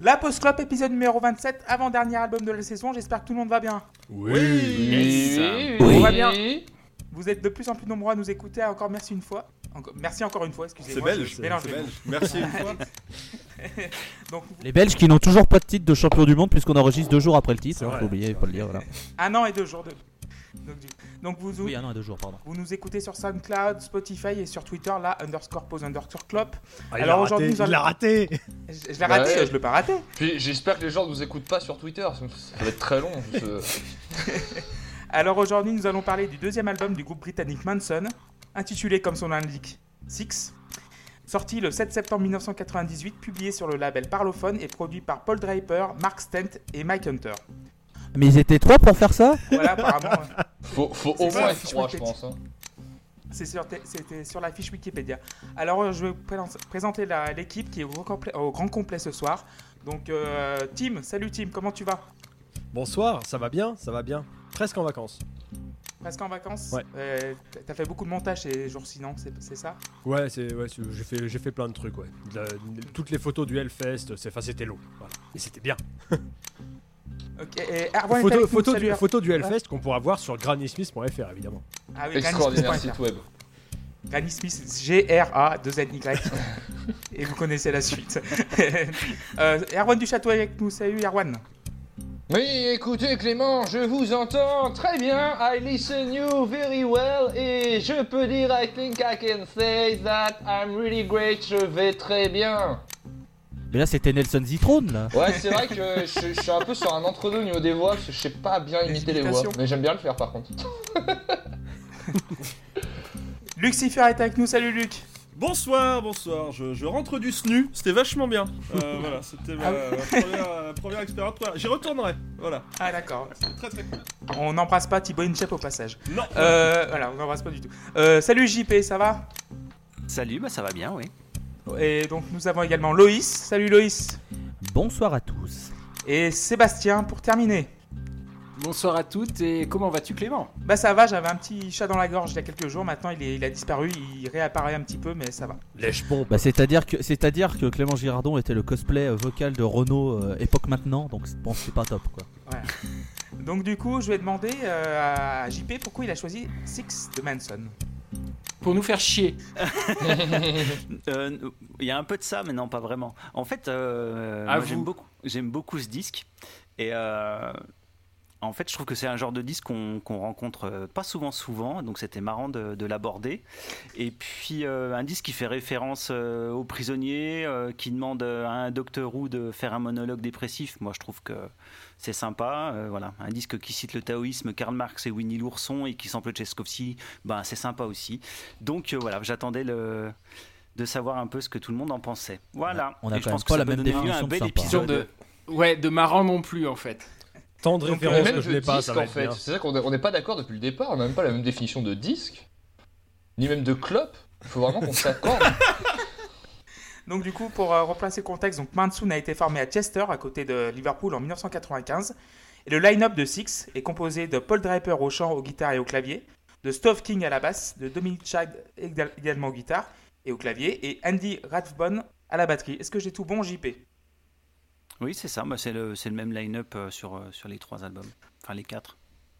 La Post Club, épisode numéro 27, avant-dernier album de la saison. J'espère que tout le monde va bien. Oui. On va bien. Vous êtes de plus en plus nombreux à nous écouter. Encore merci une fois. Encore- merci encore une fois, C'est excusez-moi. belge. C'est les mots. belge. Merci une fois. Donc, Les Belges qui n'ont toujours pas de titre de champion du monde puisqu'on enregistre deux jours après le titre. C'est hein, vrai. faut oublier, faut le dire. Voilà. un an et deux jours de. Donc, du- donc vous, Oui, un an et deux jours, pardon. vous nous écoutez sur SoundCloud, Spotify et sur Twitter, là, underscore pose underscore club. Ah, Alors aujourd'hui, nous allons- il l'a raté. Je, je l'ai raté, Ouais. je l'ai pas raté. Puis j'espère que les gens ne nous écoutent pas sur Twitter, ça va être très long. je- Alors aujourd'hui, nous allons parler du deuxième album du groupe britannique Manson, intitulé comme son l'indique Six. Sorti le 7 septembre 1998, publié sur le label Parlophone et produit par Paul Draper, Mark Stent et Mike Hunter. Mais ils étaient trois pour faire ça Voilà, apparemment, Faut, faut C'est au moins la être fiche trois, je Wikipédia. pense. hein. c'est sur- c'était sur la fiche Wikipédia. Alors, euh, je vais vous présenter la- l'équipe qui est au grand, complet, au grand complet ce soir. Donc, euh, Tim, salut Tim, comment tu vas? Bonsoir, ça va bien, ça va bien. Presque en vacances. Presque en vacances? Ouais. Euh, T'as fait beaucoup de montage ces jours-ci, non? C'est c'est ça? Ouais, c'est ouais, c'est- j'ai fait j'ai fait plein de trucs ouais. De la- toutes les photos du Hellfest, c'est enfin c'était long. Voilà. Et c'était bien. Ok, et Erwan est Photo, avec du, photo du Hellfest qu'on pourra voir sur granny-smith.fr évidemment. Ah oui, Extraordinaire site web. Granny Smith, G-R-A-2-N-Y. Et vous connaissez la suite. euh, Erwan du Château est avec nous. Salut Erwan. Oui, écoutez Clément, je vous entends très bien. I listen you very well. Et je peux dire, I think I can say that I'm really great. Je vais très bien. Mais là, c'était Nelson Zitrone, là. Ouais, c'est vrai que je, je suis un peu sur un entre-deux au niveau des voix, parce que je sais pas bien imiter les voix. Mais j'aime bien le faire par contre. Lucifer est avec nous. Salut Luc. Bonsoir, bonsoir. Je, je rentre du SNU. C'était vachement bien. Euh, voilà, c'était ma, Ah ma première, ma première expérience. Voilà, J'y retournerai. Voilà. Ah d'accord. Très très cool. On n'embrasse pas Thibaut Inchep au passage. Non. Euh, voilà, on n'embrasse pas du tout. Euh, salut JP, ça va? Salut, bah ça va bien, oui. Et donc nous avons également Loïs. Salut Loïs. Bonsoir à tous. Et Sébastien pour terminer. Bonsoir à toutes et comment vas-tu Clément? Bah ça va, j'avais un petit chat dans la gorge il y a quelques jours. Maintenant il, est- il a disparu, il réapparaît un petit peu, mais ça va. Lèche. Bah, c'est-à-dire que, c'est-à-dire que Clément Girardon était le cosplay euh, vocal de Renault euh, époque maintenant, donc bon, c'est pas top quoi. Donc du coup, je vais demander euh, à JP pourquoi il a choisi Six de Manson. Pour nous faire chier. Euh, Il y a un peu de ça, mais non, pas vraiment. En fait, euh, j'aime beaucoup, beaucoup ce disque. Et euh, en fait, je trouve que c'est un genre de disque qu'on rencontre euh, pas souvent, souvent. Donc, c'était marrant de, de l'aborder. Et puis, euh, un disque qui fait référence euh, aux prisonniers, euh, qui demande à un Docteur Who de faire un monologue dépressif. Moi, je trouve que c'est sympa. Euh, voilà, un disque qui cite le taoïsme, Karl Marx et Winnie l'ourson, et qui sample Tchaikovsky. Ben, c'est sympa aussi. Donc, euh, voilà, j'attendais le de savoir un peu ce que tout le monde en pensait. Voilà. On a Et je pense même que pas ça la peut même définition un de bel sympa. Genre épisode. de... Ouais, de marrant non plus en fait. Tant de références même que je n'ai pas, disque ça va en être fait. bien. C'est ça qu'on on n'est pas d'accord depuis le départ. On n'a même pas la même définition de disque, ni même de clope. Il faut vraiment qu'on s'accorde. Donc du coup, pour euh, replacer le contexte, donc Manson a été formé à Chester, à côté de Liverpool, en 1995. Et le line-up de Six est composé de Paul Draper au chant, au guitare et au clavier, de Stove King à la basse, de Dominic Chag égal- également au guitare et au clavier, et Andy Rathbone à la batterie. Est-ce que j'ai tout bon, JP Oui, c'est ça. Bah, c'est le, c'est le même line-up euh, sur, euh, sur les trois albums. Enfin, les quatre.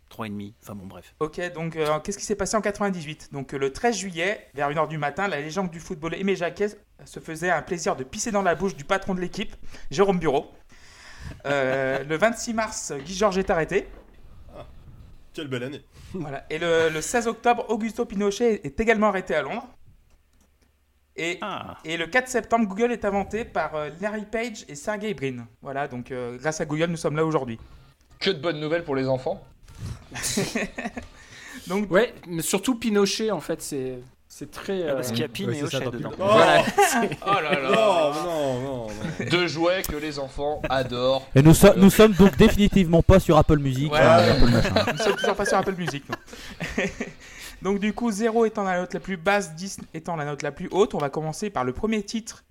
Trois et demi. Enfin, bon, bref. Ok, donc euh, qu'est-ce qui s'est passé en 98 Donc euh, le 13 juillet, vers 1h du matin, la légende du football Aimé Jacquet se faisait un plaisir de pisser dans la bouche du patron de l'équipe, Jérôme Bureau. Euh, le 26 mars, Guy Georges est arrêté. Quelle belle année. Voilà. Et le, le 16 octobre, Augusto Pinochet est également arrêté à Londres. Et, Ah, et le 4 septembre, Google est inventé par euh, Larry Page et Sergey Brin. Voilà, donc euh, grâce à Google, nous sommes là aujourd'hui. Que de bonnes nouvelles pour les enfants. Donc, Ouais, mais surtout Pinochet en fait, c'est c'est très. Ah, parce euh, qu'il y a Pin ouais, et pis. dedans. Oh, Voilà. oh là là. non, non, non, non. Deux jouets que les enfants adorent. Et nous, so- nous sommes donc définitivement pas sur Apple Music. Voilà. euh, Apple. Nous sommes toujours pas sur Apple Music. nous. Donc du coup, 0 étant la note la plus basse, 10 étant la note la plus haute, on va commencer par le premier titre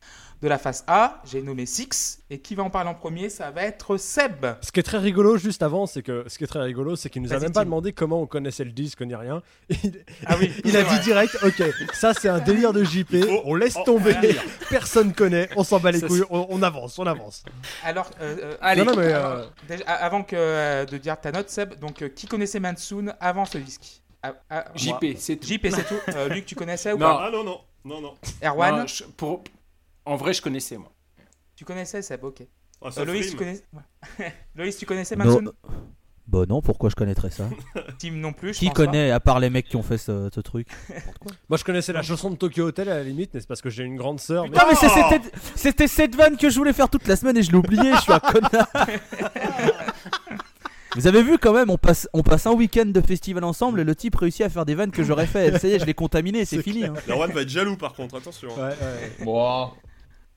de la face A. J'ai nommé Six. Et qui va en parler en premier? Ça va être Seb. Ce qui est très rigolo juste avant, c'est que ce qui est très rigolo, c'est qu'il nous a même pas demandé comment on connaissait le disque ni rien. Il, Ah oui, il a vrai. dit direct, ok, ça c'est un délire de JP, Oh, on laisse oh, tomber, personne connaît, on s'en bat les Ça, couilles, on, on avance, on avance. Alors, euh, euh, Allez. non, non, mais, alors, euh, avant que, euh, de dire ta note, Seb, donc euh, qui connaissait Mansoon avant ce disque? Ah, ah. JP, c'est tout. JP, c'est tout. Euh, Luc, tu connaissais ou Non. pas Ah non, non, non, non. Erwan, Non, je- pour... En vrai, je connaissais moi. tu connaissais Seb, ok. Ça Euh, Loïs, tu connais... ouais. Loïs, tu connaissais Non. Mansoon Bah non, pourquoi je connaîtrais ça? Tim non plus, je Qui pense pas. connaît, à part les mecs qui ont fait ce, ce truc? Moi je connaissais la chanson de Tokyo Hotel à la limite, mais c'est parce que j'ai une grande sœur. mais- Putain, mais c'était cette vanne que je voulais faire toute la semaine et je l'ai oublié, je suis un connard Vous avez vu quand même, on passe, on passe un week-end de festival ensemble et le type réussit à faire des vannes que j'aurais fait. Ça y est, je l'ai contaminé, c'est C'est fini. hein. Erwan va être jaloux par contre, attention. Ouais, ouais. Bon.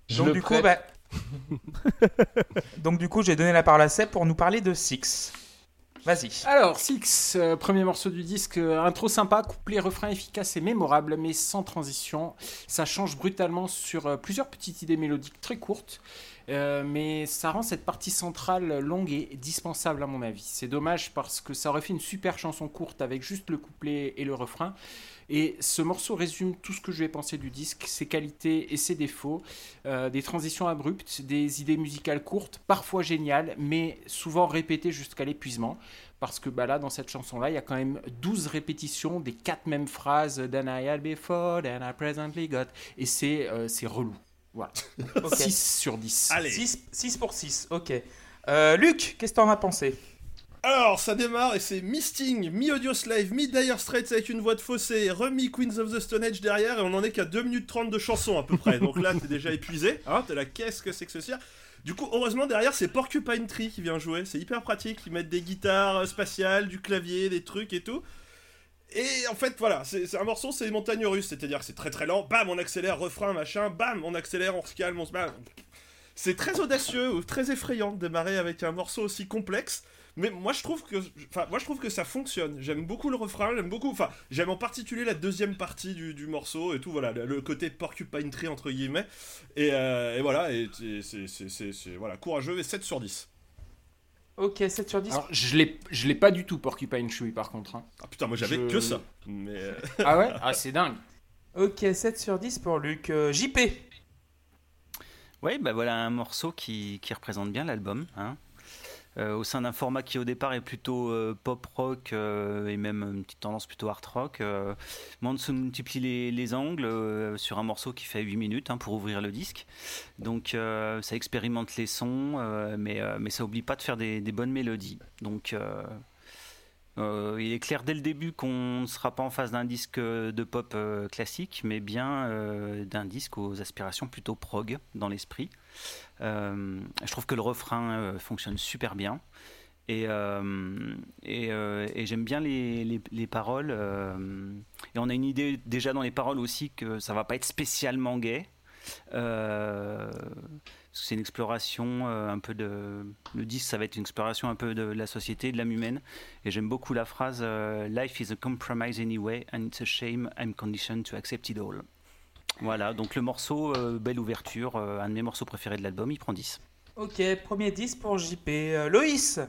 Je Donc le du coup, bah... Donc du coup, j'ai donné la parole à Seb pour nous parler de Six. Vas-y. Alors, Six, euh, premier morceau du disque, euh, intro sympa, couplet, refrain efficace et mémorable, mais sans transition. Ça change brutalement sur euh, plusieurs petites idées mélodiques très courtes, euh, mais ça rend cette partie centrale longue et dispensable à mon avis. C'est dommage parce que ça aurait fait une super chanson courte avec juste le couplet et le refrain. Et ce morceau résume tout ce que je vais penser du disque, ses qualités et ses défauts, euh, des transitions abruptes, des idées musicales courtes, parfois géniales, mais souvent répétées jusqu'à l'épuisement. Parce que bah là, dans cette chanson-là, il y a quand même 12 répétitions des quatre mêmes phrases Than I had before, than I presently got. Et c'est euh, relou. Voilà. Ok. 6 sur 10. Allez. 6, pour 6, ok. Euh, Luc, qu'est-ce que t'en as pensé? Alors, ça démarre et c'est mi-Sting, mi-Audio Slave, mi-Dire Straits avec une voix de fossé, remis Queens of the Stone Age derrière et on en est qu'à 2 minutes 30 de chanson à peu près. Donc là, t'es déjà épuisé. Hein, t'es là, qu'est-ce que c'est que ce cirque? Du coup, heureusement, derrière, c'est Porcupine Tree qui vient jouer. C'est hyper pratique. Ils mettent des guitares euh, spatiales, du clavier, des trucs et tout. Et en fait, voilà, c'est un morceau, c'est les montagnes russes. C'est-à-dire c'est très très lent. Bam, on accélère, refrain, machin. Bam, on accélère, on se calme, on se... C'est très audacieux très effrayant de démarrer avec un morceau aussi complexe. Mais moi je trouve que, enfin moi je trouve que ça fonctionne. J'aime beaucoup le refrain, j'aime beaucoup, enfin j'aime en particulier la deuxième partie du, morceau et tout. Voilà, le, côté porcupine tree entre guillemets. Et, euh, et voilà, c'est- voilà courageux et 7 sur 10. Ok, 7 sur 10. Alors, je l'ai je l'ai pas du tout, Porcupine Tree, par contre. hein. Ah putain, moi j'avais Je- que ça. Mais euh, Ah ouais? Ah, c'est dingue. Ok, 7 sur 10 pour Luc. Euh, JP Oui, bah voilà un morceau qui, qui représente bien l'album. hein. Euh, au sein d'un format qui au départ est plutôt euh, pop rock euh, et même une petite tendance plutôt art rock, Manson multiplie les, les angles sur un morceau qui fait 8 minutes hein, pour ouvrir le disque. Donc ça expérimente les sons, mais, mais ça oublie pas de faire des, bonnes mélodies. Donc il est clair dès le début qu'on ne sera pas en face d'un disque de pop classique, mais bien d'un disque aux aspirations plutôt prog dans l'esprit. Euh, je trouve que le refrain euh, fonctionne super bien. Et, euh, j'aime bien les, les- les paroles. et on a une idée déjà dans les paroles aussi que ça va pas être spécialement gay. C'est une exploration un peu de. Le disque, ça va être une exploration un peu de la société, de l'âme humaine. Et j'aime beaucoup la phrase Life is a compromise anyway, and it's a shame I'm conditioned to accept it all. Voilà, donc le morceau, euh, belle ouverture, euh, un de mes morceaux préférés de l'album, il prend 10. Ok, premier 10 pour JP. Euh, Loïs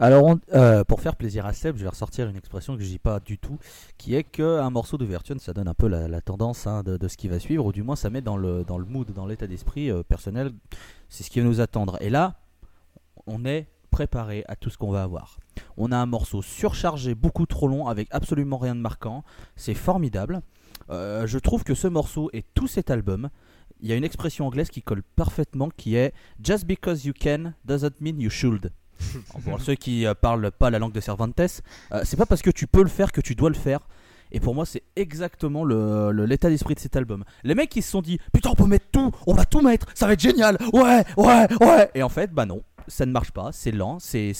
Alors, on- euh, pour faire plaisir à Seb, je vais ressortir une expression que je dis pas du tout, qui est qu'un morceau d'ouverture, ça donne un peu la, la tendance hein, de, de ce qui va suivre, ou du moins ça met dans le, dans le mood, dans l'état d'esprit euh, personnel, c'est ce qui va nous attendre. Et là, on est préparé à tout ce qu'on va avoir. On a un morceau surchargé, beaucoup trop long, avec absolument rien de marquant. C'est formidable. Euh, je trouve que ce morceau et tout cet album, il y a une expression anglaise qui colle parfaitement, qui est Just because you can doesn't mean you should. Pour ceux qui euh, parlent pas la langue de Cervantes, euh, c'est pas parce que tu peux le faire que tu dois le faire. Et pour moi, c'est exactement le- l'état d'esprit de cet album. Les mecs qui se sont dit Putain, on peut mettre tout, on va tout mettre, ça va être génial, ouais, ouais, ouais. Et en fait, bah non, ça ne marche pas, c'est lent, c'est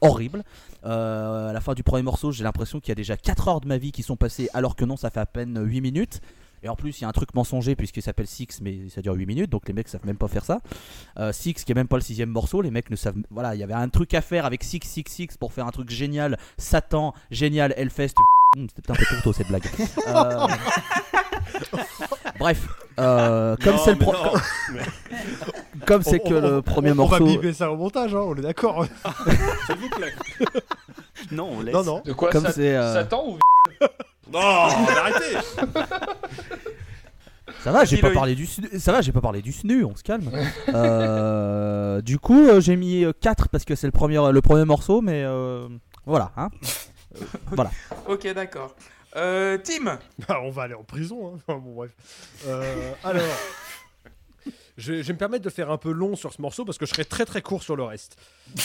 horrible. Euh, à la fin du premier morceau, j'ai l'impression qu'il y a déjà 4 heures de ma vie qui sont passées, alors que non, ça fait à peine 8 minutes. Et en plus, il y a un truc mensonger puisqu'il s'appelle Six, mais ça dure 8 minutes, donc les mecs savent même pas faire ça. Euh, Six, qui est même pas le sixième morceau, les mecs ne savent. Voilà, il y avait un truc à faire avec Six, Six, Six pour faire un truc génial. Satan, génial, Hellfest, Hmm, C'était un peu trop tôt cette blague. Euh, Bref, euh, comme c'est le mais pro- non, mais comme c'est On- que on- le on- premier on, morceau. On va biper ça au montage, hein, on est d'accord. S'il vous plaît. Non, on laisse. non, non. De quoi Comme ça- c'est, euh, Satan ou Non, mais arrêtez Ça va, j'ai pas parlé du SNU. Ça va, j'ai pas parlé du SNU, on se calme. Euh, du coup, euh, j'ai mis 4 parce que c'est le premier, le premier morceau, mais euh, voilà. Hein. Ok, d'accord. Euh, Tim Ah, on va aller en prison. Hein. Enfin, bon, bref. Euh, alors, je, vais me permettre de faire un peu long sur ce morceau parce que je serai très très court sur le reste.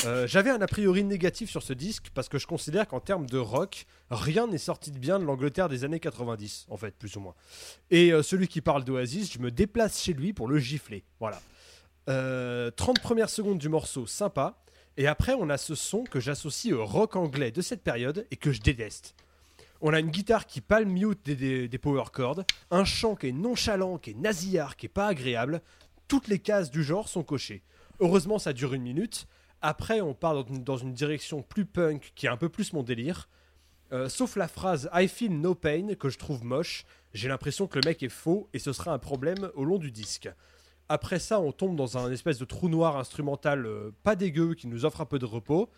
Euh, J'avais un a priori négatif sur ce disque parce que je considère qu'en termes de rock, rien n'est sorti de bien de l'Angleterre des années 90, en fait, plus ou moins. Et euh, celui qui parle d'Oasis, je me déplace chez lui pour le gifler. Voilà. Euh, 30 premières secondes du morceau, sympa. Et après, on a ce son que j'associe au rock anglais de cette période et que je déteste. On a une guitare qui palm mute des power chords, un chant qui est nonchalant, qui est nasillard, qui est pas agréable. Toutes les cases du genre sont cochées. Heureusement, ça dure une minute. Après, on part dans une, direction plus punk, qui est un peu plus mon délire. Euh, sauf la phrase I feel no pain, que je trouve moche. J'ai l'impression que le mec est faux et ce sera un problème au long du disque. Après ça, on tombe dans un espèce de trou noir instrumental euh, pas dégueu qui nous offre un peu de repos.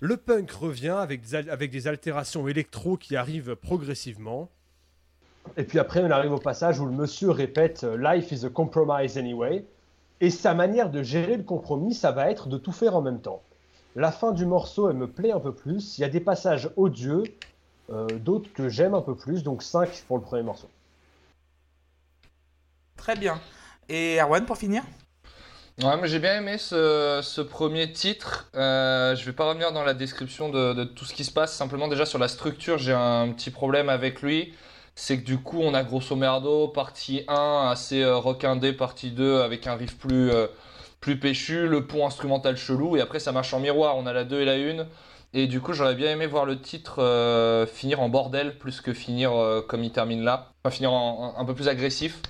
Le punk revient avec avec des altérations électro qui arrivent progressivement. Et puis après, on arrive au passage où le monsieur répète euh, Life is a compromise anyway. Et sa manière de gérer le compromis, ça va être de tout faire en même temps. La fin du morceau, elle me plaît un peu plus. Il y a des passages odieux, euh, d'autres que j'aime un peu plus. Donc 5 pour le premier morceau. Très bien. Et Erwan, pour finir? Ouais, mais j'ai bien aimé ce, ce premier titre. Euh, je vais pas revenir dans la description de, de tout ce qui se passe. Simplement, déjà sur la structure, j'ai un petit problème avec lui. C'est que du coup, on a grosso merdo partie 1 assez euh, rock indé, partie 2 avec un riff plus, euh, plus péchu, le pont instrumental chelou, et après ça marche en miroir. On a la 2 et la 1. Et du coup, j'aurais bien aimé voir le titre euh, finir en bordel plus que finir comme il termine là. Enfin, finir un peu plus agressif.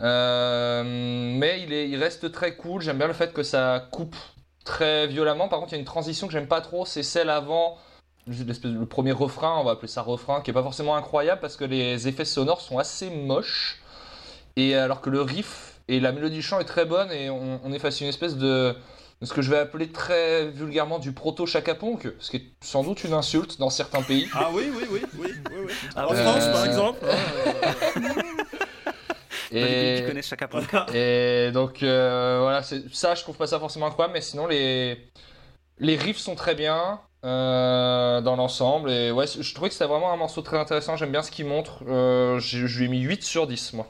Mais il, est, il reste très cool. J'aime bien le fait que ça coupe très violemment. Par contre, il y a une transition que j'aime pas trop. C'est celle avant le premier refrain, on va appeler ça refrain, qui est pas forcément incroyable parce que les effets sonores sont assez moches. Et alors que le riff et la mélodie du chant est très bonne et on, on est face à une espèce de, de ce que je vais appeler très vulgairement du proto Chaka Ponk, ce qui est sans doute une insulte dans certains pays. Ah oui, oui, oui, oui, oui, oui. Ah en. France, Euh, par exemple. Dans les pays qui Et, connaissent chaque apôtre. et donc euh, voilà, c'est- ça je trouve pas ça forcément incroyable, mais sinon les, les riffs sont très bien euh, dans l'ensemble. Et ouais, je trouvais que c'était vraiment un morceau très intéressant, j'aime bien ce qu'il montre. Euh, je lui ai mis 8 sur 10 moi.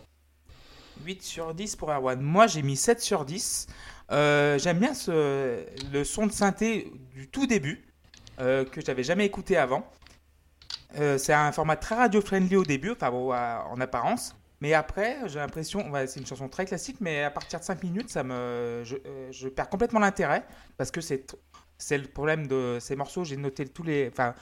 8 sur 10 pour Erwan. Moi, j'ai mis 7 sur 10. Euh, J'aime bien ce, le son de synthé du tout début, que j'avais jamais écouté avant. C'est un format très radio-friendly au début, enfin bon, en apparence. Mais après, j'ai l'impression, c'est une chanson très classique, mais à partir de 5 minutes, ça me, je perds complètement l'intérêt parce que c'est, c'est le problème de ces morceaux. J'ai noté tous les, enfin,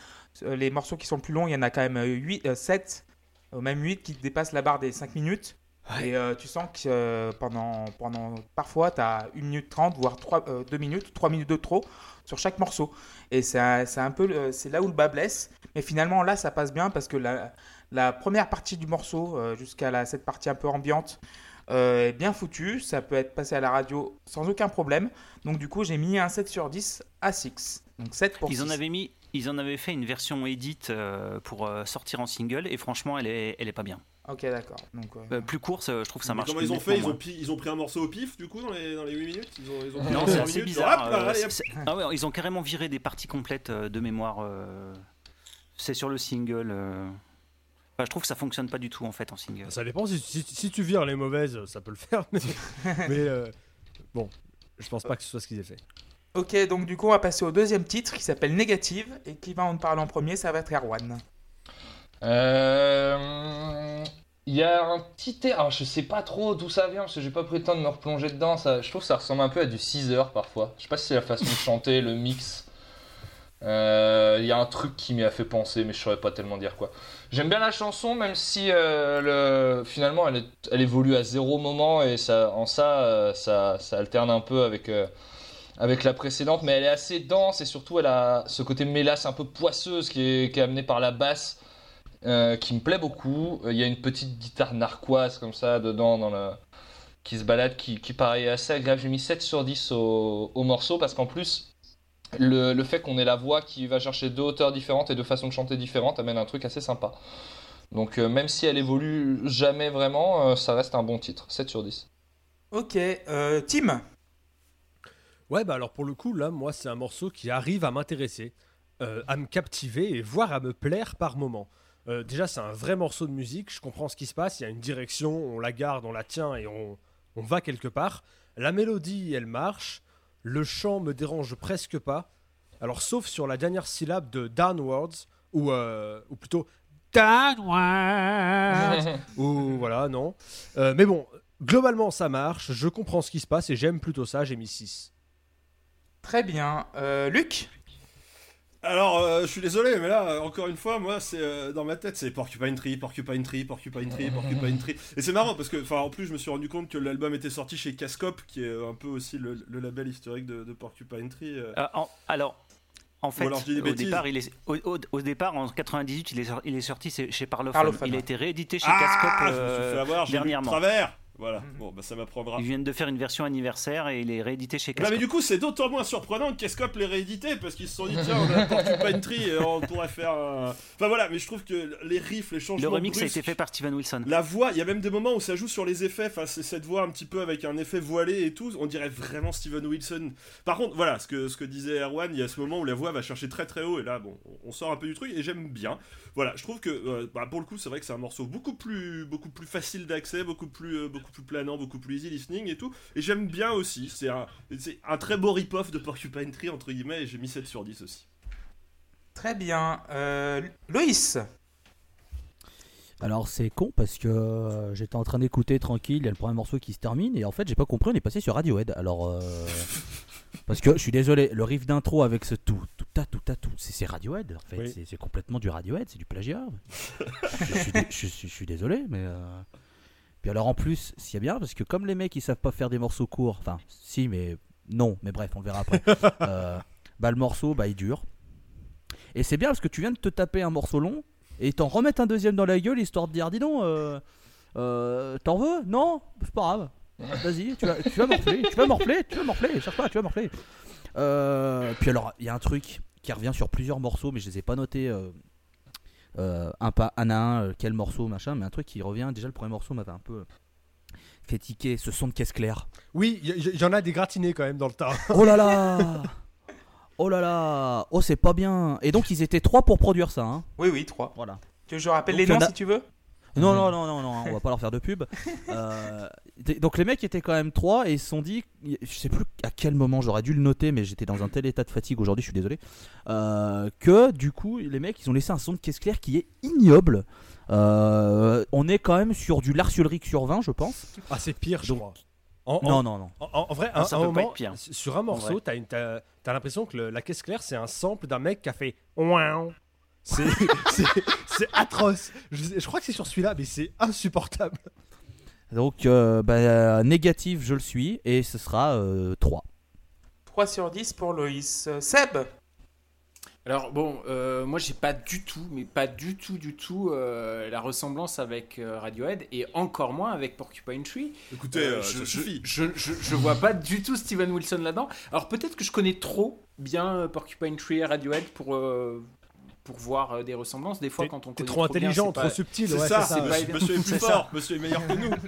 euh, les morceaux qui sont plus longs, il y en a quand même 8, 7, euh, même 8 qui dépassent la barre des 5 minutes. Et euh, tu sens que euh, pendant, pendant parfois tu as 1 minute 30, voire 3, 2 minutes, 3 minutes de trop sur chaque morceau. Et c'est un, peu c'est là où le bas blesse. Mais finalement là ça passe bien parce que la, la première partie du morceau euh, jusqu'à cette partie un peu ambiante euh, est bien foutue. Ça peut être passé à la radio sans aucun problème. Donc du coup j'ai mis un 7 sur 10 à 6. Donc 7 pour Ils en 6. avaient mis, ils en avaient fait une version edit euh, pour euh, sortir en single et franchement, elle est, elle est pas bien. Ok d'accord. Donc, euh, Euh, plus courte, euh, je trouve que ça Mais marche. comment ils ont fait? Ils ont, ils pris un morceau au pif, du coup, dans les, dans les 8 minutes? Ils ont, ils ont pris Non, un c'est assez bizarre. hop là, euh, allez, hop. c'est- ah ouais, ils ont carrément viré des parties complètes de mémoire. C'est sur le single. Euh. Enfin, je trouve que ça fonctionne pas du tout en fait en single. Ça dépend, si, si- si tu vires les mauvaises, ça peut le faire. Mais, mais, euh, bon, je pense pas que ce soit ce qu'ils aient fait. Ok, donc du coup on va passer au deuxième titre qui s'appelle Négative et qui va en parler en premier, ça va être Erwan. Euh, Il y a un petit air, alors je sais pas trop d'où ça vient parce que j'ai pas pris le temps de me replonger dedans. Ça, je trouve que ça ressemble un peu à du 6 heures parfois. Je sais pas si c'est la façon de chanter, le mix. Euh, Il y a un truc qui m'y a fait penser, mais je saurais pas tellement dire quoi. J'aime bien la chanson, même si euh, le... finalement elle, évolue à zéro moment et ça, en ça, euh, ça, ça alterne un peu avec, euh, avec la précédente, mais elle est assez dense et surtout elle a ce côté mélasse un peu poisseuse qui est, amené par la basse euh, qui me plaît beaucoup. Euh, Il y a une petite guitare narquoise comme ça dedans dans le... qui se balade, qui, paraît assez agréable. J'ai mis 7 sur 10 au, au morceau parce qu'en plus, le, le fait qu'on ait la voix qui va chercher deux hauteurs différentes et deux façons de chanter différentes amène un truc assez sympa. Donc euh, même si elle évolue jamais vraiment, euh, ça reste un bon titre. 7 sur 10. Ok, euh, Tim Ouais, bah alors pour le coup, là, moi, c'est un morceau qui arrive à m'intéresser, euh, à me captiver et voire à me plaire par moment. Euh, déjà, c'est un vrai morceau de musique, je comprends ce qui se passe, il y a une direction, on la garde, on la tient et on, on va quelque part. La mélodie, elle marche, le chant me dérange presque pas. Alors, sauf sur la dernière syllabe de Downwards, ou, euh, ou plutôt Downwards, ou voilà, non. Euh, mais bon, globalement, ça marche, je comprends ce qui se passe et j'aime plutôt ça, j'ai mis 6. Très bien. Euh, Luc? Alors, euh, je suis désolé, mais là, euh, encore une fois, moi, c'est euh, dans ma tête, c'est Porcupine Tree, Porcupine Tree, Porcupine Tree, Porcupine Tree. Et c'est marrant parce que, enfin, en plus, je me suis rendu compte que l'album était sorti chez Cascop, qui est un peu aussi le, le label historique de, de Porcupine Tree. euh. Euh, en- alors, en fait, alors au, départ, il est, au, au- au départ, en 98, il est, il est sorti chez Parlophone. Parlophone, il a été réédité chez Ah, Cascop je me suis fait avoir, j'ai lu de dernièrement. travers. Voilà, Mhm. bon, bah ça m'apprendra. Ils viennent de faire une version anniversaire et il est réédité chez Cascop. mais du coup c'est d'autant moins surprenant que Cascop l'ait réédité parce qu'ils se sont dit tiens on a Porcupine Tree et on pourrait faire un... Enfin voilà mais je trouve que les riffs, les changements Le remix a été fait par Steven Wilson. La voix, il y a même des moments où ça joue sur les effets, enfin c'est cette voix un petit peu avec un effet voilé et tout, on dirait vraiment Steven Wilson. Par contre, voilà, ce que, ce que disait Erwan, il y a ce moment où la voix va chercher très très haut et là bon, on sort un peu du truc et j'aime bien. Voilà, je trouve que euh, bah, pour le coup, c'est vrai que c'est un morceau beaucoup plus beaucoup plus facile d'accès, beaucoup plus euh, beaucoup plus planant, beaucoup plus easy listening et tout et j'aime bien aussi, c'est un très beau rip-off de Porcupine Tree entre guillemets et j'ai mis 7 sur 10 aussi. Très bien. Euh, Loïs Alors c'est con parce que euh, j'étais en train d'écouter tranquille, il y a le premier morceau qui se termine et en fait j'ai pas compris, on est passé sur Radiohead. Alors euh, parce que je suis désolé, le riff d'intro avec ce tout tout ta tout ta tout, c'est Radiohead en fait, Oui. c'est- complètement du Radiohead, c'est du plagiat. je, suis, dé- je suis- je suis désolé mais euh, puis alors en plus c'est bien parce que comme les mecs ils savent pas faire des morceaux courts, enfin si mais non, mais bref on le verra après. Euh, bah le morceau bah il dure et c'est bien parce que tu viens de te taper un morceau long et t'en remettre un deuxième dans la gueule histoire de dire dis donc euh, euh, t'en veux? Non? C'est pas grave vas-y tu vas tu vas morfler tu vas morfler tu vas morfler cherche pas tu vas morfler. Euh, puis alors il y a un truc qui revient sur plusieurs morceaux mais je les ai pas notés euh, euh, un pas un à un euh, quel morceau machin mais un truc qui revient déjà le premier morceau m'avait un peu fait tiquer ce son de caisse claire. Oui, il y, y- y en a des gratinés quand même dans le tas. oh là là! Oh là là! Oh c'est pas bien! Et donc ils étaient trois pour produire ça hein? Oui, oui, 3. voilà. Tu veux que je rappelle Donc, les noms a- si tu veux? Non, non, non, non, non, on va pas leur faire de pub. Euh, donc les mecs étaient quand même trois et ils se sont dit, je sais plus à quel moment j'aurais dû le noter, mais j'étais dans un tel état de fatigue aujourd'hui, je suis désolé, euh, que du coup les mecs ils ont laissé un son de caisse claire qui est ignoble. Euh, on est quand même sur du Lars Ulrich sur 20, je pense. Ah, c'est pire, je Donc- crois. En, en- Non, non, non. en- en vrai, Ah, un, ça un peut pas moment, être pire. sur un morceau, t'as t'as l'impression que le- la caisse claire, c'est un sample d'un mec qui a fait Ouin. C'est c'est- c'est atroce. Je, je crois que c'est sur celui-là, mais c'est insupportable. Donc euh, bah, négatif, je le suis et ce sera euh, 3. 3 sur 10 pour Loïs. Euh, Seb Alors bon, euh, moi j'ai pas du tout, mais pas du tout, du tout euh, la ressemblance avec euh, Radiohead et encore moins avec Porcupine Tree. Écoutez, Euh, euh, je, je-. Je, je, je vois pas du tout Steven Wilson là-dedans. Alors peut-être que je connais trop bien euh, Porcupine Tree et Radiohead pour, euh, pour voir euh, des ressemblances. Des fois, quand on connaît trop intelligent, trop pas- subtil. C'est ouais, ça, c'est c'est pas monsieur, est plus fort, monsieur est meilleur que nous.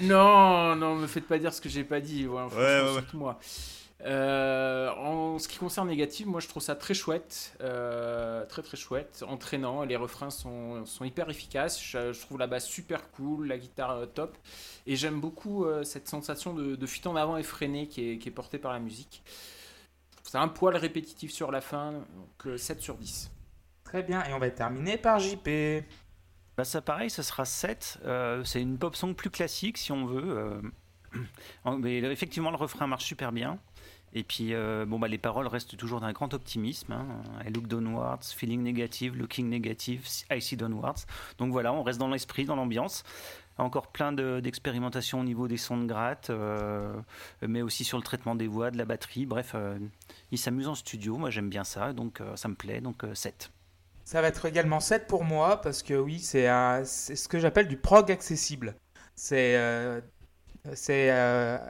Non, non, me faites pas dire ce que j'ai pas dit. Ouais, moi. Euh, en ce qui concerne négatif, moi je trouve ça très chouette, euh, très très chouette, entraînant. Les refrains sont, sont hyper efficaces. Je, je trouve la basse super cool, la guitare euh, top, et j'aime beaucoup euh, cette sensation de, de fuite en avant effrénée qui est, qui est portée par la musique. C'est un poil répétitif sur la fin, donc euh, 7 sur 10. Très bien, et on va terminer par JP. Bah ça pareil, ça sera 7. Euh, c'est une pop song plus classique si on veut. euh. Mais effectivement, le refrain marche super bien. Et puis, euh, bon, bah, les paroles restent toujours d'un grand optimisme. hein. I look downwards, feeling negative, looking negative, I see downwards. Donc voilà, on reste dans l'esprit, dans l'ambiance. Encore plein de- d'expérimentations au niveau des sons de gratte, euh, mais aussi sur le traitement des voix, de la batterie. Bref, euh, ils s'amusent en studio. Moi, j'aime bien ça, donc euh, ça me plaît. Donc 7. Ça va être également 7 pour moi parce que oui, c'est ce que j'appelle du prog accessible. C'est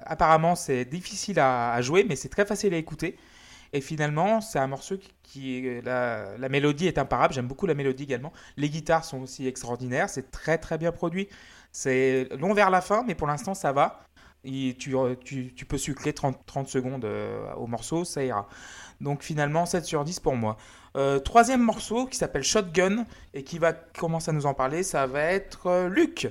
apparemment c'est difficile à, jouer, mais c'est très facile à écouter. Et finalement, c'est un morceau qui, la mélodie est imparable. J'aime beaucoup la mélodie également. Les guitares sont aussi extraordinaires. C'est très très bien produit. C'est long vers la fin, mais pour l'instant ça va. Et tu, peux sucrer 30, 30 secondes euh, au morceau, ça ira. Donc finalement 7 sur 10 pour moi. Euh, troisième morceau qui s'appelle Shotgun et qui va commencer à nous en parler, ça va être euh, Luc.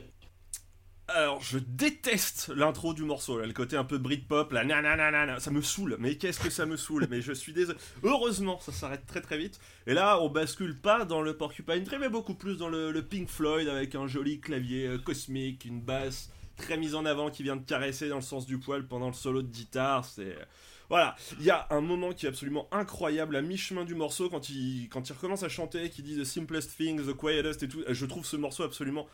Alors, je déteste l'intro du morceau, le côté un peu Britpop, là, nananana, ça me saoule, mais qu'est-ce que ça me saoule, mais je suis désolé. Heureusement, ça s'arrête très très vite. Et là, on bascule pas dans le Porcupine Tree, mais beaucoup plus dans le, le Pink Floyd avec un joli clavier euh, cosmique, une basse très mise en avant qui vient de caresser dans le sens du poil pendant le solo de guitare. C'est voilà, il y a un moment qui est absolument incroyable à mi-chemin du morceau quand il quand il recommence à chanter, qui dit the simplest things, the quietest et tout. Je trouve ce morceau absolument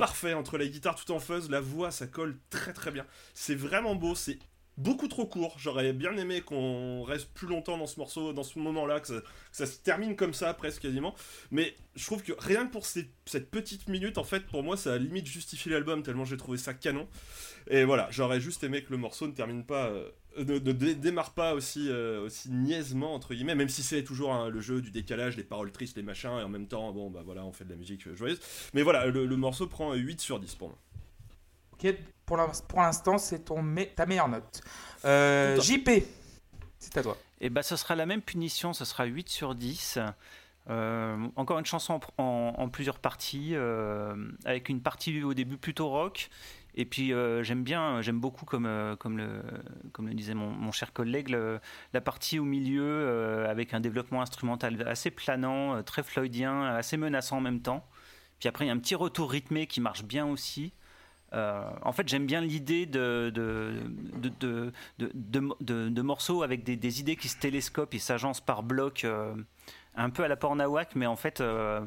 parfait entre la guitare tout en fuzz, la voix, ça colle très très bien. C'est vraiment beau, c'est beaucoup trop court. J'aurais bien aimé qu'on reste plus longtemps dans ce morceau, dans ce moment-là, que ça, se termine comme ça presque quasiment. Mais je trouve que rien que pour cette petite minute, en fait, pour moi, ça a limite justifié l'album tellement j'ai trouvé ça canon. Et voilà, j'aurais juste aimé que le morceau ne termine pas, euh, ne, ne dé- démarre pas aussi, euh, aussi niaisement entre guillemets, même si c'est toujours hein, le jeu du décalage, les paroles tristes, les machins, et en même temps, bon bah voilà, on fait de la musique joyeuse. Mais voilà, le, le morceau prend 8 sur 10 pour moi. Ok, pour l'in- pour l'instant, c'est ta meilleure note. Euh, JP, c'est à toi. Et bah, ce sera la même punition, ce sera 8 sur 10. Euh, encore une chanson en, en- en plusieurs parties, euh, avec une partie au début plutôt rock. Et puis j'aime bien, j'aime beaucoup, comme, comme, le, comme le disait mon, mon cher collègue, le- la partie au milieu avec un développement instrumental assez planant, très floydien, assez menaçant en même temps. Puis après, il y a un petit retour rythmé qui marche bien aussi. Euh, en fait, j'aime bien l'idée de, de, de, de, de, de- de- de morceaux avec des, des idées qui se télescopent et s'agencent par bloc, euh, un peu à la Pornawak, mais en fait, euh,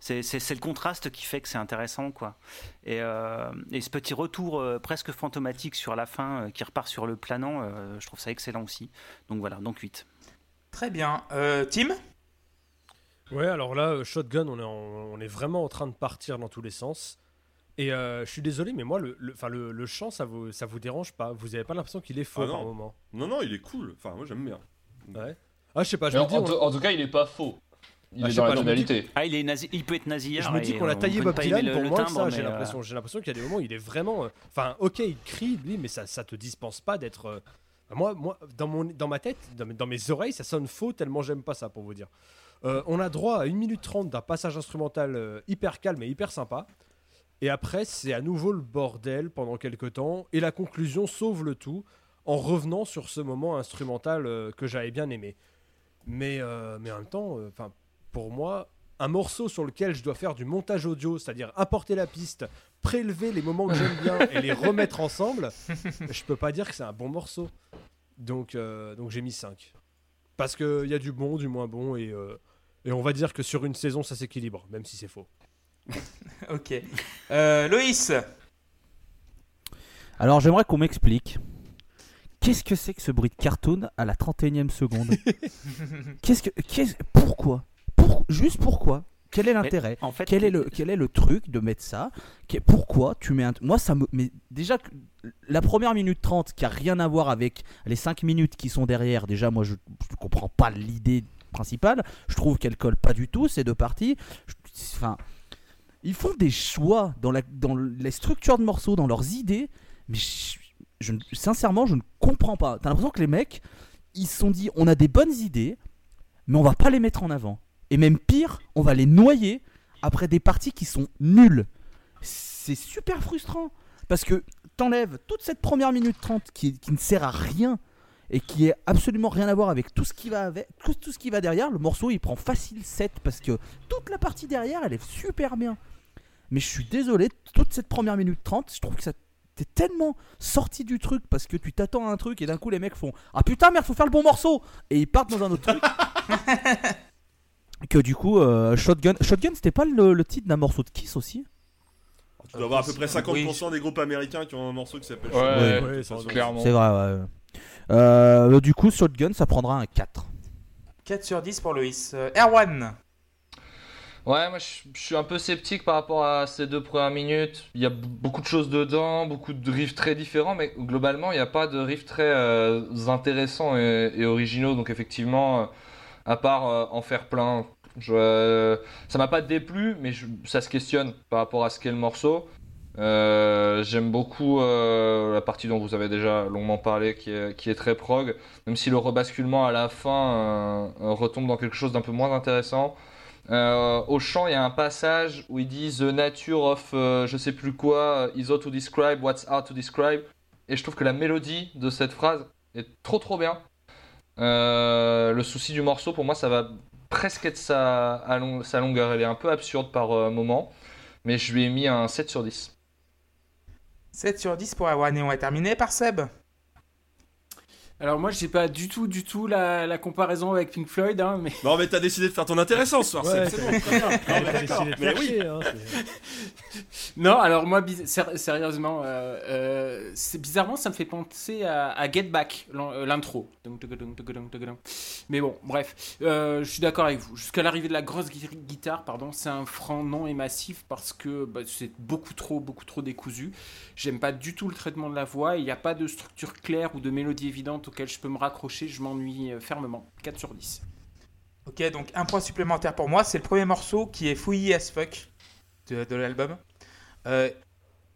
c'est le contraste qui fait que c'est intéressant. quoi. Et, euh, et ce petit retour euh, presque fantomatique sur la fin, euh, qui repart sur le planant, euh, je trouve ça excellent aussi. Donc voilà, donc 8. Très bien. Euh, Tim? Ouais, alors là, Shotgun, on est, en- on est vraiment en train de partir dans tous les sens. Et euh, je suis désolé, mais moi, le, le, enfin, le, le chant, ça vous, ça vous dérange pas? Vous avez pas l'impression qu'il est faux Ah non. par moment? Non, non, il est cool. Enfin, moi j'aime bien. Ouais. Ah, je sais pas, je me en, dis, en on- tout- en tout cas, il est pas faux. Il Ah, est dans la pas, dis tonalité. Ah, il, est nazi- il peut être nazi. je me dis qu'on l'a taillé Bob Dylan, pour moi, ça, j'ai l'impression, j'ai l'impression qu'il y a des moments, où il est vraiment. euh, Enfin, ok, il crie, lui, mais ça, ça te dispense pas d'être. euh, Moi, moi dans, mon, dans ma tête, dans mes, dans mes oreilles, ça sonne faux tellement j'aime pas ça, pour vous dire. Euh, on a droit à 1 minute 30 d'un passage instrumental euh, hyper calme et hyper sympa. Et après, c'est à nouveau le bordel pendant quelques temps. Et la conclusion sauve le tout en revenant sur ce moment instrumental euh, que j'avais bien aimé. Mais, euh, mais en même temps, euh, pour moi, un morceau sur lequel je dois faire du montage audio, c'est-à-dire apporter la piste, prélever les moments que j'aime bien et les remettre ensemble, je peux pas dire que c'est un bon morceau. Donc, donc j'ai mis 5. Parce qu'il y a du bon, du moins bon, et, et on va dire que sur une saison, ça s'équilibre, même si c'est faux. Ok. Euh, Loïs Alors j'aimerais qu'on m'explique. Qu'est-ce que c'est que ce bruit de cartoon à la 31e seconde Qu'est-ce que. qu'est-ce- pourquoi? Pour- Juste pourquoi? Quel est l'intérêt? En fait, quel est, le, quel est le truc de mettre ça? Pourquoi tu mets un. Moi, ça me. Mais déjà, la première minute 30 qui a rien à voir avec les 5 minutes qui sont derrière, déjà, moi, je ne comprends pas l'idée principale. Je trouve qu'elle colle pas du tout, ces deux parties. Je- Enfin. Ils font des choix dans, la, dans les structures de morceaux, dans leurs idées, mais sincèrement, je ne comprends pas. T'as l'impression que les mecs, ils se sont dit on a des bonnes idées, mais on va pas les mettre en avant. Et même pire, on va les noyer après des parties qui sont nulles. C'est super frustrant. Parce que t'enlèves toute cette première minute 30 qui, qui ne sert à rien et qui est absolument rien à voir avec tout ce qui va avec tout, tout ce qui va derrière. Le morceau il prend facile 7 parce que toute la partie derrière elle est super bien. Mais je suis désolé, toute cette première minute 30, je trouve que ça t'es tellement sorti du truc parce que tu t'attends à un truc et d'un coup les mecs font Ah putain, merde, faut faire le bon morceau Et ils partent dans un autre truc. que du coup, euh, Shotgun, Shotgun c'était pas le, le titre d'un morceau de Kiss aussi? Tu dois avoir à peu près 50% Oui. des groupes américains qui ont un morceau qui s'appelle Ouais, Shotgun. ouais, clairement. C'est vrai, ouais. Euh, du coup, Shotgun ça prendra un 4. 4 sur 10 pour Loïs. Euh, Erwan Ouais, moi je je suis un peu sceptique par rapport à ces deux premières minutes. Il y a beaucoup de choses dedans, beaucoup de riffs très différents, mais globalement il n'y a pas de riffs très euh, intéressants et, et originaux. Donc effectivement, euh, à part euh, en faire plein, je, euh, ça m'a pas déplu, mais je- ça se questionne par rapport à ce qu'est le morceau. Euh, j'aime beaucoup euh, la partie dont vous avez déjà longuement parlé, qui est, très prog, même si le rebasculement à la fin euh, retombe dans quelque chose d'un peu moins intéressant. Au chant, il y a un passage où il dit The nature of je sais plus quoi is how to describe what's hard to describe. Et je trouve que la mélodie de cette phrase est trop trop bien. Le souci du morceau, pour moi, ça va presque être sa, sa longueur. Elle est un peu absurde par moment, mais je lui ai mis un 7 sur 10. 7 sur 10 pour avoir néon est terminé par Seb. Alors moi, j'ai pas du tout, du tout la, la comparaison avec Pink Floyd, hein, mais Non, mais t'as décidé de faire ton intéressant ce soir, Ouais, c'est bon. très bien. Non, mais d'accord, mais oui. hein, non. Alors moi, sérieusement, euh, euh, c'est bizarrement, ça me fait penser à, à Get Back, euh, l'intro. Mais bon, bref, Euh, je suis d'accord avec vous. Jusqu'à l'arrivée de la grosse gui- guitare, pardon, c'est un franc non et massif parce que bah, c'est beaucoup trop, beaucoup trop décousu. J'aime pas du tout le traitement de la voix. Il n'y a pas de structure claire ou de mélodie évidente auquel je peux me raccrocher. Je m'ennuie euh, fermement. 4 sur 10. Ok, donc un point supplémentaire pour moi. C'est le premier morceau qui est fouillis as fuck de, l'album. Euh,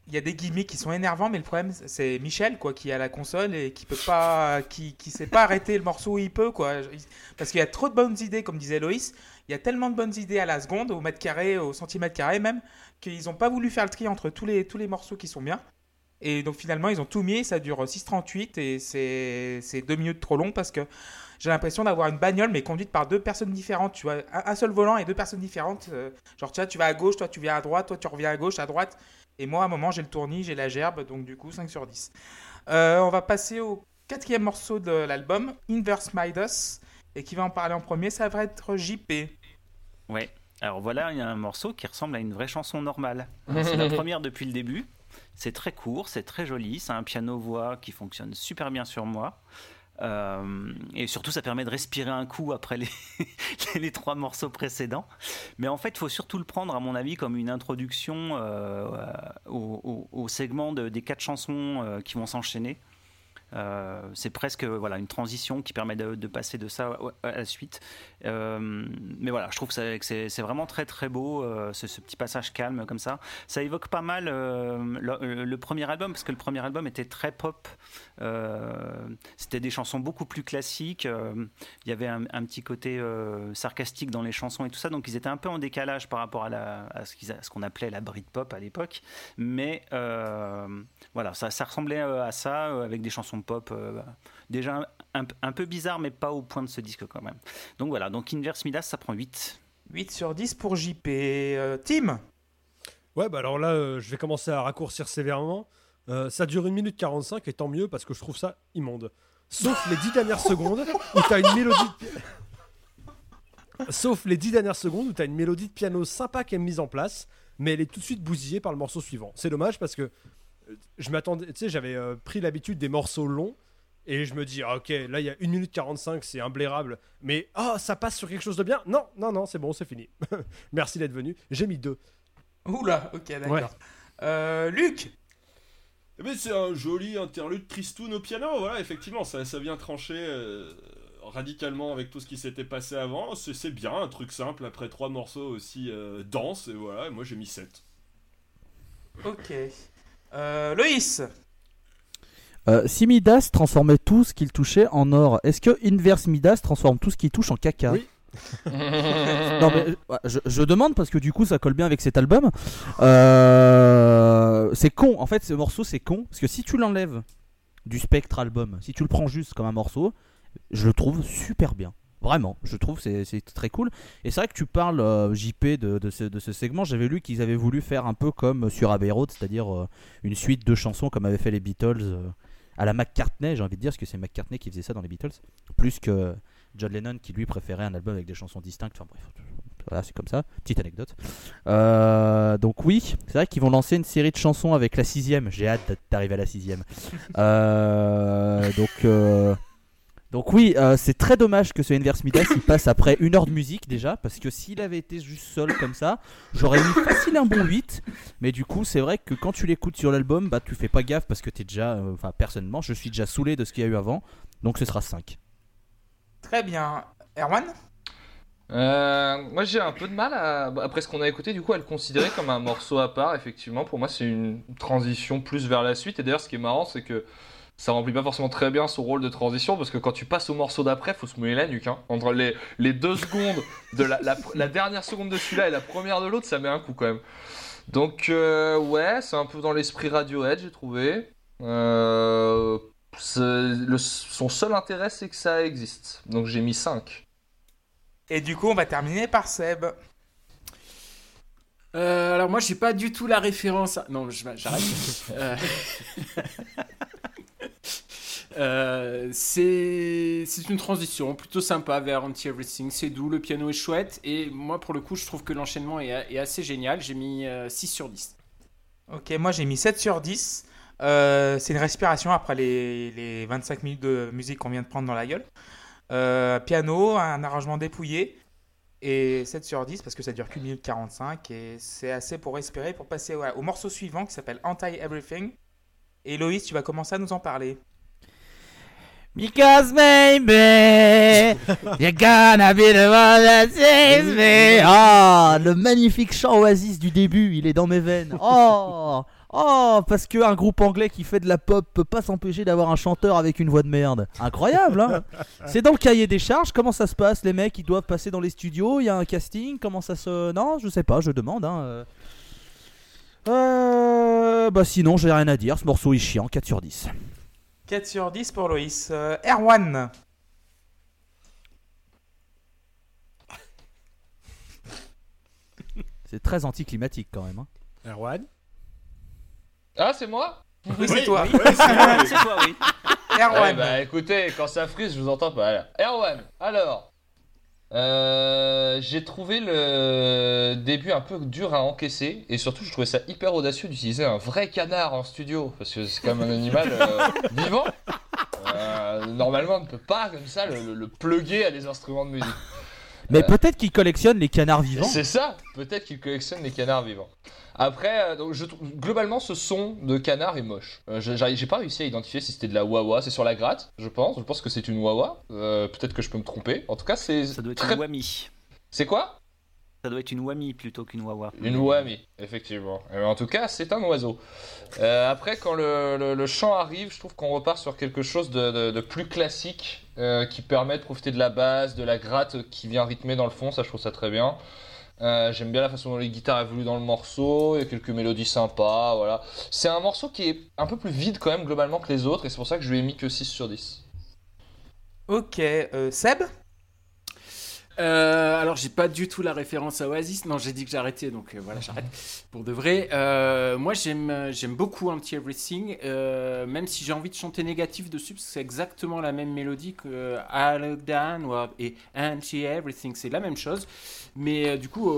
Il y a des gimmicks qui sont énervants, mais le problème, c'est Michel, quoi, qui à la console et qui peut pas, qui, qui sait pas arrêter le morceau où il peut, quoi. Parce qu'il y a trop de bonnes idées, comme disait Loïs. Il y a tellement de bonnes idées à la seconde, au mètre carré, au centimètre carré même, qu'ils ont pas voulu faire le tri entre tous les, tous les morceaux qui sont bien. Et donc finalement, ils ont tout mis, ça dure 6,38 et c'est deux minutes trop long parce que j'ai l'impression d'avoir une bagnole mais conduite par deux personnes différentes, tu vois, un, un seul volant et deux personnes différentes. euh, genre, tu vois, tu vas à gauche, toi tu viens à droite, toi tu reviens à gauche, à droite. Et moi, à un moment, j'ai le tournis, j'ai la gerbe, donc du coup, 5 sur 10. Euh, on va passer au quatrième morceau de l'album, Inverse Midas. Et qui va en parler en premier, ça va être JP. Ouais. Alors voilà, il y a un morceau qui ressemble à une vraie chanson normale. C'est la première depuis le début. C'est très court, c'est très joli, c'est un piano-voix qui fonctionne super bien sur moi. Euh, et surtout, ça permet de respirer un coup après les, trois morceaux précédents. Mais en fait, il faut surtout le prendre, à mon avis, comme une introduction euh, au, segment de- des quatre chansons euh, qui vont s'enchaîner. Euh, c'est presque voilà une transition qui permet de, passer de ça à la suite. Euh, mais voilà, je trouve que c'est- vraiment très très beau, euh, ce, petit passage calme comme ça. Ça évoque pas mal le, premier album, parce que le premier album était très pop. C'était des chansons beaucoup plus classiques. Il y avait un, petit côté sarcastique dans les chansons et tout ça, donc ils étaient un peu en décalage par rapport à, ce qu'on appelait la Britpop à l'époque. Mais voilà, ça, ressemblait à ça, avec des chansons pop euh, déjà un, un peu bizarres, mais pas au point de ce disque quand même. Donc voilà, donc Inverse Midas, ça prend 8. 8 sur 10 pour JP. Euh, Tim Ouais, bah alors là, euh, je vais commencer à raccourcir sévèrement. Euh, ça dure 1 minute 45 et tant mieux parce que je trouve ça immonde. Sauf les 10 dernières secondes où t'as une mélodie. de Sauf les 10 dernières secondes où t'as une mélodie de piano sympa qui est mise en place, mais elle est tout de suite bousillée par le morceau suivant. C'est dommage parce que je m'attendais, tu sais, j'avais euh, pris l'habitude des morceaux longs et je me dis, ah, ok, là il y a 1 minute 45, c'est imblairable, mais ah, ça passe sur quelque chose de bien? Non, non, non, c'est bon, c'est fini. Merci d'être venu. J'ai mis 2. Oula, ok, d'accord. Ouais. Euh, Luc? Eh ben, c'est un joli interlude tristoun au piano, voilà, effectivement, ça, ça vient trancher euh, radicalement avec tout ce qui s'était passé avant. C'est bien, un truc simple après trois morceaux aussi euh, denses, et voilà, et moi j'ai mis 7. Ok. Euh, Loïs Euh, si Midas transformait tout ce qu'il touchait en or, est-ce que Inverse Midas transforme tout ce qu'il touche en caca Oui. Non mais euh, je, je demande parce que du coup ça colle bien avec cet album. Euh, c'est con, en fait ce morceau c'est con parce que si tu l'enlèves du spectre album, si tu le prends juste comme un morceau, je le trouve super bien. Vraiment, je trouve c'est- c'est très cool. Et c'est vrai que tu parles, euh, JP, de, ce, segment. J'avais lu qu'ils avaient voulu faire un peu comme sur Abbey Road, c'est-à-dire euh, une suite de chansons comme avaient fait les Beatles euh, à la McCartney, j'ai envie de dire, parce que c'est McCartney qui faisait ça dans les Beatles, plus que John Lennon qui lui préférait un album avec des chansons distinctes. Enfin bref, voilà, c'est comme ça. Petite anecdote. Euh, donc oui, c'est vrai qu'ils vont lancer une série de chansons avec la sixième. J'ai hâte d'arriver à la sixième. Euh, donc. euh, Donc oui, euh, c'est très dommage que ce Inverse Midas il passe après une heure de musique déjà, parce que s'il avait été juste seul comme ça, j'aurais mis facile un bon 8. Mais du coup, c'est vrai que quand tu l'écoutes sur l'album, bah tu fais pas gaffe parce que t'es déjà, euh, enfin personnellement, je suis déjà saoulé de ce qu'il y a eu avant, donc ce sera 5. Très bien. Erwan? Euh, moi j'ai un peu de mal à, après ce qu'on a écouté du coup à le considérer comme un morceau à part effectivement pour moi c'est une transition plus vers la suite et d'ailleurs ce qui est marrant c'est que ça remplit pas forcément très bien son rôle de transition parce que quand tu passes au morceau d'après faut se mouiller la nuque hein. entre les, les deux secondes de la, la, la dernière seconde de celui-là et la première de l'autre ça met un coup quand même donc euh, ouais c'est un peu dans l'esprit Radiohead j'ai trouvé euh, le- son seul intérêt c'est que ça existe donc j'ai mis 5 Et du coup, on va terminer par Seb. Euh, alors moi j'ai pas du tout la référence. à- Non, j'arrête. Euh, c'est une transition plutôt sympa vers Anti Everything. C'est doux, le piano est chouette et moi pour le coup je trouve que l'enchaînement est, est assez génial. J'ai mis euh, 6 sur 10. Ok, moi j'ai mis 7 sur 10. Euh, c'est une respiration après les, les 25 minutes de musique qu'on vient de prendre dans la gueule. Euh, piano, un arrangement dépouillé. Et 7 sur 10 parce que ça dure qu'une minute 45 et c'est assez pour respirer pour passer au, au morceau suivant qui s'appelle Anti-Everything. Et Loïs, tu vas commencer à nous en parler. Because maybe you're gonna be the one that saves me. Ah, le magnifique chant Oasis du début, il est dans mes veines. Oh, oh, parce que un groupe anglais qui fait de la pop peut pas s'empêcher d'avoir un chanteur avec une voix de merde. Incroyable, hein C'est dans le cahier des charges. Comment ça se passe Les mecs, ils doivent passer dans les studios. Il y a un casting. Comment ça se Non, je sais pas. Je demande. Hein. euh. Euh, bah sinon, j'ai rien à dire. Ce morceau est chiant. 4 sur 10. 4 sur 10 pour Loïs. Euh, Erwan, C'est très anticlimatique quand même. hein. Erwan ah c'est moi? Oui, c'est toi. C'est toi, oui. Erwan, Ouais, bah écoutez, quand ça frise, je vous entends pas. Alors, Erwan, alors. Euh, j'ai trouvé le début un peu dur à encaisser et surtout je trouvais ça hyper audacieux d'utiliser un vrai canard en studio parce que c'est comme un animal euh, vivant. Euh, normalement on ne peut pas comme ça le, le, le plugger à des instruments de musique. Mais Euh. peut-être qu'ils collectionnent les canards vivants. C'est ça, peut-être qu'il collectionne les canards vivants. Après, euh, donc, je, trouve- globalement, ce son de canard est moche. Euh, j'ai pas réussi à identifier si c'était de la wawa. C'est sur la gratte, je pense. Je pense que c'est une wawa. Euh, Peut-être que je peux me tromper. En tout cas, c'est Ça doit être très. une wami. C'est quoi? Ça doit être une wami plutôt qu'une wawa. Une wami, effectivement. Euh, en tout cas, c'est un oiseau. Euh, après, quand le, le- le chant arrive, je trouve qu'on repart sur quelque chose de, de- de plus classique euh, qui permet de profiter de la basse, de la gratte qui vient rythmer dans le fond. Ça, je trouve ça très bien. Euh, J'aime bien la façon dont les guitares évoluent dans le morceau. Il y a quelques mélodies sympas. Voilà. C'est un morceau qui est un peu plus vide quand même globalement que les autres et c'est pour ça que je lui ai mis que 6 sur 10. ok. euh, Seb? Euh, alors j'ai pas du tout la référence à Oasis. Non, j'ai dit que j'arrêtais, donc euh, voilà, j'arrête. Pour de vrai, Euh, moi j'aime j'aime beaucoup Anti Everything, euh, même si j'ai envie de chanter négatif dessus, parce que c'est exactement la même mélodie que I Look Downward et Anti Everything, c'est la même chose. Mais du coup,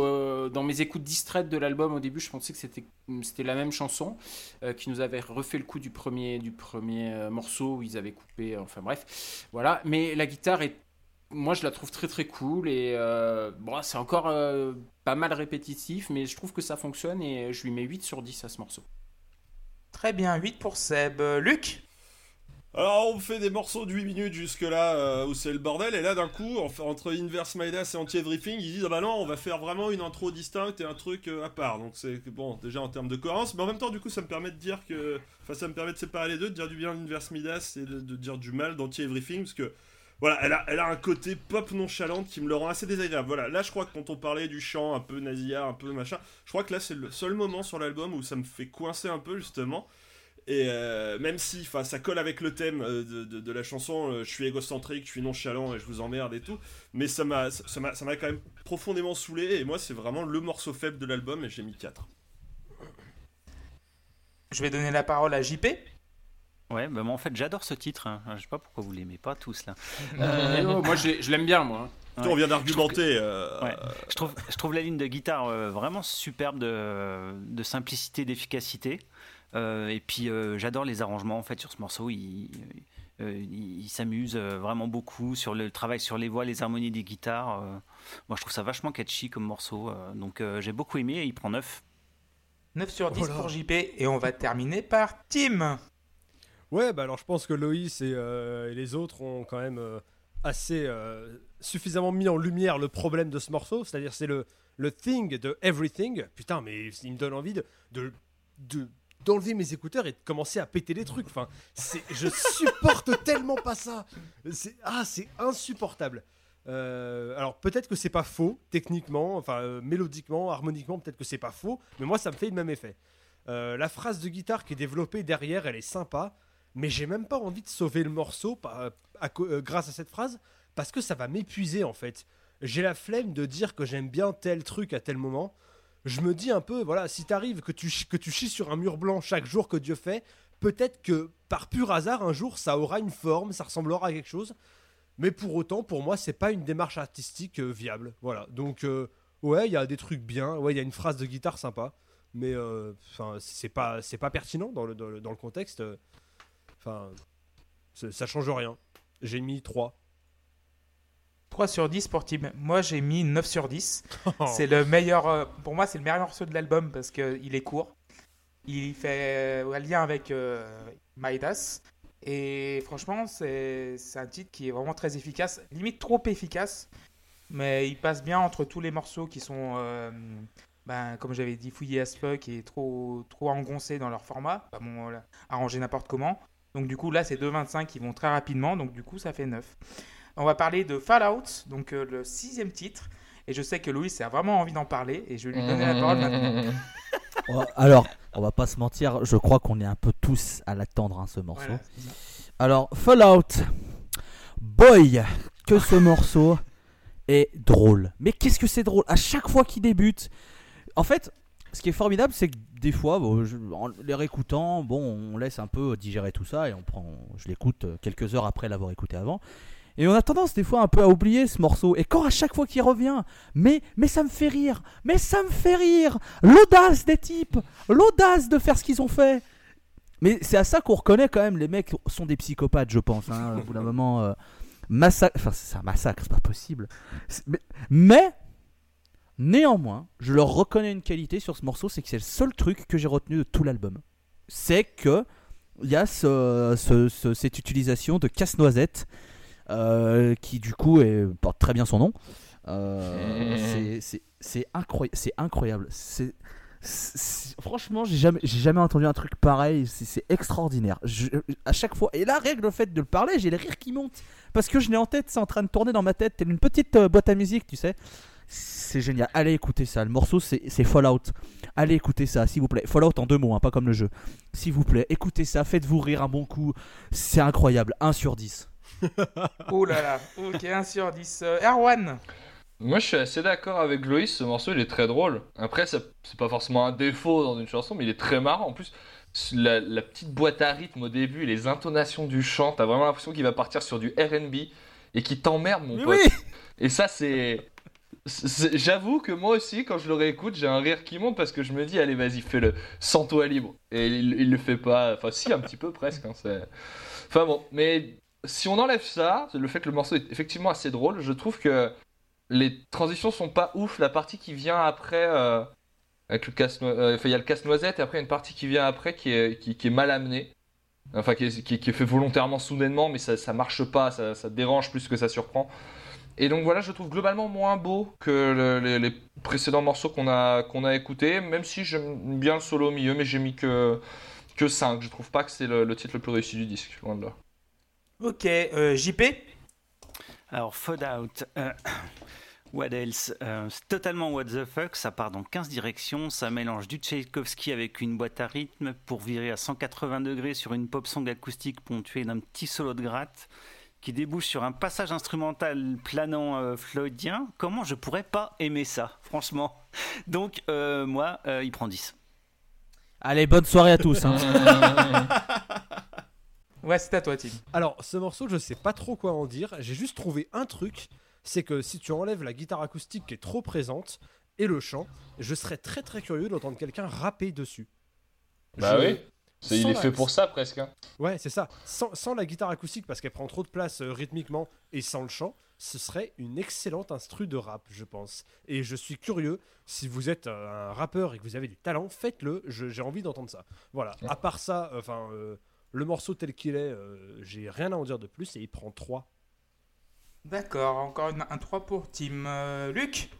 dans mes écoutes distraites de l'album au début, je pensais que c'était c'était la même chanson qui nous avait refait le coup du premier du premier morceau où ils avaient coupé. Enfin bref, voilà. Mais la guitare est moi, je la trouve très très cool et euh, bon, c'est encore euh, pas mal répétitif, mais je trouve que ça fonctionne et je lui mets 8 sur 10 à ce morceau. Très bien, 8 pour Seb. Euh, Luc? Alors on fait des morceaux de 8 minutes jusque là euh, où c'est le bordel et là d'un coup en- entre Inverse Midas et Anti Everything ils disent ah bah non on va faire vraiment une intro distincte et un truc euh, à part donc c'est bon déjà en termes de cohérence mais en même temps du coup ça me permet de dire que enfin ça me permet de séparer les deux de dire du bien d'Inverse Midas et de, de dire du mal d'Anti Everything parce que voilà elle a, elle a un côté pop nonchalante qui me le rend assez désagréable voilà là je crois que quand on parlait du chant un peu nasillard un peu machin je crois que là c'est le seul moment sur l'album où ça me fait coincer un peu justement et euh, même si ça colle avec le thème euh, de, la chanson, euh, je suis égocentrique, je suis nonchalant et je vous emmerde et tout, mais ça m'a ça m'a ça m'a quand même profondément saoulé et moi c'est vraiment le morceau faible de l'album et j'ai mis 4. Je vais donner la parole à JP. Ouais, bah moi en fait j'adore ce titre. hein. Je sais pas pourquoi vous l'aimez pas tous là. Moi, je, l'ai- je l'aime bien, moi. Ouais. On vient d'argumenter. euh, Ouais. Je trouve, je trouve la ligne de guitare euh, vraiment superbe de, de simplicité, d'efficacité. Euh, et puis euh, j'adore les arrangements en fait sur ce morceau. Il- euh, il, il s'amuse vraiment beaucoup sur le travail sur les voix, les harmonies des guitares. euh. moi, je trouve ça vachement catchy comme morceau. euh, donc, euh, j'ai beaucoup aimé et il prend 9. 9 sur 10 Oh là. pour JP. Et on va terminer par Tim. Ouais, bah alors je pense que Loïs et, euh, les autres ont quand même euh, assez euh, suffisamment mis en lumière le problème de ce morceau, c'est-à-dire c'est le, le thing de everything. Putain, mais il me donne envie de, de, de- d'enlever mes écouteurs et de commencer à péter des trucs. Enfin, c'est, je supporte tellement pas ça. Ah, c'est insupportable. Alors peut-être que c'est pas faux techniquement, enfin mélodiquement, harmoniquement, peut-être que c'est pas faux, mais moi ça me fait le même effet. La phrase de guitare qui est développée derrière, elle est sympa, mais j'ai même pas envie de sauver le morceau euh, grâce à cette phrase parce que ça va m'épuiser en fait. J'ai la flemme de dire que j'aime bien tel truc à tel moment. Je me dis un peu, voilà, si t'arrives que tu, que tu chies sur un mur blanc chaque jour que Dieu fait, peut-être que par pur hasard, un jour, ça aura une forme, ça ressemblera à quelque chose. Mais pour autant, pour moi, c'est pas une démarche artistique euh, viable. Voilà. Donc, euh, ouais, il y a des trucs bien. Ouais, il y a une phrase de guitare sympa. Mais euh, enfin, c'est pas, pas pertinent dans le, dans le contexte. Enfin, ça change rien. J'ai mis 3. 3 sur 10 pour Tim. Moi, j'ai mis 9 sur 10. C'est le meilleur. euh, pour moi, c'est le meilleur morceau de l'album parce qu'il est court. Il fait euh, un lien avec euh, Midas. Et franchement, c'est un titre qui est vraiment très efficace. Limite trop efficace. Mais il passe bien entre tous les morceaux qui sont, euh, ben, comme j'avais dit, fouillés as fuck et trop, trop engoncés dans leur format. Pas bon, voilà, arrangés n'importe comment. Donc du coup, là, c'est 2,25 qui vont très rapidement. Donc du coup, ça fait 9. On va parler de Fallout, donc euh, le sixième titre. Et je sais que Louis a vraiment envie d'en parler. Et je vais lui donner la parole maintenant. Oh, Alors, on va pas se mentir, je crois qu'on est un peu tous à l'attendre, hein, ce morceau. Voilà. Alors, Fallout. Boy, que ce morceau est drôle. Mais qu'est-ce que c'est drôle? À chaque fois qu'il débute. En fait, ce qui est formidable, c'est que des fois, bon, en les réécoutant, bon, on laisse un peu digérer tout ça et on prend, je l'écoute euh, quelques heures après l'avoir écouté avant. Et on a tendance des fois un peu à oublier ce morceau. Et quand à chaque fois qu'il revient, mais, mais ça me fait rire, mais ça me fait rire. L'audace des types, l'audace de faire ce qu'ils ont fait. Mais c'est à ça qu'on reconnaît quand même, les mecs sont des psychopathes, je pense. Hein, au bout d'un moment, euh, massacre. Enfin, c'est un massacre, c'est pas possible. Mais, mais, néanmoins, je leur reconnais une qualité sur ce morceau, c'est que c'est le seul truc que j'ai retenu de tout l'album. C'est que il y a ce- ce- ce- cette utilisation de casse-noisette euh, qui, du coup, est- porte très bien son nom. Euh, c'est- incroyable. C'est incroyable. C'est c'est- franchement, j'ai jamais, jamais entendu un truc pareil. C'est extraordinaire. Je- à chaque fois, et là, rien que le fait de le parler, j'ai les rires qui montent parce que je l'ai en tête. C'est en train de tourner dans ma tête. Telle une petite euh, boîte à musique, tu sais. C'est génial. Allez écouter ça. Le morceau, c'est c'est Fallout. Allez écouter ça, s'il vous plaît. Fallout en deux mots, hein, pas comme le jeu. S'il vous plaît, écoutez ça. Faites-vous rire un bon coup. C'est incroyable. 1 sur 10. Oh là là. Ok, 1 sur 10. Euh, Erwan. Moi, je suis assez d'accord avec Loïs. Ce morceau, il est très drôle. Après, c'est pas forcément un défaut dans une chanson, mais il est très marrant. En plus, la, la petite boîte à rythme au début, et les intonations du chant, t'as vraiment l'impression qu'il va partir sur du R&B et qu'il t'emmerde, mon Mais pote. oui Et ça, c'est. J'avoue que moi aussi, quand je le réécoute, j'ai un rire qui monte parce que je me dis, allez, vas-y, fais-le, sens-toi libre. Et il, il le fait pas, enfin, si, un petit peu presque. hein, enfin bon, mais si on enlève ça, le fait que le morceau est effectivement assez drôle, je trouve que les transitions sont pas ouf. La partie qui vient après, euh, avec le casse enfin, il y a le casse-noisette, et après, une partie qui vient après qui est, mal amenée. Enfin, qui est, qui fait volontairement soudainement, mais ça, ça marche pas, ça dérange plus que ça surprend. Et donc voilà, je le trouve globalement moins beau que le- les, les précédents morceaux qu'on a, qu'on a écoutés, même si j'aime bien le solo au milieu, mais j'ai mis que, que 5. Je trouve pas que c'est le, le titre le plus réussi du disque, loin de là. Ok, euh, JP. Alors, Fallout, euh, what else Euh, C'est totalement what the fuck, ça part dans 15 directions, ça mélange du Tchaïkovski avec une boîte à rythme pour virer à 180 degrés sur une pop song acoustique ponctuée d'un petit solo de gratte qui débouche sur un passage instrumental planant euh, floydien. Comment je pourrais pas aimer ça, franchement? Donc, euh, moi, euh, il prend 10. Allez, bonne soirée à tous. hein. Ouais, c'est à toi, Tim. Alors, ce morceau, je sais pas trop quoi en dire. J'ai juste trouvé un truc. C'est que si tu enlèves la guitare acoustique qui est trop présente et le chant, je serais très très curieux d'entendre quelqu'un rapper dessus. Bah Je- oui. C'est- il est la- fait pour ça presque. hein. Ouais, c'est ça. Sans, sans la guitare acoustique, parce qu'elle prend trop de place euh, rythmiquement, et sans le chant, ce serait une excellente instru de rap, je pense. Et je suis curieux, si vous êtes euh, un rappeur et que vous avez du talent, faites-le, je- j'ai envie d'entendre ça. Voilà, à part ça, enfin, euh, le morceau tel qu'il est, euh, j'ai rien à en dire de plus, et il prend 3. D'accord, encore une- un 3 pour Team. Euh, Luc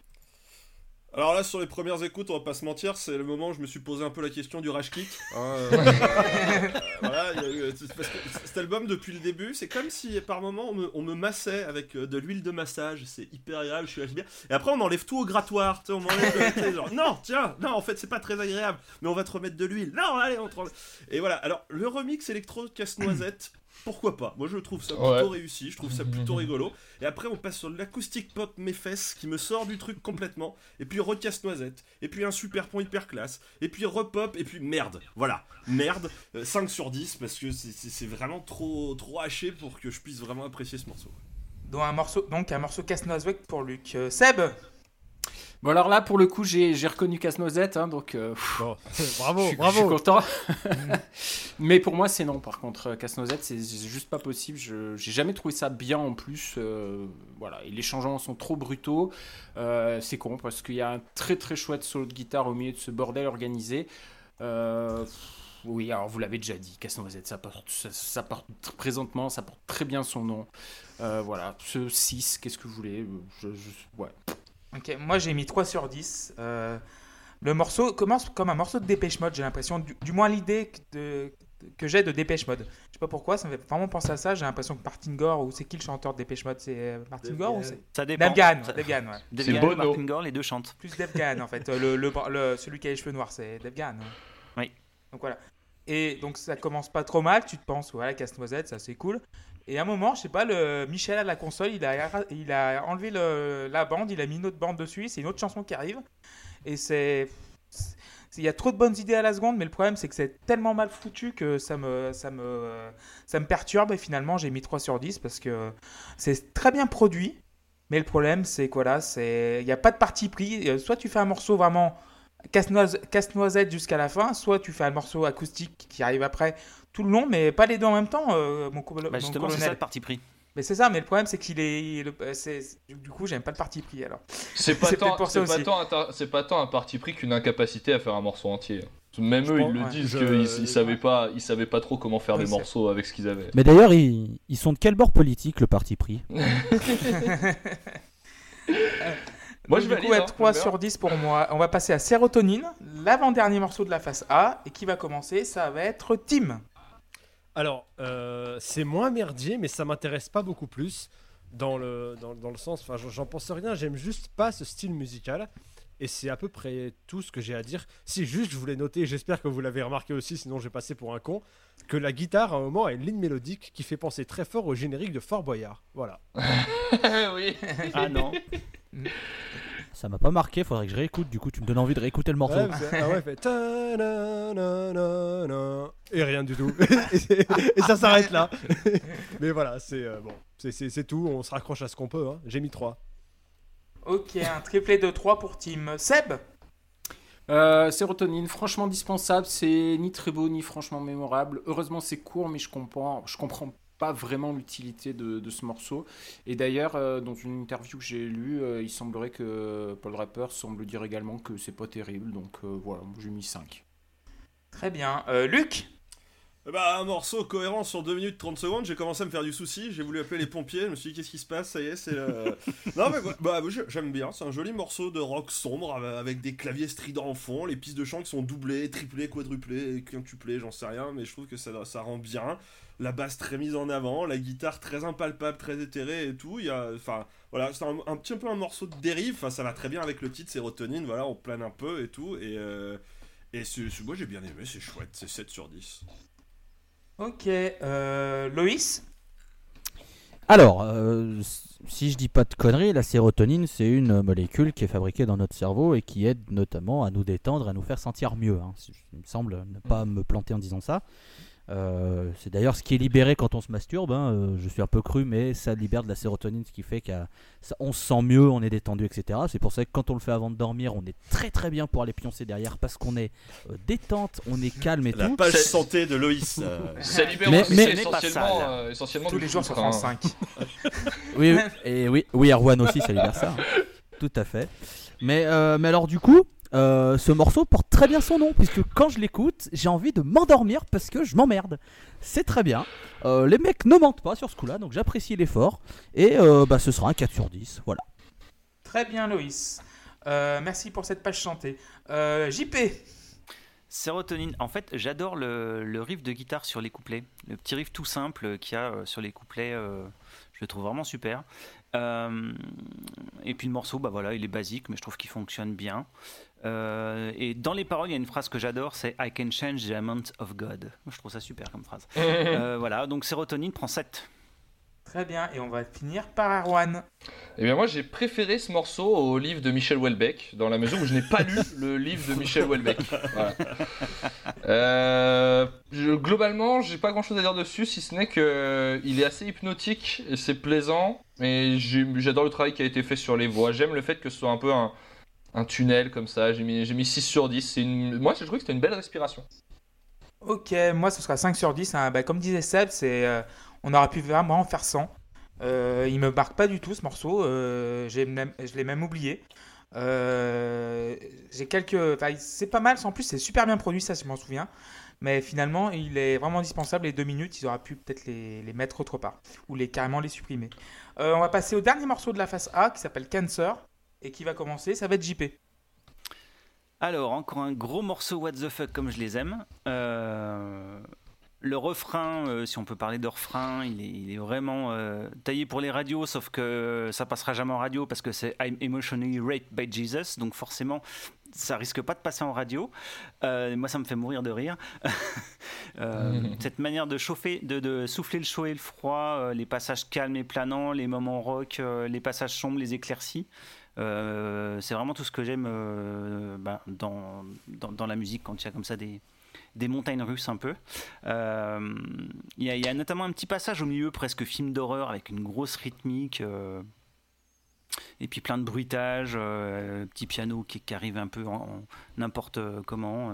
Alors là, sur les premières écoutes, on va pas se mentir, c'est le moment où je me suis posé un peu la question du rage kit. hein, euh, euh, voilà, eu- parce que cet album, depuis le début, c'est comme si par moment on me, on me massait avec euh, de l'huile de massage. C'est hyper agréable, je suis bien. Et après, on enlève tout au grattoir. tu sais, on genre, non, tiens, non, en fait, c'est pas très agréable, mais on va te remettre de l'huile. Non, allez, on te re- Et voilà, alors le remix électro casse-noisette. Pourquoi pas? Moi je trouve ça plutôt Ouais. réussi, je trouve ça plutôt rigolo. Et après on passe sur l'acoustique pop mes fesses qui me sort du truc complètement. Et puis recasse noisette. Et puis un super pont hyper classe. Et puis repop. Et puis merde. Voilà. Merde. Euh, 5 sur 10 parce que c'est vraiment trop, trop haché pour que je puisse vraiment apprécier ce morceau. donc un morceau, donc un morceau casse-noisette pour Luc. Euh, Seb Bon alors là pour le coup j'ai reconnu Casse-Noisette hein, donc euh, pff, Bon, je, bravo, suis- je suis bravo. content. Mais pour moi c'est non par contre euh, Casse-Noisette c'est juste pas possible. Je j'ai jamais trouvé ça bien en plus. euh, voilà et les changements sont trop brutaux. Euh, c'est con parce qu'il y a un très très chouette solo de guitare au milieu de ce bordel organisé. Oui, alors vous l'avez déjà dit, Casse-Noisette, ça porte, ça, ça porte tr- présentement, ça porte très bien son nom. Voilà, ce 6, qu'est-ce que vous voulez? Je, je- ouais. Ok, moi j'ai mis 3 sur 10. Euh, le morceau commence comme un morceau de Dépêche Mode, j'ai l'impression. Du, du moins l'idée que, j'ai de Dépêche Mode. Je sais pas pourquoi, ça me fait vraiment penser à ça. J'ai l'impression que Martin Gore, ou c'est qui le chanteur de Dépêche Mode C'est euh, Martin Gore ou c'est Ça dépend. Dave Gahan, Ça- Dave Gahan, ouais. Gahan, Bono. Martin Gore, les deux chantent. Plus Dave Gahan en fait. Euh, Le, le, le- celui qui a les cheveux noirs, c'est Gahan. ouais. Oui. Donc voilà. Et donc ça commence pas trop mal, tu te penses, voilà, casse-noisette, ça c'est cool. Et à un moment, je sais pas, Michel à la console, il a, il a enlevé le- la bande, il a mis une autre bande dessus, c'est une autre chanson qui arrive. Et c'est. Il y a trop de bonnes idées à la seconde, mais le problème c'est que c'est tellement mal foutu que ça me, ça me, ça me perturbe. Et finalement, j'ai mis 3 sur 10 parce que c'est très bien produit. Mais le problème, c'est quoi là Il n'y a pas de parti pris. Euh, Soit tu fais un morceau vraiment casse-noise- casse-noisette jusqu'à la fin, soit tu fais un morceau acoustique qui arrive après tout le long, mais pas les deux en même temps, euh, mon, colo- Bah, mon justement, c'est ça colonel. le parti pris. Mais c'est ça, mais le problème c'est qu'il est. il- euh, du du coup, j'aime pas le parti pris alors. C'est pas, tant, pour ça c'est pas, aussi. tant un tar- c'est pas tant un parti pris qu'une incapacité à faire un morceau entier. Même Je eux, pense- ils le ouais. disent qu'ils ils savaient pas, ils savaient pas trop comment faire Oui, des morceaux avec ce qu'ils avaient. Mais d'ailleurs, ils, ils sont de quel bord politique, le parti pris? Moi, Donc, je du hein, être 3 j'aime sur 10 pour moi. On va passer à Sérotonine, l'avant-dernier morceau de la face A. Et qui va commencer? Ça va être Tim. Alors, euh, c'est moins merdier, mais ça m'intéresse pas beaucoup plus. Dans le, dans, dans le sens, enfin, j'en- pense rien, j'aime juste pas ce style musical. Et c'est à peu près tout ce que j'ai à dire. Si juste je voulais noter, j'espère que vous l'avez remarqué aussi, sinon je vais passer pour un con, que la guitare à un moment a une ligne mélodique qui fait penser très fort au générique de Fort Boyard. Voilà. oui. Ah non. Ça m'a pas marqué, faudrait que je réécoute. Du coup, tu me donnes envie de réécouter le morceau. Ouais, ah ouais, fait et rien du tout. et, ça s'arrête là. Mais voilà, c'est euh, bon, c'est- tout. On se raccroche à ce qu'on peut. hein. J'ai mis 3. Ok, un triplé de 3 pour Tim. Seb Euh, sérotonine, franchement dispensable, c'est ni très beau ni franchement mémorable. Heureusement c'est court, mais je comprends, je comprends pas vraiment l'utilité de, ce morceau. Et d'ailleurs, euh, dans une interview que j'ai lue, euh, il semblerait que Paul Rapper semble dire également que c'est pas terrible. Donc euh, voilà, j'ai mis 5. Très bien. Luc? Bah, un morceau cohérent sur 2 minutes 30 secondes, j'ai commencé à me faire du souci, j'ai voulu appeler les pompiers, je me suis dit qu'est-ce qui se passe, ça y est, c'est le... non mais bah, j'aime bien, c'est un joli morceau de rock sombre avec- des claviers stridents en fond, les pistes de chant qui sont doublées, triplées, quadruplées, quintuplées, j'en sais rien, mais je trouve que ça, ça rend bien. La basse très mise en avant, la guitare très impalpable, très éthérée et tout, il y a... Enfin, voilà, c'est un, un petit peu un morceau de dérive, enfin ça va très bien avec le titre Sérotonine, voilà, on plane un peu et tout, et... euh, Et moi j'ai bien aimé, c'est chouette, c'est 7 sur 10. Ok. Euh, Loïs Alors, euh, si je dis pas de conneries, la sérotonine, c'est une molécule qui est fabriquée dans notre cerveau et qui aide notamment à nous détendre, à nous faire sentir mieux. hein. Il me semble ne pas me planter en disant ça. Euh, c'est d'ailleurs ce qui est libéré quand on se masturbe. hein, euh, je suis un peu cru, mais ça libère de la sérotonine, ce qui fait qu'on se sent mieux, on est détendu, etc. C'est pour ça que quand on le fait avant de dormir, on est très très bien pour aller pioncer derrière parce qu'on est euh, détente, on est calme et La tout. page C'est- santé de Loïs. euh, Ça libère Mais- aussi mais- essentiellement, Pas euh, essentiellement Tous les jours sur. France 5. Oui, oui, et oui, oui, Erwan aussi, ça libère ça. hein. Tout à fait. Mais, euh, mais alors, du coup, euh, ce morceau porte très bien son nom, puisque quand je l'écoute, j'ai envie de m'endormir parce que je m'emmerde. C'est très bien. Euh, les mecs ne mentent pas sur ce coup-là, donc j'apprécie l'effort. Et euh, bah, ce sera un 4 sur 10. Voilà. Très bien, Loïs. Euh, merci pour cette page chantée. Euh, JP, Sérotonine. En fait, j'adore le, le riff de guitare sur les couplets. Le petit riff tout simple qu'il y a sur les couplets, euh, je le trouve vraiment super. Euh, et puis le morceau, bah voilà, il est basique, mais je trouve qu'il fonctionne bien. Euh, et dans les paroles, il y a une phrase que j'adore, c'est I can change the amount of God. Je trouve ça super comme phrase. Euh, voilà, donc Sérotonine prend 7. très bien. Et on va finir par Erwan. Eh bien moi j'ai préféré ce morceau au livre de Michel Houellebecq, dans la mesure où je n'ai pas lu le livre de Michel Houellebecq. Voilà. Euh, je- globalement, j'ai pas grand chose à dire dessus, si ce n'est que il est assez hypnotique et c'est plaisant. Et j'adore le travail qui a été fait sur les voix. J'aime le fait que ce soit un peu un, un tunnel comme ça. J'ai mis, j'ai mis 6 sur 10. C'est Une... Moi j'ai trouvé que c'était une belle respiration. Ok, moi ce sera 5 sur 10. hein. Bah, comme disait Seb, euh, on aurait pu vraiment en faire 100. Euh, il me marque pas du tout ce morceau. euh, je l'ai même oublié. Euh, j'ai quelques. c'est pas mal. En plus, c'est super bien produit, ça, je m'en souviens. Mais finalement, il est vraiment indispensable. Les deux minutes, ils auraient pu peut-être les, les mettre autre part. Ou les, carrément les supprimer. On va passer au dernier morceau de la face A qui s'appelle Cancer. Et qui va commencer. Ça va être JP. Alors, encore un gros morceau What the fuck comme je les aime. Euh, le refrain, euh, si on peut parler de refrain, il est, il est vraiment euh, taillé pour les radios, sauf que ça passera jamais en radio parce que c'est I'm emotionally raped by Jesus, donc forcément ça risque pas de passer en radio. Euh, moi, ça me fait mourir de rire. Euh, Cette manière de chauffer, de, de souffler le chaud et le froid, euh, les passages calmes et planants, les moments rock, euh, les passages sombres, les éclaircies. Euh, c'est vraiment tout ce que j'aime euh, ben, dans, dans, la musique quand il y a comme ça des, des montagnes russes un peu. Euh, Il y, a- notamment un petit passage au milieu, presque film d'horreur, avec une grosse rythmique. et puis plein de bruitages, petit piano qui, arrive un peu n'importe comment.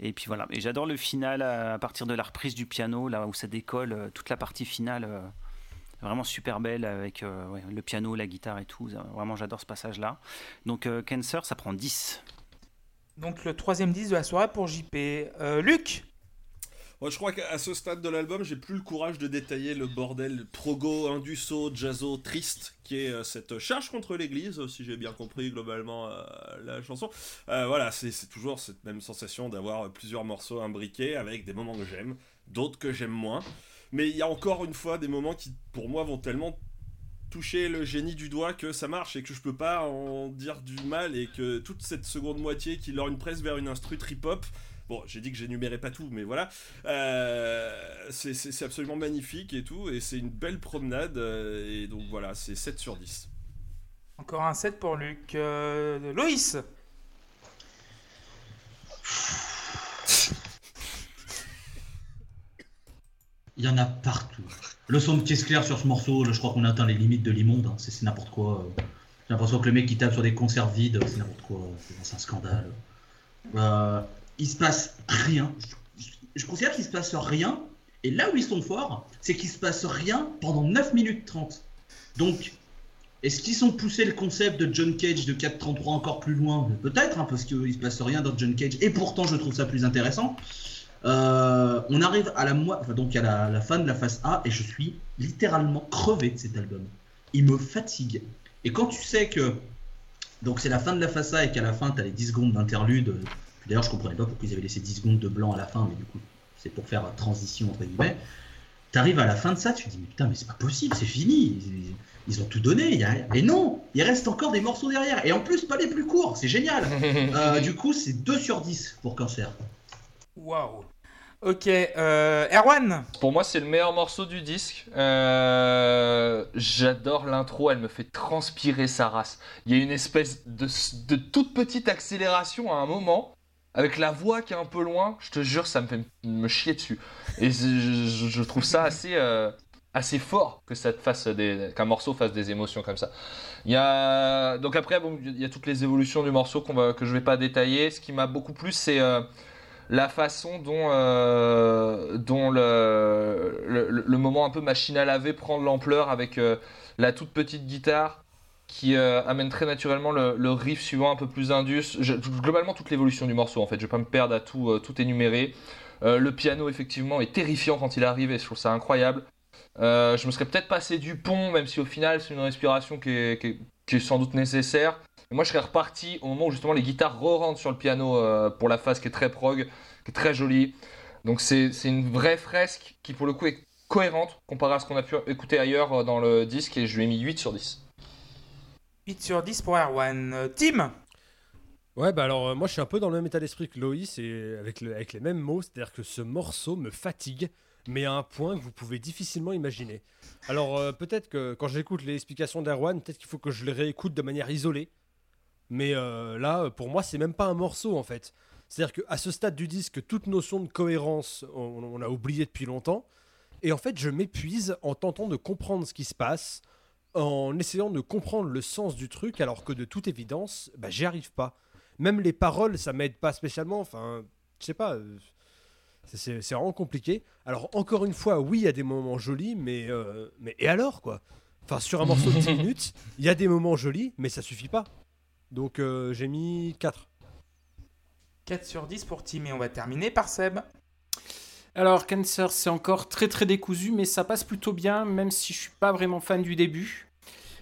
et puis voilà. Et j'adore le final à, partir de la reprise du piano, là où ça décolle, toute la partie finale. Vraiment super belle avec euh, ouais, le piano, la guitare et tout. Vraiment, j'adore ce passage-là. Donc, euh, Cancer, ça prend 10. Donc le troisième 10 de la soirée pour JP. Euh, Luc Moi, je crois qu'à ce stade de l'album, j'ai plus le courage de détailler le bordel progo, induso, jazzo, triste, qui est euh, cette charge contre l'Église, si j'ai bien compris globalement euh, la chanson. Euh, voilà, c'est c'est toujours cette même sensation d'avoir plusieurs morceaux imbriqués avec des moments que j'aime, d'autres que j'aime moins. Mais il y a encore une fois des moments qui, pour moi, vont tellement toucher le génie du doigt que ça marche et que je peux pas en dire du mal et que toute cette seconde moitié qui leur une presse vers une instru trip-hop Bon, j'ai dit que j'énumérais pas tout, mais voilà. Euh, c'est- absolument magnifique et tout, et c'est une belle promenade, euh, et donc voilà, c'est 7 sur 10. Encore un 7 pour Luc. Euh, Loïs Il y en a partout. Le son de caisse claire sur ce morceau, je crois qu'on atteint les limites de l'immonde. hein. C'est n'importe quoi. J'ai l'impression que le mec qui tape sur des conserves vides, c'est n'importe quoi. C'est- un scandale. Euh, il se passe rien. Je, je considère qu'il se passe rien. Et là où ils sont forts, c'est qu'il se passe rien pendant 9 minutes 30. Donc, est-ce qu'ils ont poussé le concept de John Cage de 4.33 encore plus loin? Peut-être, hein, parce qu'il se passe rien dans John Cage. Et pourtant, je trouve ça plus intéressant. Euh, on arrive à la, enfin, donc à la, la fin de la phase A et je suis littéralement crevé de cet album. Il me fatigue. Et quand tu sais que donc c'est la fin de la phase A et qu'à la fin tu as les 10 secondes d'interlude, euh, d'ailleurs je comprenais pas pourquoi ils avaient laissé 10 secondes de blanc à la fin, mais du coup c'est pour faire transition entre guillemets. T'arrives à la fin de ça, tu te dis mais putain mais c'est pas possible, c'est fini. Ils, ils ont tout donné, il y a... et non, il reste encore des morceaux derrière. Et en plus pas les plus courts, c'est génial. Euh, du coup c'est 2 sur 10 pour Cancer. Waouh. Ok, euh, Erwan Pour moi, c'est le meilleur morceau du disque. Euh, J'adore l'intro, elle me fait transpirer sa race. Il y a une espèce de, toute petite accélération à un moment. avec la voix qui est un peu loin, je te jure, ça me fait me chier dessus. Et je, trouve ça assez, euh, assez fort que ça qu'un morceau fasse des émotions comme ça. Il y a donc après il y a toutes les évolutions du morceau que je vais pas détailler. Ce qui m'a beaucoup plu, c'est la façon dont euh, le, moment un peu machine à laver prend de l'ampleur avec euh, la toute petite guitare qui euh, amène très naturellement le, riff suivant un peu plus indus. Globalement toute l'évolution du morceau en fait. Je vais pas me perdre à tout énumérer. Le piano effectivement est terrifiant quand il arrive et je trouve ça incroyable. Je me serais peut-être passé du pont, même si au final c'est une respiration qui est sans doute nécessaire. Et moi je serais reparti au moment où justement les guitares re-rentrent sur le piano euh, pour la phase qui est très prog, qui est très jolie. Donc c'est c'est une vraie fresque qui pour le coup est cohérente comparé à ce qu'on a pu écouter ailleurs euh, dans le disque et je lui ai mis 8 sur 10. 8 sur 10 pour Erwan. Euh, Tim? Ouais, bah alors euh, moi je suis un peu dans le même état d'esprit que Loïs et avec, le- avec les mêmes mots, c'est-à-dire que ce morceau me fatigue, mais à un point que vous pouvez difficilement imaginer. Alors euh, peut-être que quand j'écoute les explications d'Erwan, peut-être qu'il faut que je les réécoute de manière isolée, mais euh, là pour moi c'est même pas un morceau en fait. C'est-à-dire qu'à ce stade du disque, toute notion de cohérence, on, on a oublié depuis longtemps, et en fait je m'épuise en tentant de comprendre ce qui se passe, en essayant de comprendre le sens du truc, alors que de toute évidence, bah, j'y arrive pas même les paroles, ça m'aide pas spécialement. Enfin, je sais pas. euh, c'est vraiment compliqué. Alors, encore une fois, oui, il y a des moments jolis, mais, euh, mais et alors, quoi? Enfin, sur un morceau de 10 minutes, il y a des moments jolis, mais ça suffit pas. Donc, euh, j'ai mis 4. 4 sur 10 pour Tim et on va terminer par Seb. Alors, Cancer, c'est encore très très décousu, mais ça passe plutôt bien, même si je suis pas vraiment fan du début.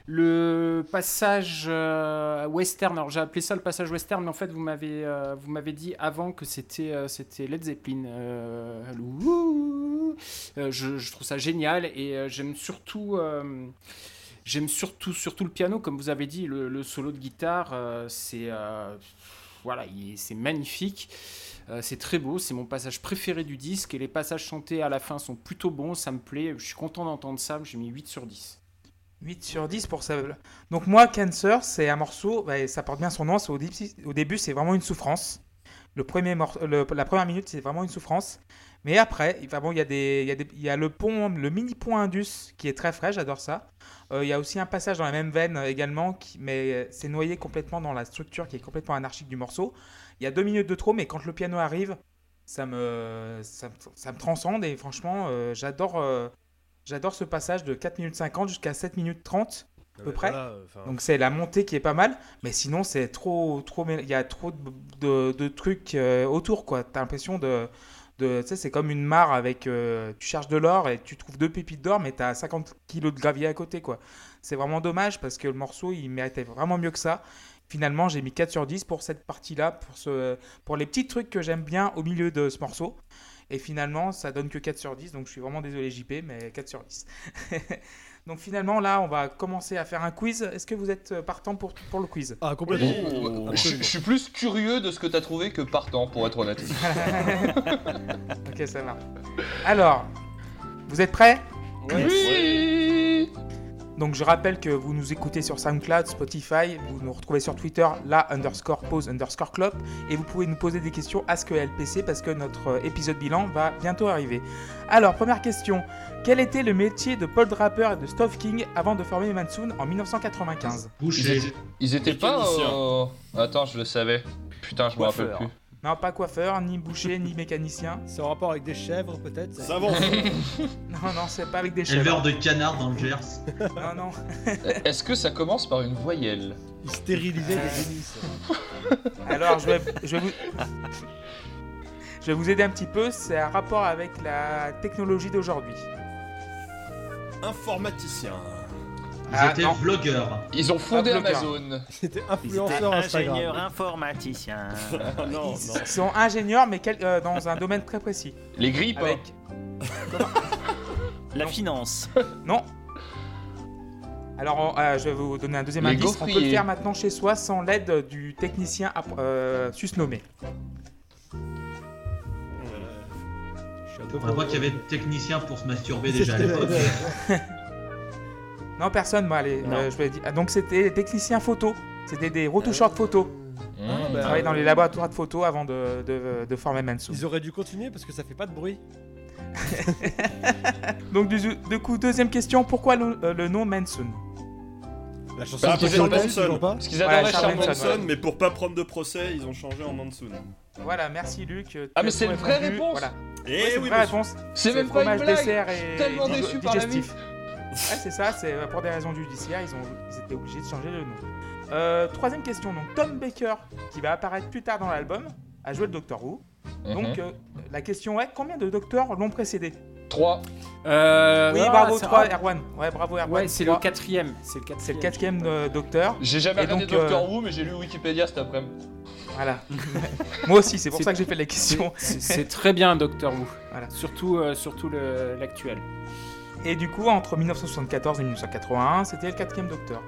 Le passage euh, western, alors j'ai appelé ça le passage western, mais en fait vous m'avez euh, vous m'avez dit avant que c'était euh, c'était Led Zeppelin. Euh, euh, je, je trouve ça génial et euh, j'aime surtout euh, j'aime surtout surtout le piano, comme vous avez dit, le, solo de guitare, euh, c'est euh, voilà, il- c'est magnifique. Euh, c'est très beau, c'est mon passage préféré du disque et les passages chantés à la fin sont plutôt bons, ça me plaît, je suis content d'entendre ça, j'ai mis 8 sur 10. 8 sur 10 pour Seb. Donc moi, Cancer, c'est un morceau, bah, ça porte bien son nom, au, début- c'est vraiment une souffrance. Le premier la première minute c'est vraiment une souffrance. Mais après, il- bon, y, a des, il, y a des- il y a le pont, le mini pont Indus qui est très frais, j'adore ça. Euh, il y a aussi un passage dans la même veine euh, également, qui, mais euh, c'est noyé complètement dans la structure qui est complètement anarchique du morceau. Il y a deux minutes de trop, mais quand le piano arrive, ça me, ça, me- ça me transcende et franchement, euh, j'adore, euh, j'adore ce passage de 4 minutes 50 jusqu'à 7 minutes 30 à peu près. Donc c'est la montée qui est pas mal, mais sinon c'est trop, trop, il y a trop de, de- de trucs autour quoi. T'as l'impression de, c'est comme une mare avec, euh, tu cherches de l'or et tu trouves deux pépites d'or, mais t'as 50 kilos de gravier à côté quoi. C'est vraiment dommage parce que le morceau il méritait vraiment mieux que ça. Finalement j'ai mis 4 sur 10 pour cette partie-là, pour, ce, pour les petits trucs que j'aime bien au milieu de ce morceau. Et finalement, ça donne que 4 sur 10, donc je suis vraiment désolé JP, mais 4 sur 10. donc finalement, là, on va commencer à faire un quiz. Est-ce que vous êtes euh, partant pour, pour le quiz? Ah, complètement. Oh, je, je suis plus curieux de ce que t'as trouvé que partant, pour être honnête. Ok, ça marche. Alors, vous êtes prêts? Oui Donc je rappelle que vous nous écoutez sur SoundCloud, Spotify, vous nous retrouvez sur Twitter, la underscore pause underscore clope, et vous pouvez nous poser des questions à ce que LPC parce que notre euh, épisode bilan va bientôt arriver. Alors, première question, quel était le métier de Paul Draper et de Stove King avant de former Mansoon en 1995 Ils Boucher. étaient, ils étaient pas. Euh, Attends, je le savais. Putain, je me rappelle plus. Non, pas coiffeur, ni boucher, ni mécanicien. C'est en rapport avec des chèvres, peut-être ça Savant. Non, non, c'est pas avec des chèvres. Éleveur de canards dans le Gers. Non, non. Est-ce que ça commence par une voyelle? Ils stérilisaient des génisses. Alors, je vais, je vais vous... Je vais vous aider un petit peu, c'est un rapport avec la technologie d'aujourd'hui. Informaticien. Ils Ah, étaient non. vlogueurs. Ils ont fondé Ah, bloqueur. Amazon. C'était Ils étaient influenceur Instagram. ingénieurs informaticiens. Ah non, Ils non. sont ingénieurs, mais quel- euh, dans un domaine très précis. Les grippes. Avec... La finance. Non. Alors, on- euh, je vais vous donner un deuxième Les indice. On peut le gaufriers. faire maintenant chez soi sans l'aide du technicien euh, susnommé. On voit qu'il y avait des techniciens pour se masturber déjà à l'époque. Non, personne. Bah, allez, Non. euh, je vais dire. ah, Donc, c'était des techniciens photo. C'était des retoucheurs de photos. Mmh. bah mais, travaillait dans euh, les laboratoires de photos avant de, de, de former Mansoon. Ils auraient dû continuer parce que ça fait pas de bruit. Donc du, du coup, deuxième question, pourquoi le, euh, le nom Mansoon La chanson Ah, de pour Charles Manson, Manson. Parce qu'ils adoraient Charles Charles Manson, Manson. Manson, mais pour pas prendre de procès, ils ont changé en Manson. Voilà, merci Luc. Ah, mais c'est une vraie réponse. Voilà. Eh Ouais, c'est une oui, vraie réponse. C'est même pas une fromage, blague. et suis tellement déçu par la vie. Ouais, c'est ça, c'est euh, pour des raisons judiciaires, ils, ont, ils étaient obligés de changer le nom. Euh, troisième question, donc Tom Baker, qui va apparaître plus tard dans l'album, a joué le Docteur Who. Donc Mhm. euh, la question est, combien de docteurs l'ont précédé? 3. Euh, Oui, ah, bravo, c'est- 3, ah, Erwan. Ouais, bravo Erwan. Ouais, c'est le trois. quatrième. C'est le C'est quatrième. le quatrième euh, docteur. J'ai jamais regardé donc, Doctor euh, Who, mais j'ai lu Wikipédia cet après-midi. Voilà. Moi aussi, c'est pour ça que j'ai fait la question. C'est très bien, Doctor Who. Voilà. Surtout, euh, surtout le- l'actuel. Et du coup, entre 1974 et 1981, c'était le quatrième docteur.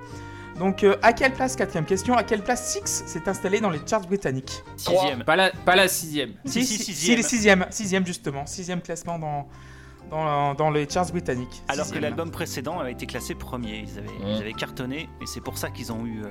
Donc, euh, à quelle place, quatrième question, à quelle place Six s'est installé dans les charts britanniques Sixième. Pas la, pas la sixième. Si, si, si, sixième. les sixième, sixième justement, sixième classement dans, dans, dans les charts britanniques. Alors que l'album précédent a été classé premier. Ils avaient, ils avaient cartonné et c'est pour ça qu'ils ont eu. euh,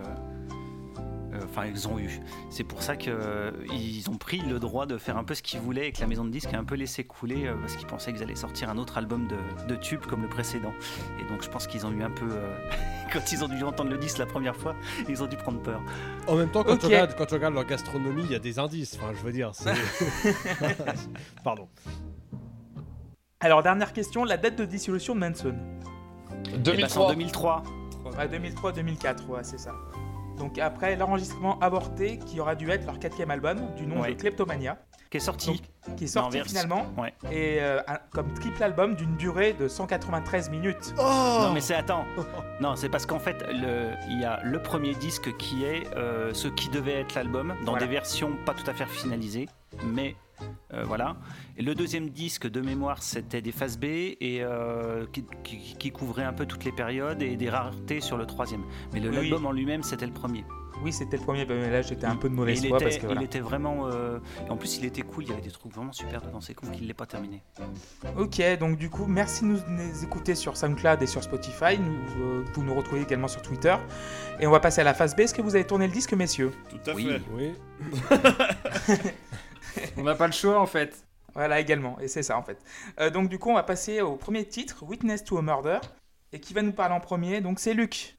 Enfin, ils ont eu. C'est pour ça qu'ils ont pris le droit de faire un peu ce qu'ils voulaient et que la maison de disques a un peu laissé couler euh, parce qu'ils pensaient qu'ils allaient sortir un autre album de, de tube comme le précédent. Et donc, je pense qu'ils ont eu un peu. euh, quand ils ont dû entendre le disque la première fois, ils ont dû prendre peur. En même temps, quand, Ok. tu regardes, quand tu regardes leur gastronomie, il y a des indices. Enfin, je veux dire, c'est. Pardon. Alors, dernière question, la date de dissolution de Manson? Et bah, c'est en 2003. 2003. Ouais, 2003-2004, ouais, c'est ça. Donc, après l'enregistrement avorté, qui aura dû être leur quatrième album, du nom Ouais. de Kleptomania, Qui est sorti. Donc, qui est sorti finalement, Ouais. et euh, un- comme triple album d'une durée de 193 minutes. Oh Non mais c'est attends. Non c'est parce qu'en fait il y a le premier disque qui est euh, ce qui devait être l'album dans Voilà. des versions pas tout à fait finalisées, mais euh, voilà. Et le deuxième disque de mémoire c'était des phases B et euh, qui, qui- qui couvrait un peu toutes les périodes et des raretés sur le troisième. Mais Oui, l'album oui. en lui-même c'était le premier. Oui, c'était le premier, mais là j'étais un peu de mauvaise foi parce que il était vraiment. euh, en plus il était cool, il y avait des trucs vraiment super dedans. C'est con qu'il l'ait pas terminé. Ok, donc du coup, merci de nous nous écouter sur SoundCloud et sur Spotify. Nous, euh, vous nous retrouvez également sur Twitter. Et on va passer à la phase B. Est-ce que vous avez tourné le disque, messieurs? Tout à Oui. fait. Oui. On n'a pas le choix en fait. Voilà, également. Et c'est ça en fait. Euh, donc du coup, on va passer au premier titre, Witness to a Murder. Et qui va nous parler en premier Donc c'est Luc.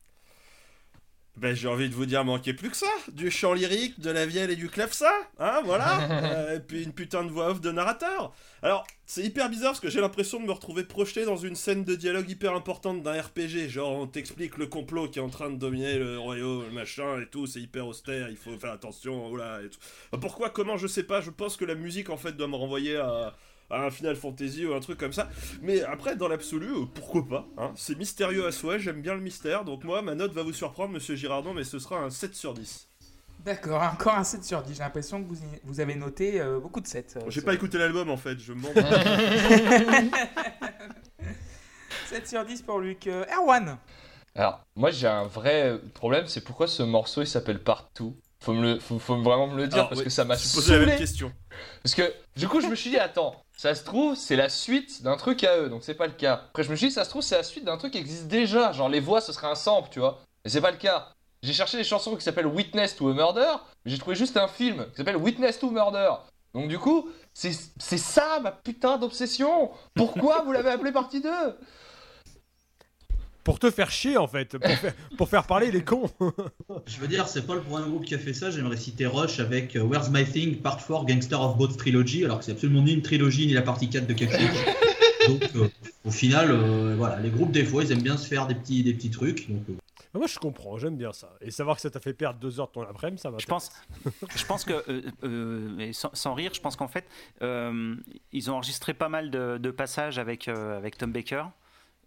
Ben, j'ai envie de vous dire, manquez plus que ça Du chant lyrique, de la vielle et du clavecin Hein, voilà Euh, Et puis une putain de voix off de narrateur Alors, c'est hyper bizarre parce que j'ai l'impression de me retrouver projeté dans une scène de dialogue hyper importante d'un RPG. Genre, on t'explique le complot qui est en train de dominer le royaume, le machin et tout, c'est hyper austère, il faut faire attention, oula, et tout. Pourquoi, comment, je sais pas, je pense que la musique en fait doit me renvoyer à à un Final Fantasy ou un truc comme ça. Mais après, dans l'absolu, euh, pourquoi pas hein. C'est mystérieux à souhait, j'aime bien le mystère. Donc moi, ma note va vous surprendre, monsieur Girardon, mais ce sera un 7 sur 10. D'accord, encore un 7 sur 10. J'ai l'impression que vous, y- vous avez noté euh, beaucoup de 7. J'ai pas écouté l'album en fait, je me demande. 7 sur 10 pour Luc. Euh, Erwan Alors, moi j'ai un vrai problème, c'est pourquoi ce morceau il s'appelle Partout? Faut, me le, faut, faut vraiment me le dire Alors, parce que ça m'a posé la même question. Parce que du coup, je me suis dit, attends, ça se trouve, c'est la suite d'un truc à eux, donc c'est pas le cas. Après, je me suis dit, ça se trouve, c'est la suite d'un truc qui existe déjà. Genre, les voix, ce serait un sample, tu vois. Mais c'est pas le cas. J'ai cherché des chansons qui s'appellent Witness to a Murder, mais j'ai trouvé juste un film qui s'appelle Witness to Murder. Donc, du coup, c'est c'est ça ma putain d'obsession. Pourquoi vous l'avez appelé partie 2 Pour te faire chier, en fait. Pour faire, pour faire parler les cons. Je veux dire, c'est pas le premier groupe qui a fait ça. J'aimerais citer Rush avec euh, Where's My Thing, Part 4, Gangster of Both Trilogy, alors que c'est absolument ni une trilogie ni la partie 4 de quelque chose. Donc, euh, au final, euh, voilà, les groupes, des fois, ils aiment bien se faire des petits, des petits trucs. Donc, euh, Moi, je comprends, j'aime bien ça. Et savoir que ça t'a fait perdre deux heures de ton après-midi, ça va. Je pense, je pense que, euh, euh, sans, sans rire, je pense qu'en fait, euh, ils ont enregistré pas mal de, de passages avec, euh, avec Tom Baker.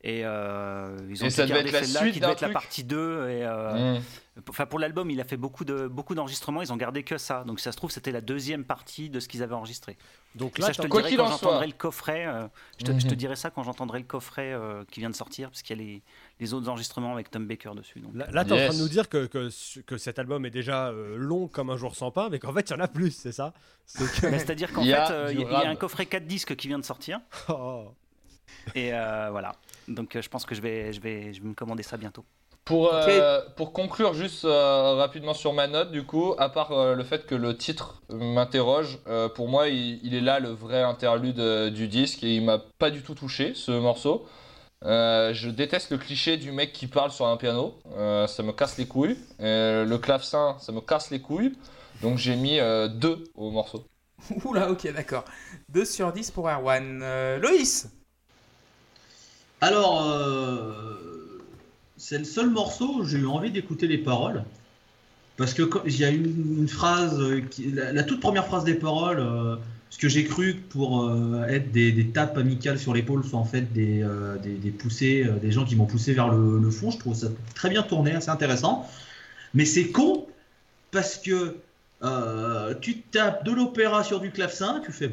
Et euh, ils ont Et ça devait gardé être la celle-là suite qui devait être la partie 2. Et, euh, Enfin, pour l'album, il a fait beaucoup de beaucoup d'enregistrements. Ils ont gardé que ça. Donc, si ça se trouve, c'était la deuxième partie de ce qu'ils avaient enregistré. Donc là, ça, je te dirai qu'il quand en soit. j'entendrai le coffret. euh, je, te, je te Mhm. dirai ça quand j'entendrai le coffret euh, qui vient de sortir, parce qu'il y a les, les autres enregistrements avec Tom Baker dessus. Donc. Là, là, t'es en train de nous dire que, que, que cet album est déjà euh, long comme un jour sans pain, mais qu'en fait, il y en a plus, c'est ça? Que- Bah, C'est-à-dire qu'en Il y a fait, il y, a- il y a un coffret 4 disques qui vient de sortir. Oh. Et euh, voilà. Donc, euh, je pense que je vais, je, vais, je vais me commander ça bientôt. Pour, euh, pour conclure juste euh, rapidement sur ma note, du coup, à part euh, le fait que le titre m'interroge, euh, pour moi, il, il est là le vrai interlude euh, du disque et il m'a pas du tout touché ce morceau. Euh, je déteste le cliché du mec qui parle sur un piano, Euh, ça me casse les couilles. Le clavecin, ça me casse les couilles. Donc j'ai mis 2 au morceau. Oula, ok, d'accord. 2 sur 10 pour Erwan. Euh, Loïs Alors, euh, c'est le seul morceau où j'ai eu envie d'écouter les paroles. Parce que il y a une, une phrase, la, toute première phrase des paroles, euh, ce que j'ai cru pour euh, être des, tapes amicales sur l'épaule sont en fait des, poussées, des gens qui m'ont poussé vers le, fond. Je trouve ça très bien tourné, assez intéressant. Mais c'est con parce que tu tapes de l'opéra sur du clavecin, tu fais.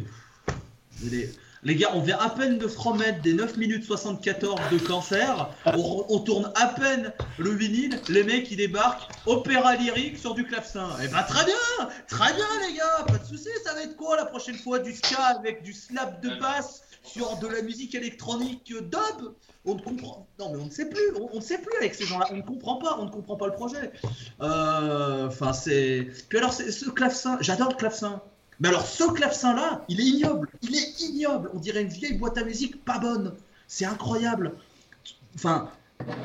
Les gars, on vient à peine de remettre des 9 minutes 74 de cancer. On, on tourne à peine le vinyle. Les mecs, ils débarquent. Opéra lyrique sur du clavecin. Eh ben, très bien Très bien, les gars. Pas de soucis, ça va être quoi la prochaine fois Du ska avec du slap de basse sur de la musique électronique euh, dub? On ne comprend non mais on ne sait plus. On, ne sait plus avec ces gens-là. On ne comprend pas. On ne comprend pas le projet. Euh, enfin c'est puis alors c'est- ce clavecin j'adore le clavecin mais alors ce clavecin là il est ignoble il est ignoble on dirait une vieille boîte à musique pas bonne c'est incroyable enfin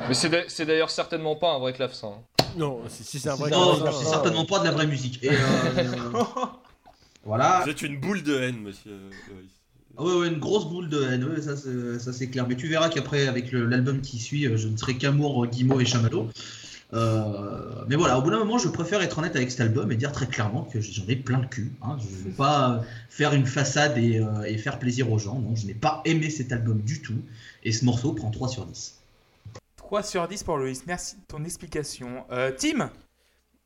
Mais c'est d'a- c'est d'ailleurs certainement pas un vrai clavecin. Non, si, c'est un vrai non, clavecin, c'est certainement pas de la vraie musique et euh, voilà Vous êtes une boule de haine, monsieur. Ah ouais, ouais, une grosse boule de haine, ouais, ça, c'est- clair. Mais tu verras qu'après, avec l'album qui suit, euh, je ne serai qu'amour, Guimau et Chamallow. Euh, mais voilà, au bout d'un moment, je préfère être honnête avec cet album et dire très clairement que j'en ai plein le cul. hein. Je ne vais pas faire une façade et, euh, et faire plaisir aux gens. Non, je n'ai pas aimé cet album du tout. Et ce morceau prend 3 sur 10. 3 sur 10 pour Loïs. Merci de ton explication. Euh, Tim?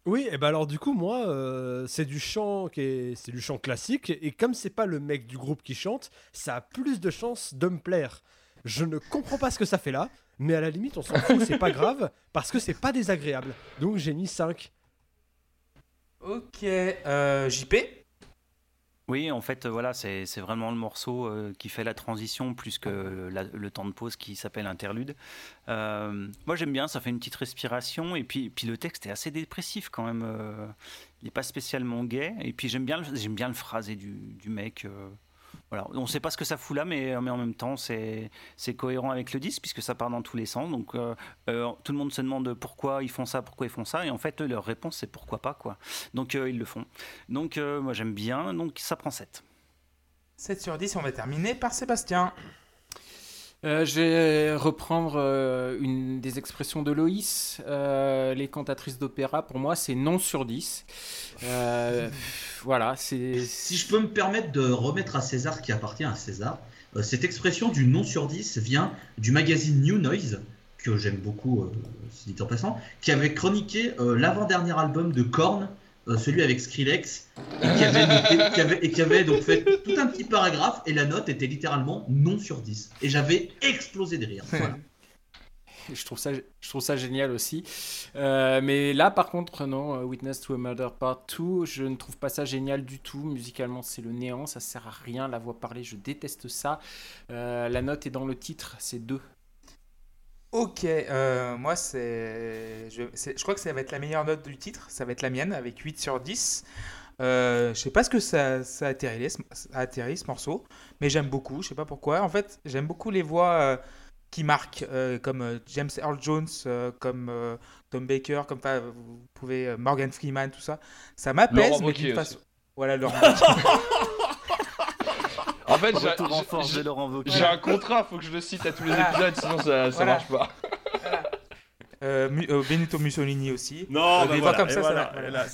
Oui, et ben alors du coup moi euh, c'est du chant qui est c'est du chant classique et comme c'est pas le mec du groupe qui chante, ça a plus de chances de me plaire. Je ne comprends pas ce que ça fait là, mais à la limite on s'en fout, c'est pas grave parce que c'est pas désagréable. Donc j'ai mis 5. Ok. Euh, JP Oui, en fait, euh, voilà, c'est c'est vraiment le morceau euh, qui fait la transition plus que le, la- le temps de pause qui s'appelle interlude. Euh, moi, j'aime bien, ça fait une petite respiration et puis, puis le texte est assez dépressif quand même. euh, il n'est pas spécialement gay et puis j'aime bien, j'aime bien le phrasé du, du mec. On ne sait pas ce que ça fout là, mais, en même temps, c'est cohérent avec le disque puisque ça part dans tous les sens. Donc, euh, euh, tout le monde se demande pourquoi ils font ça, pourquoi ils font ça, et en fait, leur réponse c'est pourquoi pas quoi. Donc, euh, ils le font. Donc, moi, j'aime bien. Donc, ça prend 7. 7 sur 10, on va terminer par Sébastien. Euh, je vais reprendre euh, une des expressions de Loïs. Euh, les cantatrices d'opéra, pour moi, c'est non sur 10. Euh, voilà, c'est. Si je peux me permettre de remettre à César ce qui appartient à César, cette expression du non sur 10 vient du magazine New Noise, que j'aime beaucoup, dit en passant, qui avait chroniqué l'avant-dernier album de Korn, celui avec Skrillex, et qui, avait et qui avait donc fait tout un petit paragraphe, et la note était littéralement non sur 10. Et j'avais explosé de rire. Je trouve ça, je trouve ça génial aussi. Euh, mais là, par contre, non, euh, Witness to a Murder Part 2, je ne trouve pas ça génial du tout. Musicalement, c'est le néant, ça sert à rien. La voix parlée, je déteste ça. Euh, la note est dans le titre, c'est 2. Ok, euh, moi c'est je, crois que ça va être la meilleure note du titre, ça va être la mienne avec 8 sur 10. Euh, je sais pas ce que ça, ça a atterri, ce- ça a atterri, ce morceau, mais j'aime beaucoup, je sais pas pourquoi. En fait, j'aime beaucoup les voix euh, qui marquent, euh, comme James Earl Jones, comme Tom Baker, comme enfin, vous pouvez Morgan Freeman, tout ça. Ça m'apaise, Laurent mais d'une façon. Voilà, Wauquiez. En fait, j'ai- un contrat, faut que je le cite à tous les Voilà. épisodes, sinon ça, ça Voilà. marche pas. Euh, euh, Benito Mussolini aussi. Non, Euh, bah des voilà, voix comme ça, voilà, voilà.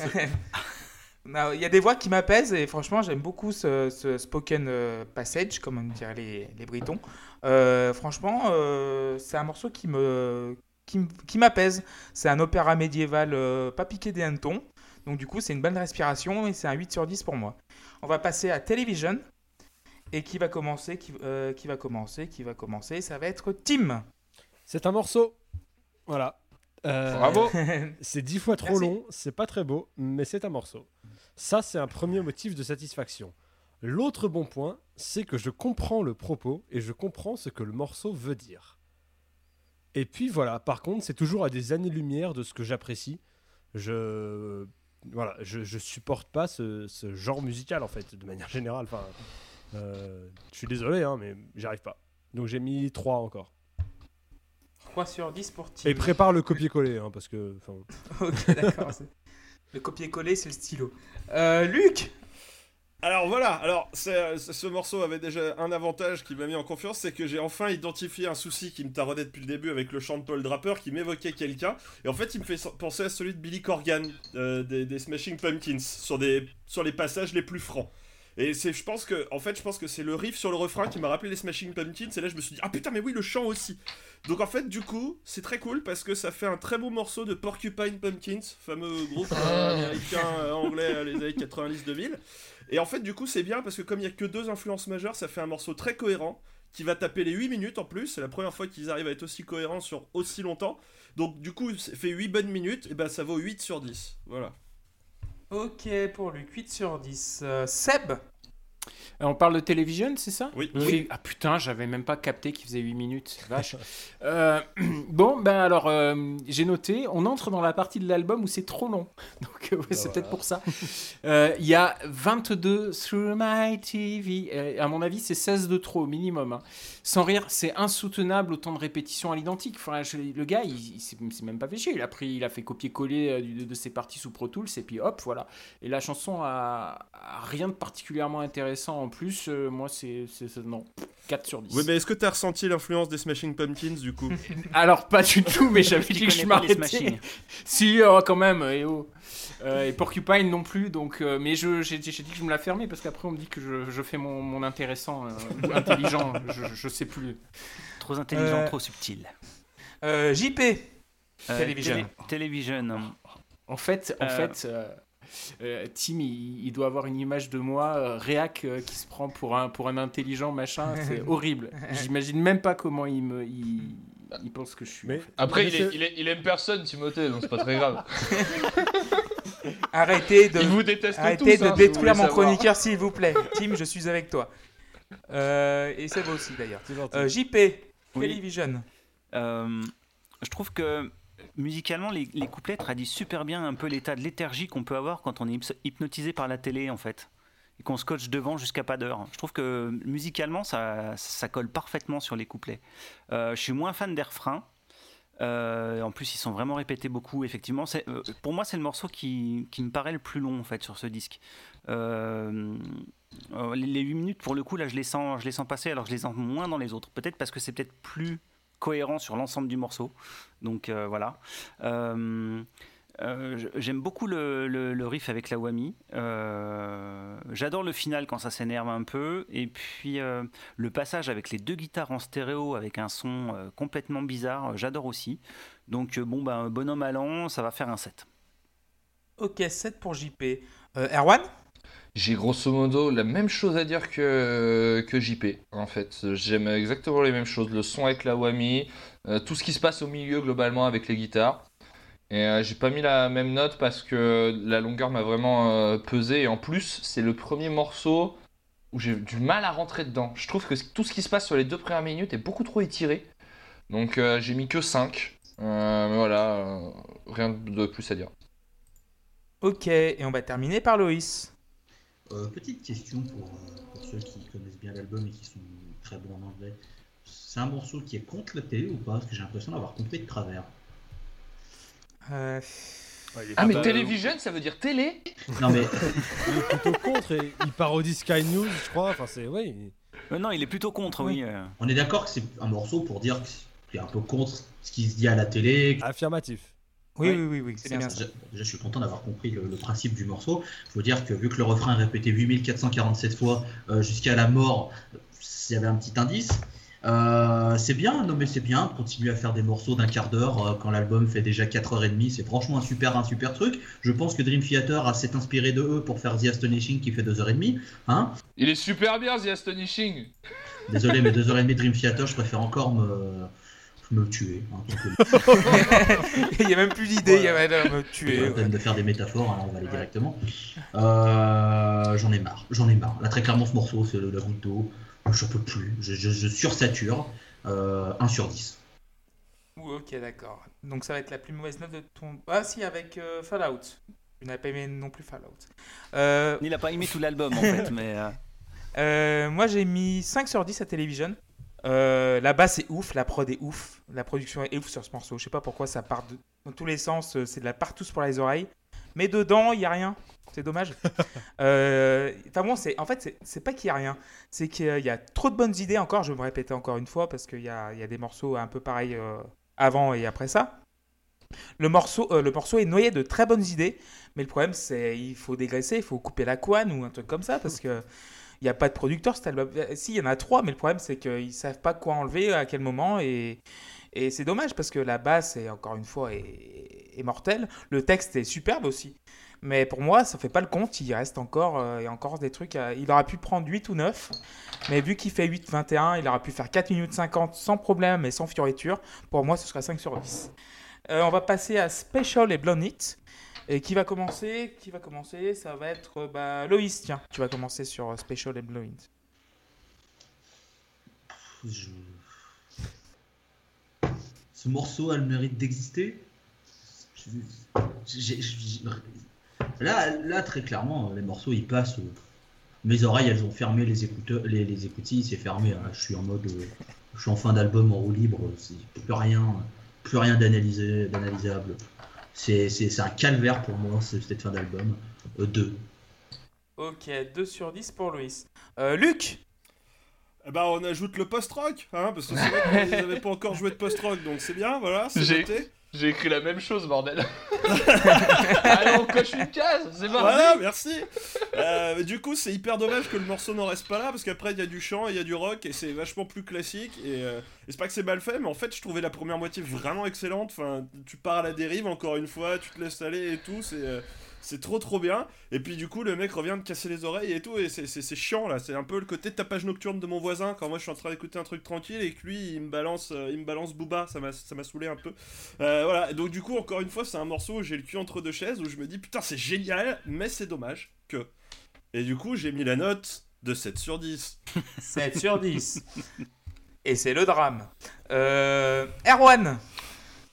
Non, Il y a des voix qui m'apaisent et franchement j'aime beaucoup ce, ce spoken euh, passage, comme on dirait les, les Britons. Euh, franchement, euh, c'est un morceau qui me qui, m'apaise. C'est un opéra médiéval euh, pas piqué des hannetons. Donc du coup c'est une bonne respiration et c'est un 8 sur 10 pour moi. On va passer à Television. Et qui va commencer qui, euh, qui va commencer Qui va commencer Ça va être Tim. C'est un morceau. Voilà. Euh, Bravo. C'est dix fois trop Merci. long, c'est pas très beau, mais c'est un morceau. Ça, c'est un premier motif de satisfaction. L'autre bon point, c'est que je comprends le propos et je comprends ce que le morceau veut dire. Et puis voilà, par contre, c'est toujours à des années-lumière de ce que j'apprécie. Je. Voilà, je, je supporte pas ce, ce genre musical en fait, de manière générale. Enfin, euh, je suis désolé, hein, mais j'arrive pas. Donc j'ai mis 3 encore. 3 sur 10 pour Tim. Et prépare le copier-coller, hein, parce que. Ok, d'accord. Le copier-coller, c'est le stylo. Euh, Luc Alors voilà, alors ce ce morceau avait déjà un avantage qui m'a mis en confiance, c'est que j'ai enfin identifié un souci qui me taraudait depuis le début avec le chant de Paul Draper qui m'évoquait quelqu'un. Et en fait, il me fait penser à celui de Billy Corgan euh, des, des Smashing Pumpkins sur, des, sur les passages les plus francs. Et c'est, je pense que, en fait, je pense que c'est le riff sur le refrain qui m'a rappelé les Smashing Pumpkins. Et là, je me suis dit, ah putain, mais oui, le chant aussi. Donc en fait, du coup, c'est très cool parce que ça fait un très beau morceau de Porcupine Pumpkins, fameux groupe euh, américain, euh, anglais, euh, les années 90-2000. Et en fait, du coup, c'est bien parce que comme il y a que deux influences majeures, ça fait un morceau très cohérent qui va taper les 8 minutes en plus. C'est la première fois qu'ils arrivent à être aussi cohérents sur aussi longtemps. Donc, du coup, ça fait 8 bonnes minutes, et ben ça vaut 8 sur 10. Voilà. Ok, pour Luc, 8 sur 10. Euh, Seb On parle de télévision, c'est ça Oui. Ah putain, j'avais même pas capté qu'il faisait 8 minutes. Vache. Euh, bon, ben alors, euh, j'ai noté, on entre dans la partie de l'album où c'est trop long. Donc, euh, ouais, c'est peut-être pour ça. Euh, Il y a 22 Through My TV. Euh, à mon avis, c'est 16 de trop, au minimum. hein. Sans rire, c'est insoutenable autant de répétitions à l'identique. Enfin, le gars, il, il s'est il s'est même pas fait chier. Il a, pris, il a fait copier-coller euh, de, de ses parties sous Pro Tools et puis hop, voilà. Et la chanson a, a rien de particulièrement intéressant en plus. Euh, moi, c'est. Non, 4 sur 10. Oui, mais est-ce que t'as ressenti l'influence des Smashing Pumpkins du coup Alors, pas du tout, mais j'avais dit que je m'arrêtais. Smashing. Si, oh, quand même, et oh. Euh, et Porcupine non plus, donc. euh, mais je- j'ai dit que je me la fermais parce qu'après on me dit que je, je fais mon, mon intéressant, euh, intelligent, je, je sais plus. Trop intelligent, Euh, trop subtil. Euh, JP Euh, Télévision. télé- télévision. En fait, en Euh. fait euh, Tim, il, il doit avoir une image de moi, euh, réac, euh, qui se prend pour un, pour un intelligent machin, c'est horrible. J'imagine même pas comment il, me, il, il pense que je suis. Mais- en fait. Après, il, est- c'est- il, est- il aime personne, Timothée, donc c'est pas très grave. Arrêtez de, vous arrêtez tous, de hein, vous détruire mon savoir. chroniqueur, s'il vous plaît. Tim, je suis avec toi. Euh, et Seb aussi, d'ailleurs. c'est. Euh, JP Oui. Télévision. Euh, je trouve que musicalement, les, couplets traduisent super bien un peu l'état de léthargie qu'on peut avoir quand on est hypnotisé par la télé, en fait. Et qu'on scotche devant jusqu'à pas d'heure. Je trouve que musicalement, ça, ça colle parfaitement sur les couplets. Euh, je suis moins fan des refrains. Euh, en plus, ils sont vraiment répétés beaucoup. Effectivement, euh, pour moi, c'est le morceau qui, me paraît le plus long en fait sur ce disque. Les, les 8 minutes, pour le coup, là, je les sens, je les sens passer, alors je les sens moins dans les autres. Peut-être parce que c'est peut-être plus cohérent sur l'ensemble du morceau. Donc euh, voilà. Euh, euh, J'aime beaucoup le, riff avec la. Euh, J'adore le final quand ça s'énerve un peu. Et puis le passage avec les deux guitares en stéréo avec un son complètement bizarre, j'adore aussi. Donc bon, ben, bonhomme allant, ça va faire un 7. Ok, 7 pour JP. Erwan? J'ai grosso modo la même chose à dire que, que JP, en fait. J'aime exactement les mêmes choses. Le son avec la whammy, euh, tout ce qui se passe au milieu globalement avec les guitares. Et euh, j'ai pas mis la même note parce que la longueur m'a vraiment euh, pesé. Et en plus, c'est le premier morceau où j'ai du mal à rentrer dedans. Je trouve que tout ce qui se passe sur les deux premières minutes est beaucoup trop étiré. Donc j'ai mis que 5. Euh, mais voilà, rien de plus à dire. Ok, et on va terminer par Loïs. Euh, petite question pour, euh, pour ceux qui connaissent bien l'album et qui sont très bons en anglais. C'est un morceau qui est contre la télé ou pas? Parce que j'ai l'impression d'avoir compris de travers. Euh, Ouais, est Ah mais télévision, ça veut dire télé? Non mais il est plutôt contre et il parodie Sky News, je crois. Enfin, c'est. Euh, non, il est plutôt contre, oui. on est d'accord que c'est un morceau pour dire que c'est un peu contre ce qui se dit à la télé. affirmatif. Oui, oui, oui, oui, c'est bien, ça. Déjà, déjà, je suis content d'avoir compris le, le principe du morceau. Il faut dire que vu que le refrain est répété 8447 fois euh, jusqu'à la mort, il y avait un petit indice. Euh, c'est bien, non mais c'est bien, continuer à faire des morceaux d'un quart d'heure euh, quand l'album fait déjà 4h30, c'est franchement un super, un super truc. Je pense que Dream Theater a s'est inspiré de eux pour faire The Astonishing qui fait 2h30. Hein Il est super bien, The Astonishing Désolé, mais 2h30 Dream Theater, je préfère encore me, me tuer. hein, il n'y a même plus d'idée, il y avait de me tuer. pas la peine de faire des métaphores, alors on va aller directement. Euh, j'en ai marre, j'en ai marre. Là, très clairement, ce morceau, c'est la goutte d'eau. J'en peux plus, je, je, je sursature. Euh, 1 sur 10. Ouh, ok, d'accord. Donc ça va être la plus mauvaise note de ton. Ah, si, avec euh, Fallout. Tu n'as pas aimé non plus Fallout. Euh, Il a pas aimé tout l'album en fait, mais moi, j'ai mis 5 sur 10 à Television. Euh, la basse est ouf, la prod est ouf, la production est ouf sur ce morceau. Je sais pas pourquoi ça part de- dans tous les sens, euh, c'est de la partouze pour les oreilles. Mais dedans, il y a rien. C'est dommage. Euh, Enfin bon, c'est en fait, c'est- pas qu'il y a rien, c'est qu'il y a trop de bonnes idées encore. Je vais me répéter encore une fois parce qu'il y a, y a des morceaux un peu pareils euh, avant et après ça. Le morceau, le morceau est noyé de très bonnes idées, mais le problème c'est il faut dégraisser, il faut couper la couane ou un truc comme ça parce que il n'y a pas de producteur cet album. Euh, Si, il y en a trois, mais le problème c'est qu'ils savent pas quoi enlever à quel moment et, et c'est dommage parce que la basse est encore une fois est, mortelle. Le texte est superbe aussi. Mais pour moi, ça fait pas le compte. Il reste encore, euh, a encore des trucs. Il aurait pu prendre 8 ou 9. Mais vu qu'il fait 8-21, il aurait pu faire 4 minutes 50 sans problème et sans fioriture. Pour moi, ce serait 5 sur 10. Euh, on va passer à Special et Blown It. Et qui va commencer Qui va commencer Ça va être euh, bah, Loïs. Tiens, tu vas commencer sur euh, Special It. Je- Ce morceau a le mérite d'exister. Là, là, très clairement, les morceaux ils passent. euh, Mes oreilles elles ont fermé les écouteurs, les, les écoutilles, c'est fermé. hein. Je suis en mode. euh, Je suis en fin d'album en roue libre. Plus rien, plus rien d'analysable. C'est c'est- c'est un calvaire pour moi, ce- cette fin d'album. Euh, deux. Ok, 2 sur 10 pour Loïs. Euh, Luc Eh ben, on ajoute le post-rock, hein, parce que c'est vrai qu'ils n'avaient pas encore joué de post-rock, donc c'est bien, voilà, c'est J'ai- noté. J'ai écrit la même chose, bordel. Allez, on coche une case, c'est marrant. Voilà, merci. Euh, du coup, c'est hyper dommage que le morceau n'en reste pas là, parce qu'après, il y a du chant, et il y a du rock, et c'est vachement plus classique. Et, euh, et c'est pas que c'est mal fait, mais en fait, je trouvais la première moitié vraiment excellente. Enfin, tu pars à la dérive, encore une fois, tu te laisses aller et tout, c'est... euh, c'est trop trop bien. Et puis du coup, le mec revient de casser les oreilles et tout. Et c'est- chiant là. C'est un peu le côté tapage nocturne de mon voisin quand moi je suis en train d'écouter un truc tranquille et que lui il me balance, euh, il me balance Booba. Ça m'a saoulé un peu. Euh, voilà. Donc du coup, encore une fois, c'est un morceau où j'ai le cul entre deux chaises où je me dis putain, c'est génial, mais c'est dommage que. Et du coup, j'ai mis la note de 7 sur 10. 7 sur 10. Et c'est le drame. Euh, Erwan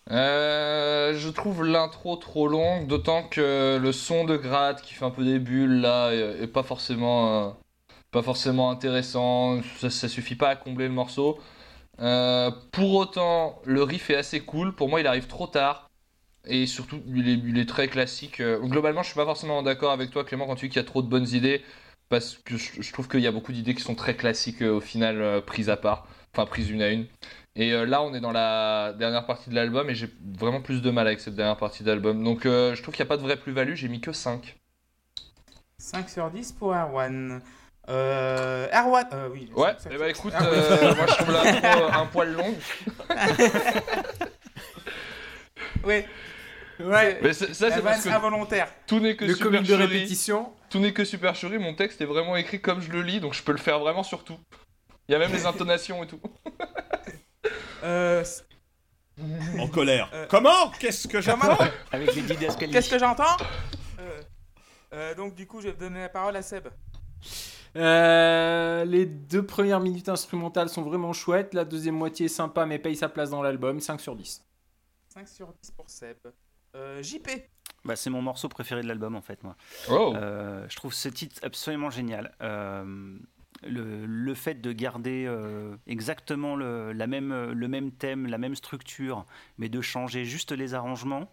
Euh, je trouve l'intro trop longue, d'autant que le son de gratte qui fait un peu des bulles là est, pas forcément euh, pas forcément intéressant. Ça, suffit pas à combler le morceau. Euh, pour autant, le riff est assez cool. Pour moi, il arrive trop tard. Et surtout, il est, très classique. Globalement, je suis pas forcément d'accord avec toi, Clément, quand tu dis qu'il y a trop de bonnes idées. Parce que je, je trouve qu'il y a beaucoup d'idées qui sont très classiques au final, prises à part. Enfin, prises une à une. Et euh, là, on est dans la dernière partie de l'album et j'ai vraiment plus de mal avec cette dernière partie d'album. Donc, euh, je trouve qu'il n'y a pas de vraie plus-value. J'ai mis que 5. 5 sur 10 pour Erwan. Euh, Erwan euh, oui. Ouais, sur- bah écoute, oui. moi je trouve l'intro euh, un poil longue. Ouais. Ouais. Mais ça, La c'est parce que involontaire. tout n'est que Le comique de répétition. Tout n'est que supercherie. Mon texte est vraiment écrit comme je le lis, donc je peux le faire vraiment sur tout. Il y a même les intonations et tout. Euh, En colère. Euh, Comment? Qu'est-ce que j'apprends Avec les didascalies. Qu'est-ce que j'entends? Euh, euh, Donc, du coup, je vais donner la parole à Seb. Euh, les deux premières minutes instrumentales sont vraiment chouettes. La deuxième moitié est sympa mais paye sa place dans l'album. 5 sur 10. 5 sur 10 pour Seb. Euh, JP. Bah, c'est mon morceau préféré de l'album en fait, moi. Oh. Euh, je trouve ce titre absolument génial. Le, le fait de garder euh, exactement le, la même, le même thème, la même structure, mais de changer juste les arrangements,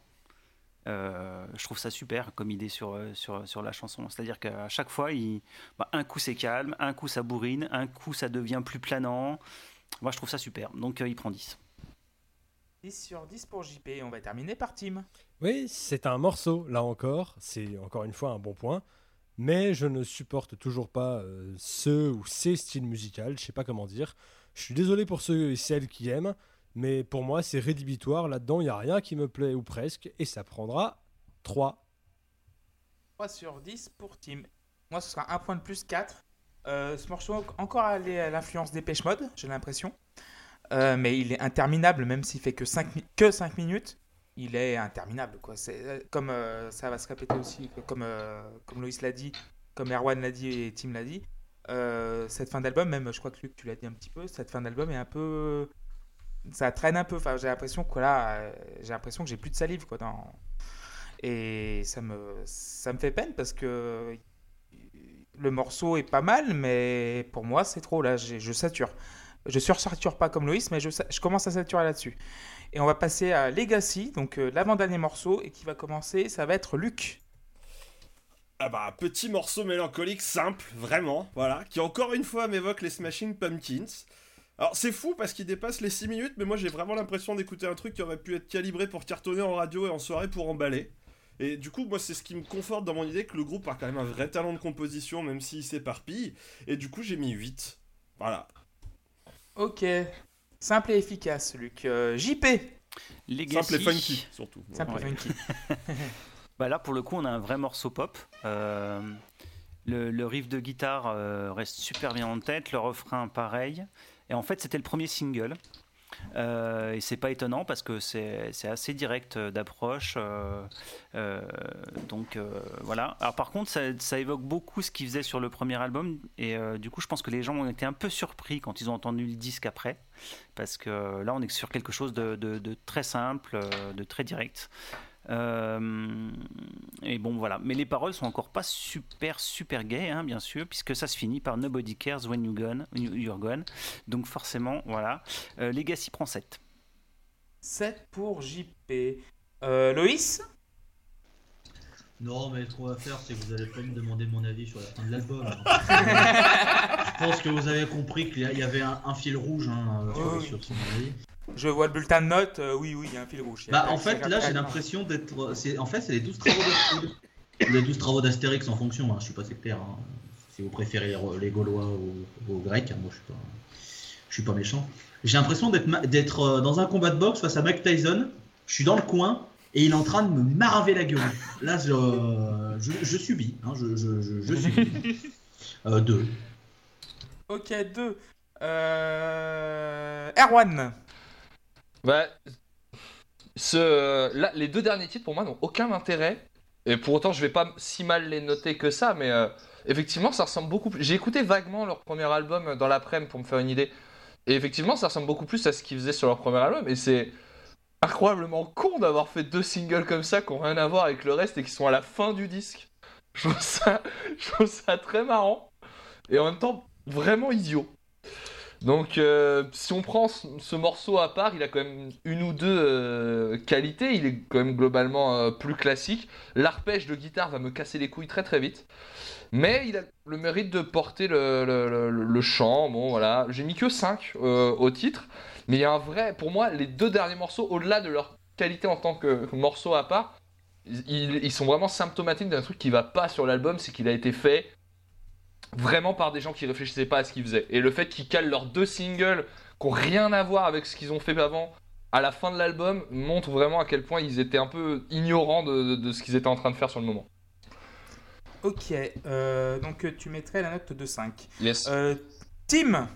euh, je trouve ça super comme idée sur, euh, sur, sur la chanson. C'est-à-dire qu'à chaque fois, il, bah, un coup c'est calme, un coup ça bourrine, un coup ça devient plus planant. Moi je trouve ça super, donc euh, il prend 10. 10 sur 10 pour JP. On va terminer par Tim. Oui, c'est un morceau, là encore, c'est encore une fois un bon point, mais je ne supporte toujours pas euh, ce ou ces styles musicaux, je sais pas comment dire. Je suis désolé pour ceux et celles qui aiment, mais pour moi c'est rédhibitoire, là-dedans il n'y a rien qui me plaît ou presque, et ça prendra 3. 3 sur 10 pour Tim. Moi, ce sera un point de plus 4. Euh, ce morceau, encore à l'influence des Pêche Mode, j'ai l'impression. Euh, mais il est interminable, même s'il fait que 5, que 5 minutes. Il est interminable. Quoi. Euh, comme euh, ça va se répéter aussi, comme, euh, comme Loïs l'a dit, comme Erwan l'a dit et Tim l'a dit. cette fin d'album, même je crois que Luc, tu l'as dit un petit peu, cette fin d'album est un peu. ça traîne un peu. J'ai l'impression que là, j'ai l'impression que j'ai plus de salive quoi. Et ça me, ça me fait peine parce que le morceau est pas mal, mais pour moi, c'est trop là. Je sature. Je sursature pas comme Loïs, mais je, je commence à saturer là-dessus. Et on va passer à Legacy, donc euh, l'avant-dernier morceau, et qui va commencer, ça va être Luc. Ah bah, petit morceau mélancolique simple, vraiment, voilà, qui encore une fois m'évoque les Smashing Pumpkins. Alors c'est fou parce qu'il dépasse les 6 minutes, mais moi j'ai vraiment l'impression d'écouter un truc qui aurait pu être calibré pour cartonner en radio et en soirée pour emballer. Et du coup, moi c'est ce qui me conforte dans mon idée que le groupe a quand même un vrai talent de composition, même s'il s'éparpille. Et du coup j'ai mis 8. Voilà. Ok. Simple et efficace, Luc. Euh, JP. Legacy. Simple et funky, surtout. Simple Ouais. et funky. Bah là, pour le coup, on a un vrai morceau pop. Euh, le, le riff de guitare euh, reste super bien en tête, le refrain pareil. Et en fait, c'était le premier single. Euh, et c'est pas étonnant parce que c'est assez direct euh, d'approche. euh, euh, donc voilà. Alors par contre, ça, évoque beaucoup ce qu'ils faisaient sur le premier album. Et du coup, je pense que les gens ont été un peu surpris quand ils ont entendu le disque après. Parce que là, on est sur quelque chose de, très simple, de très direct. Euh, et bon, voilà. Mais les paroles sont encore pas super, super gay, hein, bien sûr, puisque ça se finit par Nobody cares when you gone, you're gone. Donc forcément, voilà. Euh, Legacy prend 7. 7 pour JP. Euh, Loïs? Non, mais qu'on va faire, c'est que vous allez pas me demander mon avis sur la fin de l'album. Je pense que vous avez compris qu'il y avait un, un fil rouge hein, euh, sur, oui. sur son avis. Je vois le bulletin de notes. euh, oui, oui, il y a un fil rouge. Bah, en fait, là, j'ai l'impression d'être. En fait, c'est les 12 travaux d'Astérix. les 12 travaux d'Astérix en fonction, hein, je suis pas sectaire. hein. Si vous préférez les, Gaulois ou aux Grecs, hein, moi, je suis pas, je suis pas méchant. J'ai l'impression d'être euh, dans un combat de boxe face à Mike Tyson. Je suis dans le coin et il est en train de me maraver la gueule. Là, je, je, je subis. hein, je, je, je, je subis. Euh, deux. Ok, 2. Euh... Erwan. Bah, ce, là, les deux derniers titres pour moi n'ont aucun intérêt. Et pour autant, je vais pas si mal les noter que ça, mais euh, effectivement, ça ressemble beaucoup plus. J'ai écouté vaguement leur premier album dans l'après-midi pour me faire une idée. Et effectivement, ça ressemble beaucoup plus à ce qu'ils faisaient sur leur premier album. Et c'est incroyablement con d'avoir fait deux singles comme ça qui n'ont rien à voir avec le reste et qui sont à la fin du disque. Je trouve ça très marrant. Et en même temps, vraiment idiot. Donc, euh, si on prend ce, ce morceau à part, il a quand même une ou deux euh, qualités. Il est quand même globalement euh, plus classique. L'arpège de guitare va me casser les couilles très très vite. Mais il a le mérite de porter le chant. Bon, voilà. J'ai mis que 5 au titre. Mais il y a un vrai. Pour moi, les deux derniers morceaux, au-delà de leur qualité en tant que morceau à part, ils, ils sont vraiment symptomatiques d'un truc qui va pas sur l'album. C'est qu'il a été fait vraiment par des gens qui réfléchissaient pas à ce qu'ils faisaient. Et le fait qu'ils calent leurs deux singles qui ont rien à voir avec ce qu'ils ont fait avant à la fin de l'album montre vraiment à quel point ils étaient un peu ignorants de, de- de ce qu'ils étaient en train de faire sur le moment. Ok, euh, donc tu mettrais la note de 5. Yes. Euh, Tim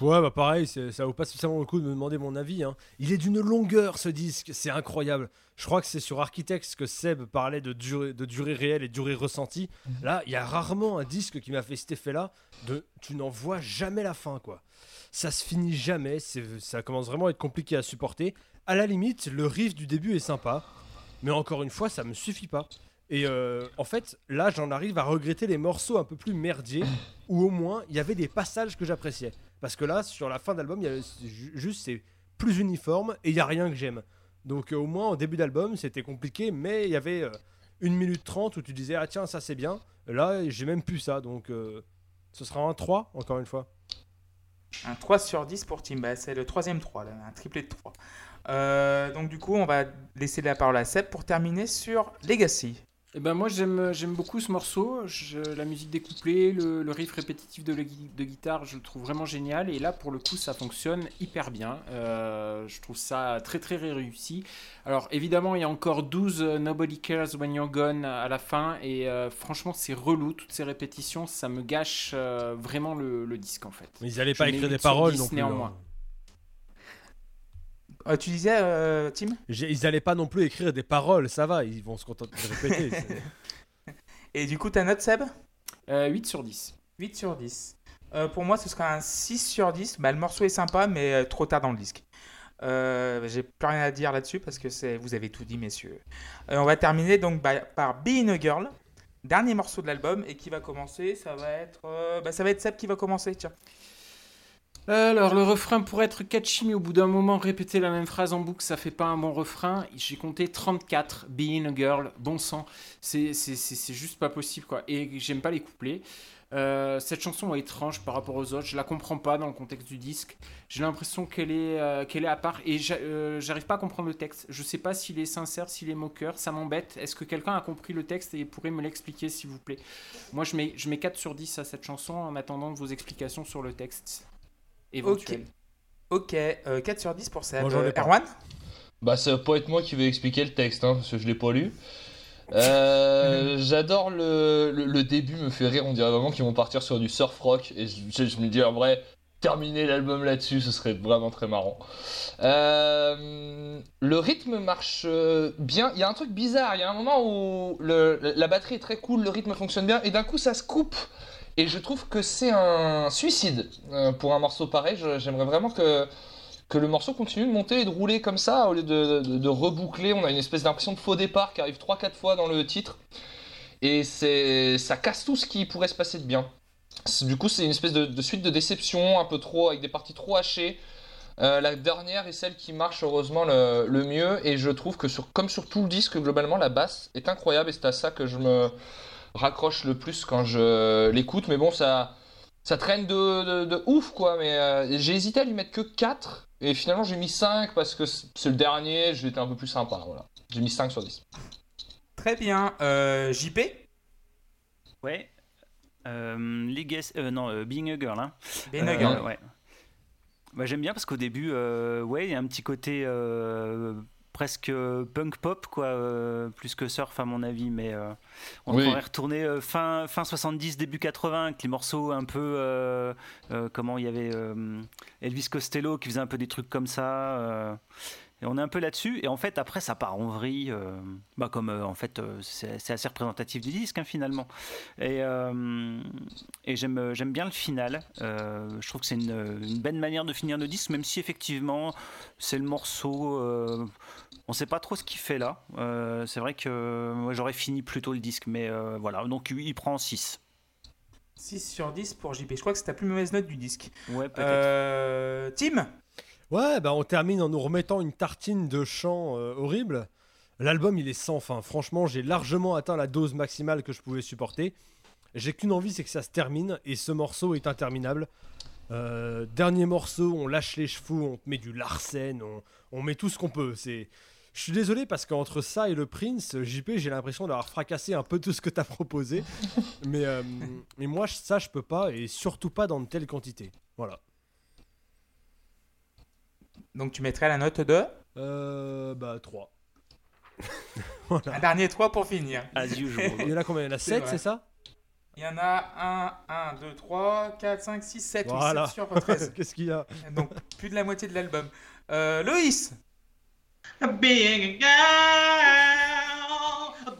Ouais, bah pareil, ça vaut pas spécialement le coup de me demander mon avis. hein. Il est d'une longueur ce disque, c'est incroyable. Je crois que c'est sur Architects que Seb parlait de durée, de durée réelle et durée ressentie. Là, il y a rarement un disque qui m'a fait cet effet-là de tu n'en vois jamais la fin, quoi. Ça se finit jamais, ça commence vraiment à être compliqué à supporter. À la limite, le riff du début est sympa, mais encore une fois, ça me suffit pas. Et euh, en fait, là, j'en arrive à regretter les morceaux un peu plus merdiers, où au moins il y avait des passages que j'appréciais. Parce que là, sur la fin d'album, juste c'est plus uniforme et il y a rien que j'aime. Donc euh, au moins en début d'album, c'était compliqué, mais il y avait euh, une minute trente où tu disais ah tiens ça c'est bien. Là, j'ai même plus ça, donc euh, ce sera un 3 encore une fois. Un 3 sur 10 pour Tim. Bah, c'est le troisième 3, là, un triplé de 3. Euh, donc du coup, on va laisser la parole à Seb pour terminer sur Legacy. Eh ben moi j'aime beaucoup ce morceau, Je- la musique découplée, le, le riff répétitif de, guitare, je le trouve vraiment génial et là pour le coup ça fonctionne hyper bien. Euh, je trouve ça très très réussi. Alors évidemment il y a encore 12 euh, Nobody Cares When You're Gone à la fin et euh, franchement c'est relou toutes ces répétitions, ça me gâche euh, vraiment le, le disque en fait. Mais ils allaient Je pas écrire 8 des paroles 10 non plus. néanmoins. hein. Euh, tu disais, euh, Tim? Ils allaient pas non plus écrire des paroles, ça va, ils vont se contenter de répéter. Et du coup, ta note, Seb? Euh, 8 sur 10. 8 sur 10. Euh, pour moi, ce sera un 6 sur 10. Bah, le morceau est sympa, mais euh, trop tard dans le disque. Euh, J'ai plus rien à dire là-dessus parce que vous avez tout dit, messieurs. Euh, on va terminer donc by- par Being a Girl, dernier morceau de l'album, et qui va commencer. Ça va être, euh, bah, ça va être Seb qui va commencer. Tiens. Alors, le refrain pourrait être catchy, mais au bout d'un moment, répéter la même phrase en boucle, ça fait pas un bon refrain. J'ai compté 34, Being a Girl, bon sang. C'est juste pas possible, quoi. Et j'aime pas les couplets. Euh, cette chanson est étrange par rapport aux autres. Je la comprends pas dans le contexte du disque. J'ai l'impression qu'elle est, euh, est à part et euh, j'arrive pas à comprendre le texte. Je sais pas s'il est sincère, s'il est moqueur. Ça m'embête. Est-ce que quelqu'un a compris le texte et pourrait me l'expliquer, s'il vous plaît? Moi, je mets, je mets 4 sur 10 à cette chanson en attendant vos explications sur le texte éventuel. Ok, euh, 4 sur 10 pour j'en ai Euh, pas. Erwan Bah, ça va pas être moi qui vais expliquer le texte, hein, parce que je l'ai pas lu. Euh, J'adore le, le, le début, me fait rire. On dirait vraiment qu'ils vont partir sur du surf rock. Et je, je- je me dis en vrai, terminer l'album là-dessus, ce serait vraiment très marrant. Euh, le rythme marche euh, bien. Il y a un truc bizarre. Il y a un moment où le, la batterie est très cool, le rythme fonctionne bien, et d'un coup ça se coupe. Et je trouve que c'est un suicide euh, pour un morceau pareil. J'aimerais vraiment que que le morceau continue de monter et de rouler comme ça au lieu de, de- reboucler. On a une espèce d'impression de faux départ qui arrive 3-4 fois dans le titre. Et ça casse tout ce qui pourrait se passer de bien. Du coup, c'est une espèce de, de suite de déception, un peu trop, avec des parties trop hachées. Euh, la dernière est celle qui marche heureusement le, le mieux. Et je trouve que, sur, comme sur tout le disque, globalement, la basse est incroyable. Et c'est à ça que je me raccroche le plus quand je l'écoute. Mais bon, ça, ça traîne de, de- de ouf, quoi. Mais euh, j'ai hésité à lui mettre que 4. Et finalement, j'ai mis 5 parce que c'est le dernier. J'étais un peu plus sympa. Voilà. J'ai mis 5 sur 10. Très bien. Euh, JP Ouais. Euh, Legacy- euh, non, euh, Being a Girl. Hein. Being a Euh, Girl. ouais. Bah, J'aime bien parce qu'au début, euh, ouais, il y a un petit côté euh, presque punk pop, quoi, euh, plus que surf à mon avis, mais euh, on Oui. pourrait retourner euh, fin, fin 70, début 80, avec les morceaux un peu, euh, euh, comment il y avait euh, Elvis Costello qui faisait un peu des trucs comme ça. euh, et on est un peu là-dessus, et en fait après ça part en vrille, euh, bah comme euh, en fait euh, c'est assez représentatif du disque hein, finalement. Et, euh, et j'aime bien le final. Euh, je trouve que c'est une, une belle manière de finir le disque, même si effectivement c'est le morceau. Euh, on sait pas trop ce qu'il fait là. Euh, c'est vrai que moi j'aurais fini plus tôt le disque, mais euh, voilà. Donc il prend 6. 6 sur 10 pour JP. Je crois que c'est ta plus mauvaise note du disque. Ouais, peut-être. Euh, Tim Ouais, bah on termine en nous remettant une tartine de chant euh, horrible. L'album, il est sans fin. Franchement, j'ai largement atteint la dose maximale que je pouvais supporter. J'ai qu'une envie, c'est que ça se termine, et ce morceau est interminable. Euh, dernier morceau, on lâche les chevaux, on te met du Larsen, on, on met tout ce qu'on peut. C'est, je suis désolé parce qu'entre ça et le Prince, JP, j'ai l'impression d'avoir fracassé un peu tout ce que t'as proposé. mais, euh, mais moi, ça, je peux pas, et surtout pas dans de telles quantités. Voilà. Donc tu mettrais la note de? Euh, bah 3. un dernier 3 pour finir. As usual. Il y en a combien? Il y en a C'est 7, vrai. c'est ça? Il y en a 1, 1, 2, 3, 4, 5, 6, 7. Voilà. 7 sur 13. Qu'est-ce qu'il y a? Donc plus de la moitié de l'album. Euh, Loïs Being a girl,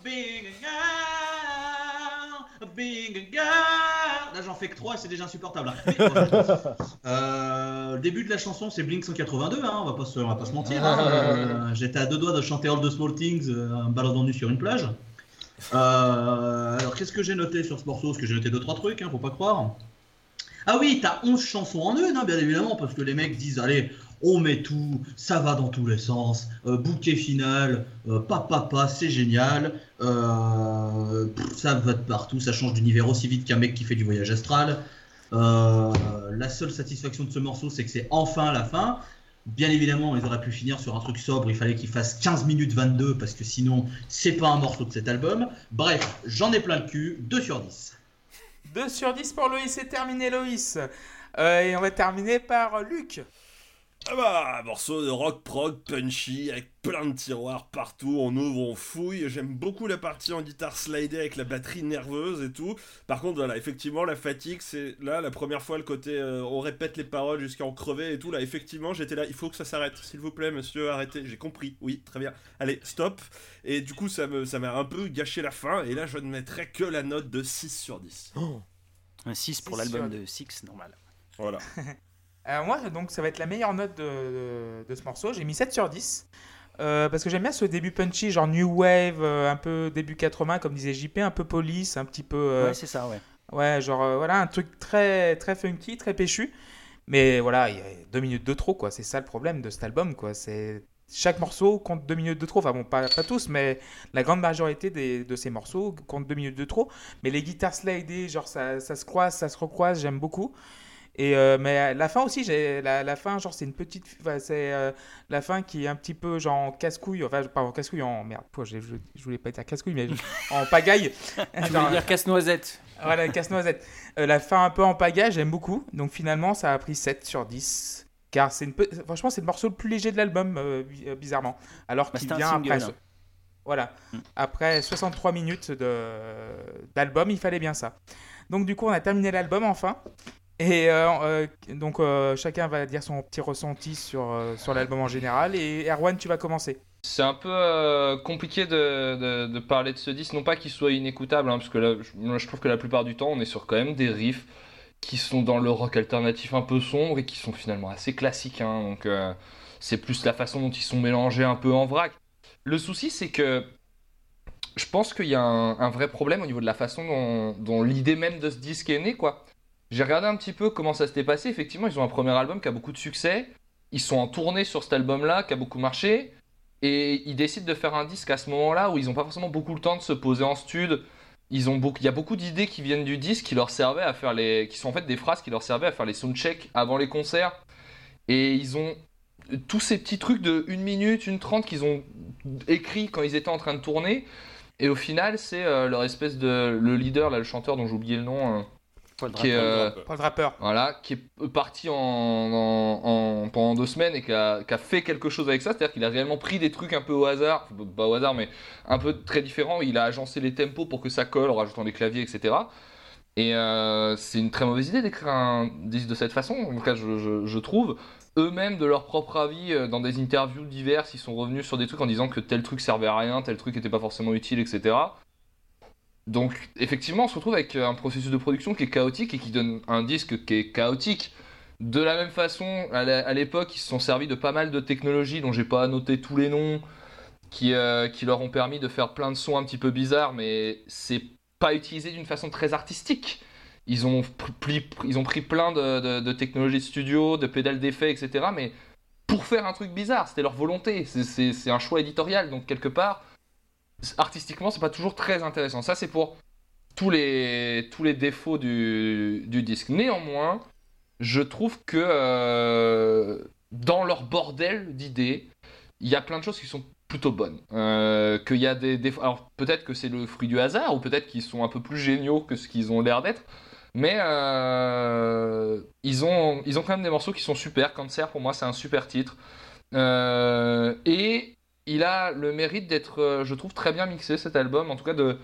being a girl, being a girl. Là, j'en fais que 3 et c'est déjà insupportable. euh, le début de la chanson, c'est Blink 182, hein, on, va pas se, on va pas se mentir. hein. Euh, J'étais à deux doigts de chanter All the Small Things, euh, un baladant nu sur une plage. Euh, alors, qu'est-ce que j'ai noté sur ce morceau? Parce que j'ai noté 2-3 trucs, hein, faut pas croire. Ah oui, t'as 11 chansons en une, hein, bien évidemment, parce que les mecs disent allez, on met tout, ça va dans tous les sens, euh, bouquet final, euh, papa, papa, c'est génial, euh, ça va de partout, ça change d'univers aussi vite qu'un mec qui fait du voyage astral. Euh, la seule satisfaction de ce morceau, c'est que c'est enfin la fin. Bien évidemment, ils auraient pu finir sur un truc sobre, il fallait qu'il fasse 15 minutes 22, parce que sinon, c'est pas un morceau de cet album. Bref, j'en ai plein le cul, 2 sur 10. 2 sur 10 pour Loïs, c'est terminé Loïs. Euh, et on va terminer par Luc. Ah bah, un morceau de rock prog punchy avec plein de tiroirs partout, on ouvre, on fouille. J'aime beaucoup la partie en guitare slidée avec la batterie nerveuse et tout. Par contre, voilà, effectivement, la fatigue, c'est là la première fois le côté euh, on répète les paroles jusqu'à en crever et tout. Là, effectivement, j'étais là, il faut que ça s'arrête, s'il vous plaît, monsieur, arrêtez. J'ai compris, oui, très bien. Allez, stop. Et du coup, ça me, ça m'a un peu gâché la fin. Et là, je ne mettrai que la note de 6 sur 10. Un 6 pour l'album sur- de Six, normal. Voilà. Euh, moi, donc, ça va être la meilleure note de, de- de ce morceau. J'ai mis 7 sur 10. Euh, parce que j'aime bien ce début punchy, genre New Wave, euh, un peu début 80, comme disait JP, un peu police, un petit peu. euh, Ouais, c'est ça, ouais. ouais, genre, voilà, un truc très, très funky, très péchu. Mais voilà, il y a deux minutes de trop, quoi. C'est ça le problème de cet album, quoi. C'est. Chaque morceau compte deux minutes de trop. Enfin bon, pas, pas tous, mais la grande majorité des- de ces morceaux compte deux minutes de trop. Mais les guitares slidées, genre ça, ça se croise, ça se recroise, j'aime beaucoup. Et euh, mais la fin aussi, j'ai la, la fin, genre c'est une petite, enfin, c'est euh, la fin qui est un petit peu genre en casse-couille, enfin pas en casse-couille, en merde, quoi, je, je, je voulais pas dire casse-couille, mais en pagaille. Je voulais dire casse-noisette. voilà, casse-noisette. Euh, la fin un peu en pagaille, j'aime beaucoup. Donc finalement, ça a pris 7 sur 10. Car c'est une franchement, c'est le morceau le plus léger de l'album, bi- bizarrement. Alors Bah, qu'il vient single, après. hein. Voilà. Mm. Après 63 minutes de- d'album, il fallait bien ça. Donc du coup, on a terminé l'album enfin. Et euh, euh, donc euh, chacun va dire son petit ressenti sur, sur l'album en général. Et Erwan, tu vas commencer. C'est un peu compliqué de, de- parler de ce disque, non pas qu'il soit inécoutable, hein, parce que là, je, trouve que la plupart du temps, on est sur quand même des riffs qui sont dans le rock alternatif un peu sombre et qui sont finalement assez classiques. hein, donc c'est plus la façon dont ils sont mélangés un peu en vrac. Le souci, c'est que je pense qu'il y a un, un vrai problème au niveau de la façon dont, dont l'idée même de ce disque est née, quoi. J'ai regardé un petit peu comment ça s'était passé. Effectivement, ils ont un premier album qui a beaucoup de succès. Ils sont en tournée sur cet album-là, qui a beaucoup marché. Et ils décident de faire un disque à ce moment-là où ils n'ont pas forcément beaucoup le temps de se poser en stud. Ils ont beaucoup, il y a beaucoup d'idées qui viennent du disque qui leur servaient à faire les, qui sont en fait des phrases qui leur servaient à faire les soundchecks avant les concerts. Et ils ont tous ces petits trucs de 1 minute, 1 30 qu'ils ont écrit quand ils étaient en train de tourner. Et au final, c'est euh, leur espèce de le leader, là, le chanteur dont j'ai oublié le nom, euh, Paul qui est, Draper. euh, Paul Draper. voilà, qui est parti en, en- en- pendant deux semaines et qui a, qui a fait quelque chose avec ça. C'est-à-dire qu'il a réellement pris des trucs un peu au hasard, pas au hasard, mais un peu très différents. Il a agencé les tempos pour que ça colle en rajoutant des claviers, etc. Et euh, c'est une très mauvaise idée d'écrire un disque de cette façon, en tout cas, je, je- je trouve. Eux-mêmes, de leur propre avis, euh, dans des interviews diverses, ils sont revenus sur des trucs en disant que tel truc servait à rien, tel truc n'était pas forcément utile, etc. Donc, effectivement, on se retrouve avec un processus de production qui est chaotique et qui donne un disque qui est chaotique. De la même façon, à l'époque, ils se sont servis de pas mal de technologies dont j'ai pas noté tous les noms, qui, euh, qui leur ont permis de faire plein de sons un petit peu bizarres, mais c'est pas utilisé d'une façon très artistique. Ils ont, pris plein de, de- technologies de studio, de pédales d'effets, etc. Mais pour faire un truc bizarre, c'était leur volonté. C'est un choix éditorial, donc quelque part, artistiquement, c'est pas toujours très intéressant. Ça, c'est pour tous les, tous les défauts du, du disque. Néanmoins, je trouve que euh, dans leur bordel d'idées, il y a plein de choses qui sont plutôt bonnes. Euh, qu'il y a des défauts. Alors peut-être que c'est le fruit du hasard, ou peut-être qu'ils sont un peu plus géniaux que ce qu'ils ont l'air d'être. Mais euh, ils, ont, ils ont quand même des morceaux qui sont super. Cancer, pour moi, c'est un super titre. Euh, et il a le mérite d'être, euh, je trouve, très bien mixé cet album. En tout cas, de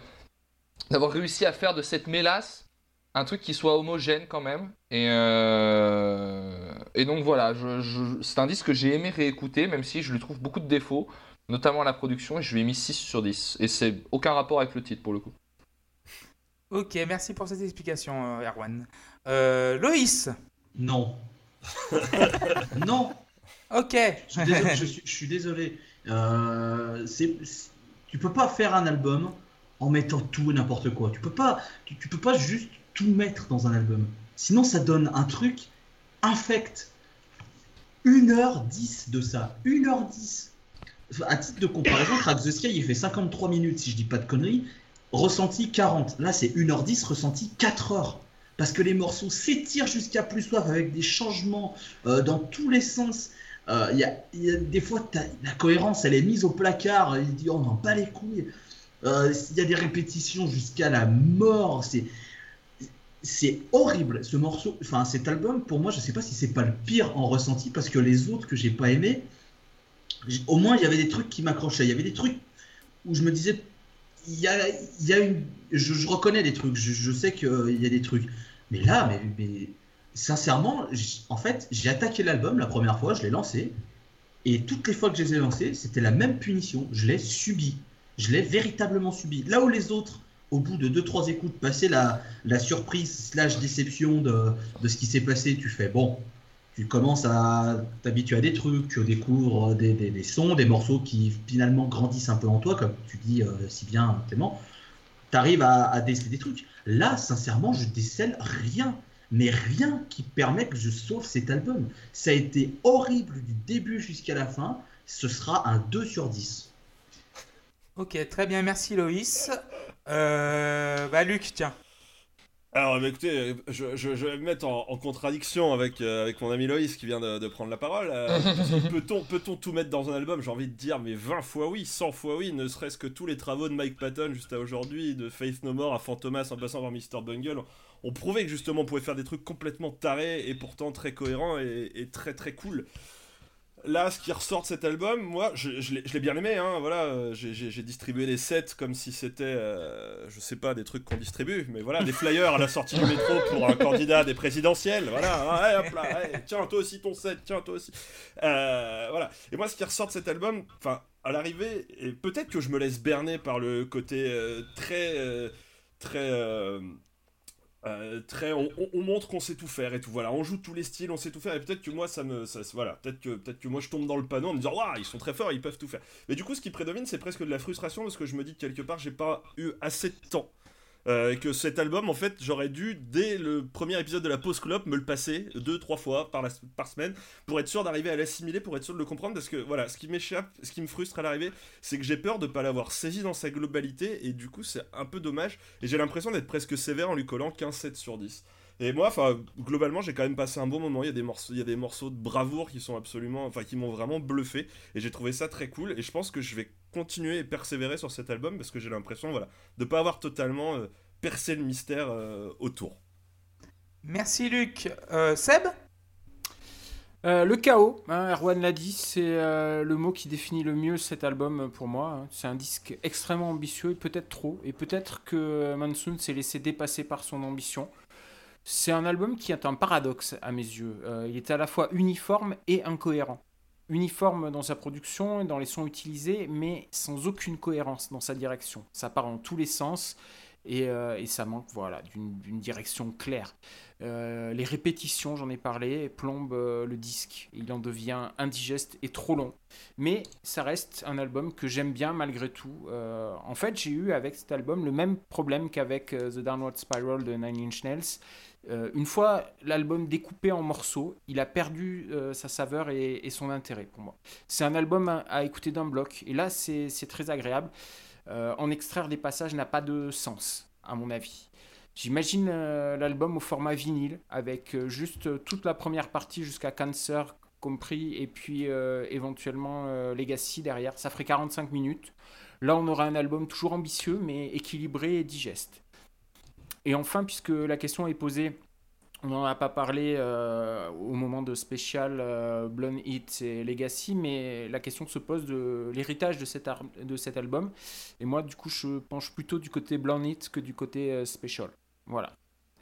d'avoir réussi à faire de cette mélasse un truc qui soit homogène quand même. Et, euh, et donc voilà, je, je- c'est un disque que j'ai aimé réécouter, même si je lui trouve beaucoup de défauts, notamment à la production, et je lui ai mis 6 sur 10. Et c'est aucun rapport avec le titre pour le coup. Ok, merci pour cette explication, euh, Erwan. Euh, Loïs. Non. non. Ok. Je suis désolé. je suis, je suis désolé. Euh, tu peux pas faire un album en mettant tout et n'importe quoi. Tu peux pas, tu, tu peux pas juste tout mettre dans un album. Sinon, ça donne un truc infect. 1h10 de ça. 1h10. À titre de comparaison, Crack the Sky, il fait 53 minutes, si je dis pas de conneries. Ressenti 40. Là, c'est 1h10, ressenti 4 heures. Parce que les morceaux s'étirent jusqu'à plus soif avec des changements euh, dans tous les sens. Euh, y a, des fois, la cohérence, elle est mise au placard. Il dit, on en bat les couilles. Euh, Il y a des répétitions jusqu'à la mort. C'est horrible ce morceau, enfin cet album pour moi je sais pas si c'est pas le pire en ressenti parce que les autres que j'ai pas aimé, au moins il y avait des trucs qui m'accrochaient, il y avait des trucs où je me disais il y a, y a une, je, reconnais des trucs, je, je sais qu'il y a des trucs, mais là mais sincèrement en fait j'ai attaqué l'album la première fois, je l'ai lancé et toutes les fois que je les ai lancés c'était la même punition, je l'ai subi, je l'ai véritablement subi. Là où les autres au bout de 2-3 écoutes, passer la, la surprise slash déception de, ce qui s'est passé, tu fais bon, tu commences à t'habituer à des trucs, tu découvres des, des- des sons, des morceaux qui finalement grandissent un peu en toi, comme tu dis euh, si bien Clément. Tu arrives à, à déceler des trucs. Là, sincèrement, je décèle rien, mais rien qui permet que je sauve cet album. Ça a été horrible du début jusqu'à la fin. Ce sera un 2 sur 10. Ok, très bien, merci Loïs. Euh, bah Luc, tiens. Alors, bah, écoutez, je, je- je vais me mettre en, en contradiction avec, euh, avec mon ami Loïs qui vient de, de prendre la parole. Euh, Peut-on peut tout mettre dans un album? J'ai envie de dire, mais 20 fois oui, 100 fois oui, ne serait-ce que tous les travaux de Mike Patton jusqu'à aujourd'hui, de Faith No More à Fantomas en passant par Mr. Bungle, ont prouvé que justement on pouvait faire des trucs complètement tarés et pourtant très cohérents et, très très cool. Là, ce qui ressort de cet album, moi, je, l'ai bien aimé, hein, voilà, j'ai- distribué les sets comme si c'était, euh, je sais pas, des trucs qu'on distribue, mais voilà, des flyers à la sortie du métro pour un candidat des présidentielles, voilà, hop là, tiens, toi aussi ton set, tiens, toi aussi. Euh, voilà, et moi, ce qui ressort de cet album, enfin, à l'arrivée, et peut-être que je me laisse berner par le côté euh, très, euh, très... euh, très, on, on- on montre qu'on sait tout faire et tout. Voilà, on joue tous les styles, on sait tout faire. Et peut-être que moi, ça me, voilà, peut-être que, peut-être que moi, je tombe dans le panneau en me disant, waouh, ils sont très forts, ils peuvent tout faire. Mais du coup, ce qui prédomine, c'est presque de la frustration parce que je me dis que quelque part, j'ai pas eu assez de temps. Euh, que cet album, en fait, j'aurais dû, dès le premier épisode de la pause clope, me le passer deux, trois fois par, semaine pour être sûr d'arriver à l'assimiler, pour être sûr de le comprendre. Parce que voilà, ce qui m'échappe, ce qui me frustre à l'arrivée, c'est que j'ai peur de pas l'avoir saisi dans sa globalité. Et du coup, c'est un peu dommage. Et j'ai l'impression d'être presque sévère en lui collant 15-7 sur 10. Et moi, enfin, globalement, j'ai quand même passé un bon moment. Il y a des morceaux, il y a des morceaux de bravoure qui sont absolument, enfin, qui m'ont vraiment bluffé. Et j'ai trouvé ça très cool. Et je pense que je vais continuer et persévérer sur cet album parce que j'ai l'impression, voilà, de pas avoir totalement euh, percé le mystère euh, autour. Merci Luc. Euh, Seb? Euh, le chaos, hein, Erwan l'a dit, c'est euh, le mot qui définit le mieux cet album pour moi. hein. C'est un disque extrêmement ambitieux, et peut-être trop, et peut-être que Mansoon s'est laissé dépasser par son ambition. C'est un album qui est un paradoxe à mes yeux. Euh, il est à la fois uniforme et incohérent. Uniforme dans sa production et dans les sons utilisés, mais sans aucune cohérence dans sa direction. Ça part en tous les sens et, euh, et ça manque voilà, d'une direction claire. Euh, les répétitions, j'en ai parlé, plombent euh, le disque. Il en devient indigeste et trop long. Mais ça reste un album que j'aime bien malgré tout. En fait, j'ai eu avec cet album le même problème qu'avec The Downward Spiral de Nine Inch Nails. Une fois l'album découpé en morceaux, il a perdu sa saveur et, son intérêt pour moi. C'est un album à, à écouter d'un bloc. Et là, c'est très agréable. Euh, en extraire des passages n'a pas de sens, à mon avis. J'imagine euh, l'album au format vinyle, avec euh, juste toute la première partie jusqu'à Cancer compris, et puis éventuellement Legacy derrière. Ça ferait 45 minutes. Là, on aura un album toujours ambitieux, mais équilibré et digeste. Et enfin, puisque la question est posée, on n'en a pas parlé euh, au moment de spécial euh, Blonde Hit et Legacy, mais la question se pose de l'héritage de, cet ar- de cet album. Et moi, du coup, je penche plutôt du côté Blonde Hit que du côté euh, Special. Voilà.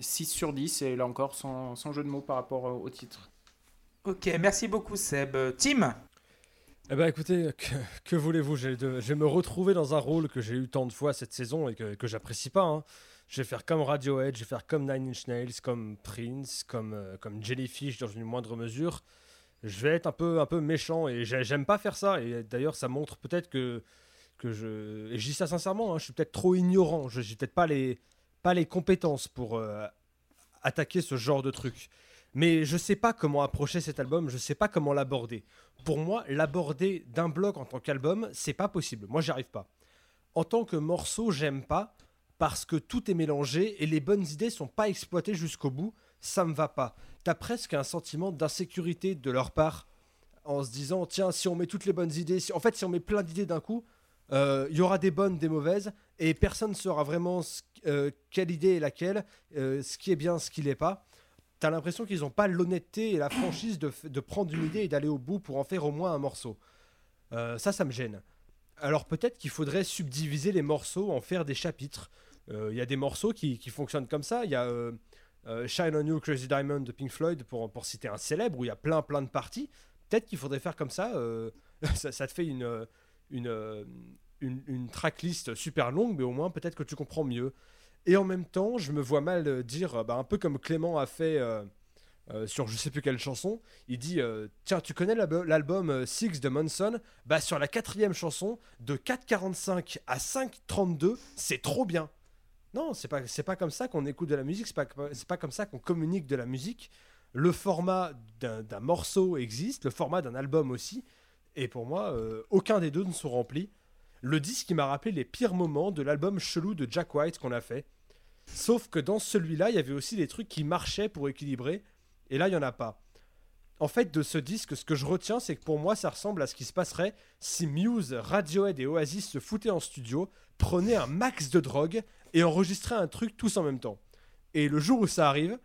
6 sur 10, et là encore, sans, sans jeu de mots par rapport euh, au titre. Ok, merci beaucoup Seb. Tim? Eh ben écoutez, que, que voulez-vous? Je vais me retrouver dans un rôle que j'ai eu tant de fois cette saison et que, que j'apprécie pas. hein. Je vais faire comme Radiohead, je vais faire comme Nine Inch Nails, comme Prince, comme, euh, comme Jellyfish dans une moindre mesure. Je vais être un peu, un peu méchant et j'ai- j'aime pas faire ça. Et d'ailleurs, ça montre peut-être que, que je. Et je dis ça sincèrement, hein, je suis peut-être trop ignorant. Je n'ai peut-être pas les, pas les compétences pour euh, attaquer ce genre de truc. Mais je sais pas comment approcher cet album, je sais pas comment l'aborder. Pour moi, l'aborder d'un bloc en tant qu'album, c'est pas possible. Moi, j'y arrive pas. En tant que morceau, j'aime pas parce que tout est mélangé et les bonnes idées sont pas exploitées jusqu'au bout. Ça me va pas. T'as presque un sentiment d'insécurité de leur part en se disant tiens, si on met toutes les bonnes idées, si- en fait, si on met plein d'idées d'un coup, euh, il y aura des bonnes, des mauvaises et personne ne saura vraiment euh, quelle idée est laquelle, euh, ce qui est bien, ce qui l'est pas. T'as l'impression qu'ils n'ont pas l'honnêteté et la franchise de, de prendre une idée et d'aller au bout pour en faire au moins un morceau. Ça, ça me gêne. Alors peut-être qu'il faudrait subdiviser les morceaux, en faire des chapitres. Euh, Il y a des morceaux qui, qui fonctionnent comme ça. Il y a euh, euh, Shine on You, Crazy Diamond de Pink Floyd, pour, pour citer un célèbre, où il y a plein plein de parties. Peut-être qu'il faudrait faire comme ça. ça, te fait une, une, une, une tracklist super longue, mais au moins peut-être que tu comprends mieux. Et en même temps, je me vois mal dire, bah, un peu comme Clément a fait euh, sur je sais plus quelle chanson, il dit euh, Tiens, tu connais l'album- euh, Six de Monson? Bah, sur la quatrième chanson, de 4,45 à 5,32, c'est trop bien. Non, c'est pas, pas comme ça qu'on écoute de la musique, c'est pas, pas comme ça qu'on communique de la musique. Le format d'un morceau existe, le format d'un album aussi, et pour moi, aucun des deux ne sont remplis. Le disque m'a rappelé les pires moments de l'album chelou de Jack White qu'on a fait. Sauf que dans celui-là, il y avait aussi des trucs qui marchaient pour équilibrer, et là, il n'y en a pas. En fait, de ce disque, ce que je retiens, c'est que pour moi, ça ressemble à ce qui se passerait si Muse, Radiohead et Oasis se foutaient en studio, prenaient un max de drogue et enregistraient un truc tous en même temps. Et le jour où ça arrive,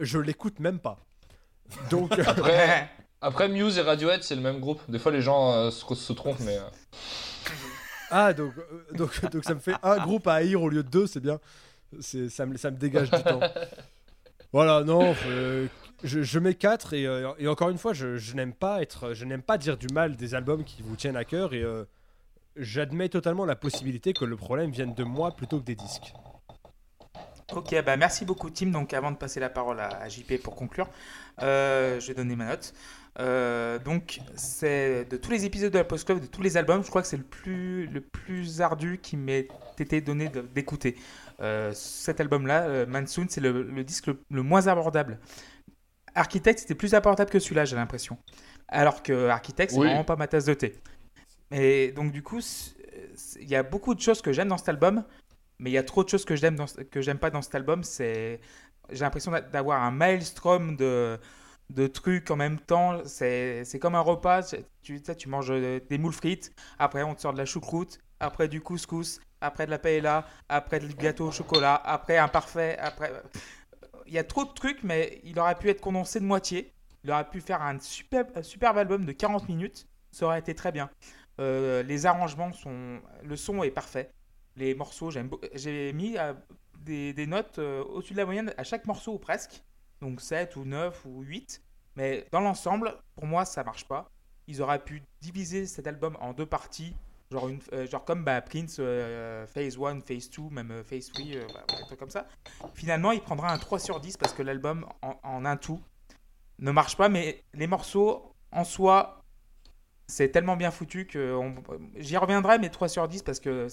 je l'écoute même pas. Donc, Après, après Muse et Radiohead, c'est le même groupe. Des fois, les gens euh, se, se trompent, mais. euh, ah, donc, euh, donc, donc ça me fait un groupe à haïr au lieu de deux, c'est bien. Ça, me, ça me dégage du temps. Voilà, non, euh, je, mets 4 et, euh, et encore une fois, je, n'aime pas être, je n'aime pas dire du mal des albums qui vous tiennent à cœur et euh, j'admets totalement la possibilité que le problème vienne de moi plutôt que des disques. Ok, bah merci beaucoup Tim. Donc avant de passer la parole à, JP pour conclure, euh, je vais donner ma note. Donc c'est de tous les épisodes de la Post Club, de tous les albums, je crois que c'est le plus, le plus ardu qui m'ait été donné d'écouter. Cet album-là, Mansoon, c'est le, disque le moins abordable. Architect, c'était plus abordable que celui-là, j'ai l'impression. Alors que Architect, c'est Oui. vraiment pas ma tasse de thé. Et donc du coup, il y a beaucoup de choses que j'aime dans cet album, mais il y a trop de choses que j'aime dans ce- que j'aime pas dans cet album. C'est j'ai l'impression d'a- d'avoir un maelstrom de de trucs en même temps. C'est c'est comme un repas. Tu, tu manges euh, des moules frites, après on te sort de la choucroute, après du couscous, après de la paella, après du gâteau au chocolat, après un parfait, après il y a trop de trucs, mais il aurait pu être condensé de moitié. Il aurait pu faire un superbe, album de 40 minutes. Ça aurait été très bien. Euh, les arrangements sont. Le son est parfait. Les morceaux, j'ai mis euh, des, des notes euh, au-dessus de la moyenne à chaque morceau ou presque. Donc 7 ou 9 ou 8. Mais dans l'ensemble, pour moi, ça marche pas. Ils auraient pu diviser cet album en deux parties. Genre, une, euh, genre comme bah, Prince, euh, Phase 1, Phase 2, même euh, Phase 3, euh, voilà, des trucs comme ça. Finalement, il prendra un 3 sur 10 parce que l'album, en, un tout, ne marche pas. Mais les morceaux, en soi, c'est tellement bien foutu que j'y reviendrai, mais 3 sur 10 parce que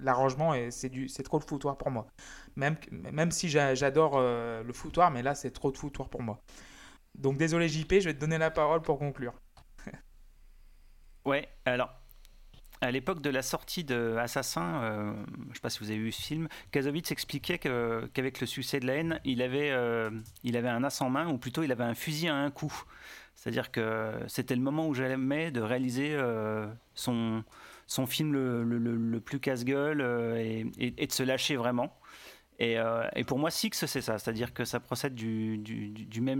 l'arrangement, est- c'est du- trop de foutoir pour moi. Même, même si j'a- j'adore le foutoir, mais là, c'est trop de foutoir pour moi. Donc désolé JP, je vais te donner la parole pour conclure. Ouais, alors, à l'époque de la sortie de Assassin, euh, je sais pas si vous avez vu ce film, Kazovitz expliquait qu'avec le succès de la haine, il avait, euh, il avait un as en main, ou plutôt il avait un fusil à un coup. C'est-à-dire que c'était le moment où j'aimais de réaliser euh, son, son film le, le- plus casse-gueule et de se lâcher vraiment. Et, euh, et pour moi, Six, c'est ça. C'est-à-dire que ça procède du,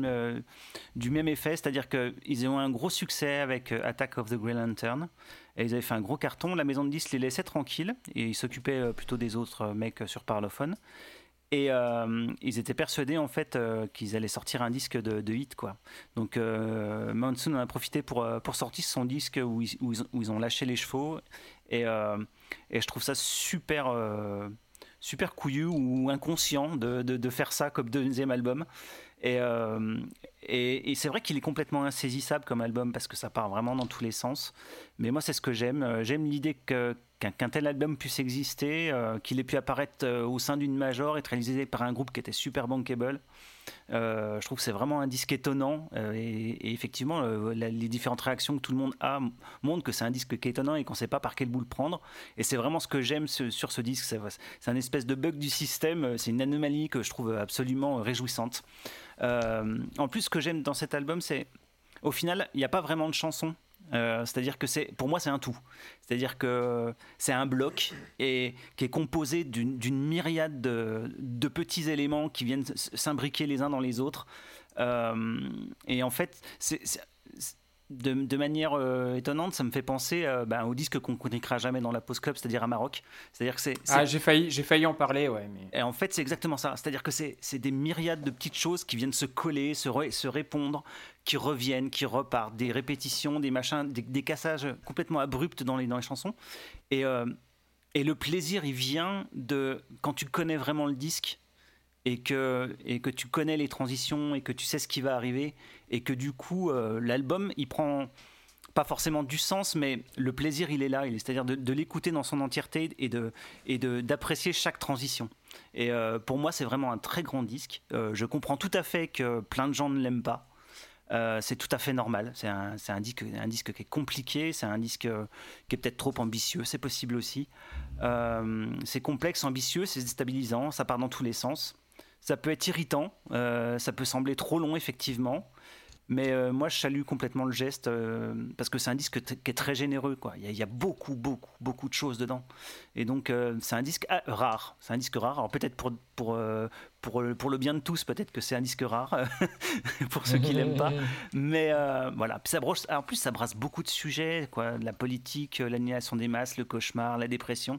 euh, même effet. C'est-à-dire qu'ils ont un gros succès avec euh, Attack of the Grey Lantern. Et ils avaient fait un gros carton. La maison de 10 les laissait tranquilles. Et ils s'occupaient plutôt des autres mecs sur Parlophone. Et ils étaient persuadés en fait qu'ils allaient sortir un disque de, de hit quoi. Donc euh, Monsoon en a profité pour, sortir son disque où ils, ont- lâché les chevaux et, je trouve ça super super couillu ou inconscient de, de, faire ça comme deuxième album. Et, euh, et, et c'est vrai qu'il est complètement insaisissable comme album parce que ça part vraiment dans tous les sens. Mais moi, c'est ce que j'aime. Euh, J'aime l'idée que- qu'un tel album puisse exister, euh, qu'il ait pu apparaître euh, au sein d'une major, être réalisé par un groupe qui était super bankable. Euh, je trouve que c'est vraiment un disque étonnant et, effectivement les différentes réactions que tout le monde a montrent que c'est un disque qui est étonnant et qu'on ne sait pas par quel bout le prendre. Et c'est vraiment ce que j'aime sur ce disque c'est un espèce de bug du système c'est une anomalie que je trouve absolument réjouissante. En plus ce que j'aime dans cet album c'est au final il n'y a pas vraiment de chansons Euh, c'est-à-dire que c'est, pour moi, c'est un tout. C'est-à-dire que c'est un bloc et qui est composé d'une, myriade de, petits éléments qui viennent s'imbriquer les uns dans les autres. Euh, et en fait, c'est- de, de manière euh, étonnante, ça me fait penser euh, ben, au disque qu'on connaîtra jamais dans la Post Club, c'est-à-dire à Maroc. C'est-à-dire que c'est. Ah, j'ai failli, j'ai failli en parler, ouais. Mais... et en fait, c'est exactement ça. C'est-à-dire que c'est c'est des myriades de petites choses qui viennent se coller, se, re- se répondre, qui reviennent, qui repartent, des répétitions, des machins, des, des cassages complètement abrupts dans les, dans les chansons. Et, euh, et le plaisir, il vient de quand tu connais vraiment le disque et que, et que tu connais les transitions et que tu sais ce qui va arriver et que du coup, euh, l'album, il prend pas forcément du sens, mais le plaisir, il est là. C'est-à-dire de, l'écouter dans son entièreté et de et d'apprécier chaque transition. Et euh, pour moi, c'est vraiment un très grand disque. Euh, je comprends tout à fait que plein de gens ne l'aiment pas. C'est tout à fait normal. C'est un, un disque, un disque qui est compliqué, c'est un disque qui est peut-être trop ambitieux, c'est possible aussi. C'est complexe, ambitieux, c'est déstabilisant, ça part dans tous les sens. Ça peut être irritant, ça peut sembler trop long, effectivement. Mais euh, moi, je salue complètement le geste euh, parce que c'est un disque qui est très généreux. Quoi. Il, y a, beaucoup, beaucoup, beaucoup de choses dedans. Et donc, euh, c'est un disque ah, rare. C'est un disque rare. Alors, peut-être pour, pour, pour, le- bien de tous, peut-être que c'est un disque rare pour ceux qui l'aiment pas. Mais voilà. En plus, ça brasse beaucoup de sujets quoi. La politique, l'annihilation des masses, le cauchemar, la dépression.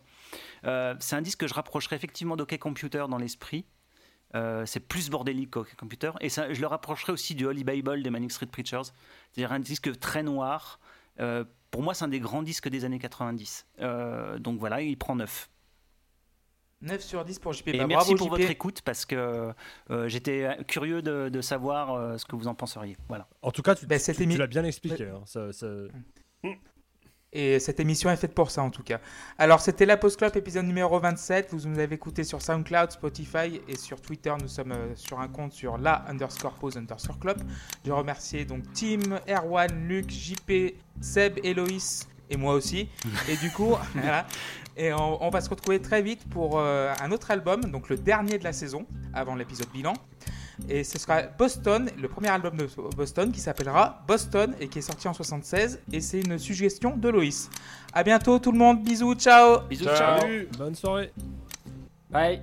C'est un disque que je rapprocherais effectivement d'OK Computer dans l'esprit. Euh, c'est plus bordélique qu'OK Computer. Et ça, je le rapprocherais aussi du Holy Bible des Manic Street Preachers. C'est-à-dire un disque très noir. Euh, pour moi, c'est un des grands disques des années 90. Euh, donc voilà, il prend 9. 9 sur 10 pour JP. Et Bah, merci bravo, pour JP. votre écoute parce que euh, j'étais curieux de, de savoir euh, ce que vous en penseriez. Voilà. En tout cas, tu, Bah, tu- tu l'as bien expliqué. hein, ça- ça- Et cette émission est faite pour ça en tout cas. Alors c'était la Post Club épisode numéro 27. Vous nous avez écouté sur SoundCloud, Spotify et sur Twitter. Nous sommes euh, sur un compte sur la underscore pause underscore club. Je remercie donc Tim, Erwan, Luc, JP, Seb, Eloïs et moi aussi. Et du coup, voilà. Et on, on va se retrouver très vite pour euh, un autre album, donc le dernier de la saison, avant l'épisode bilan. Et ce sera Boston, le premier album de Boston qui s'appellera Boston et qui est sorti en 76. Et c'est une suggestion de Loïs. À bientôt tout le monde, bisous, ciao Bisous, Ciao. ciao. Salut. Bonne soirée. Bye.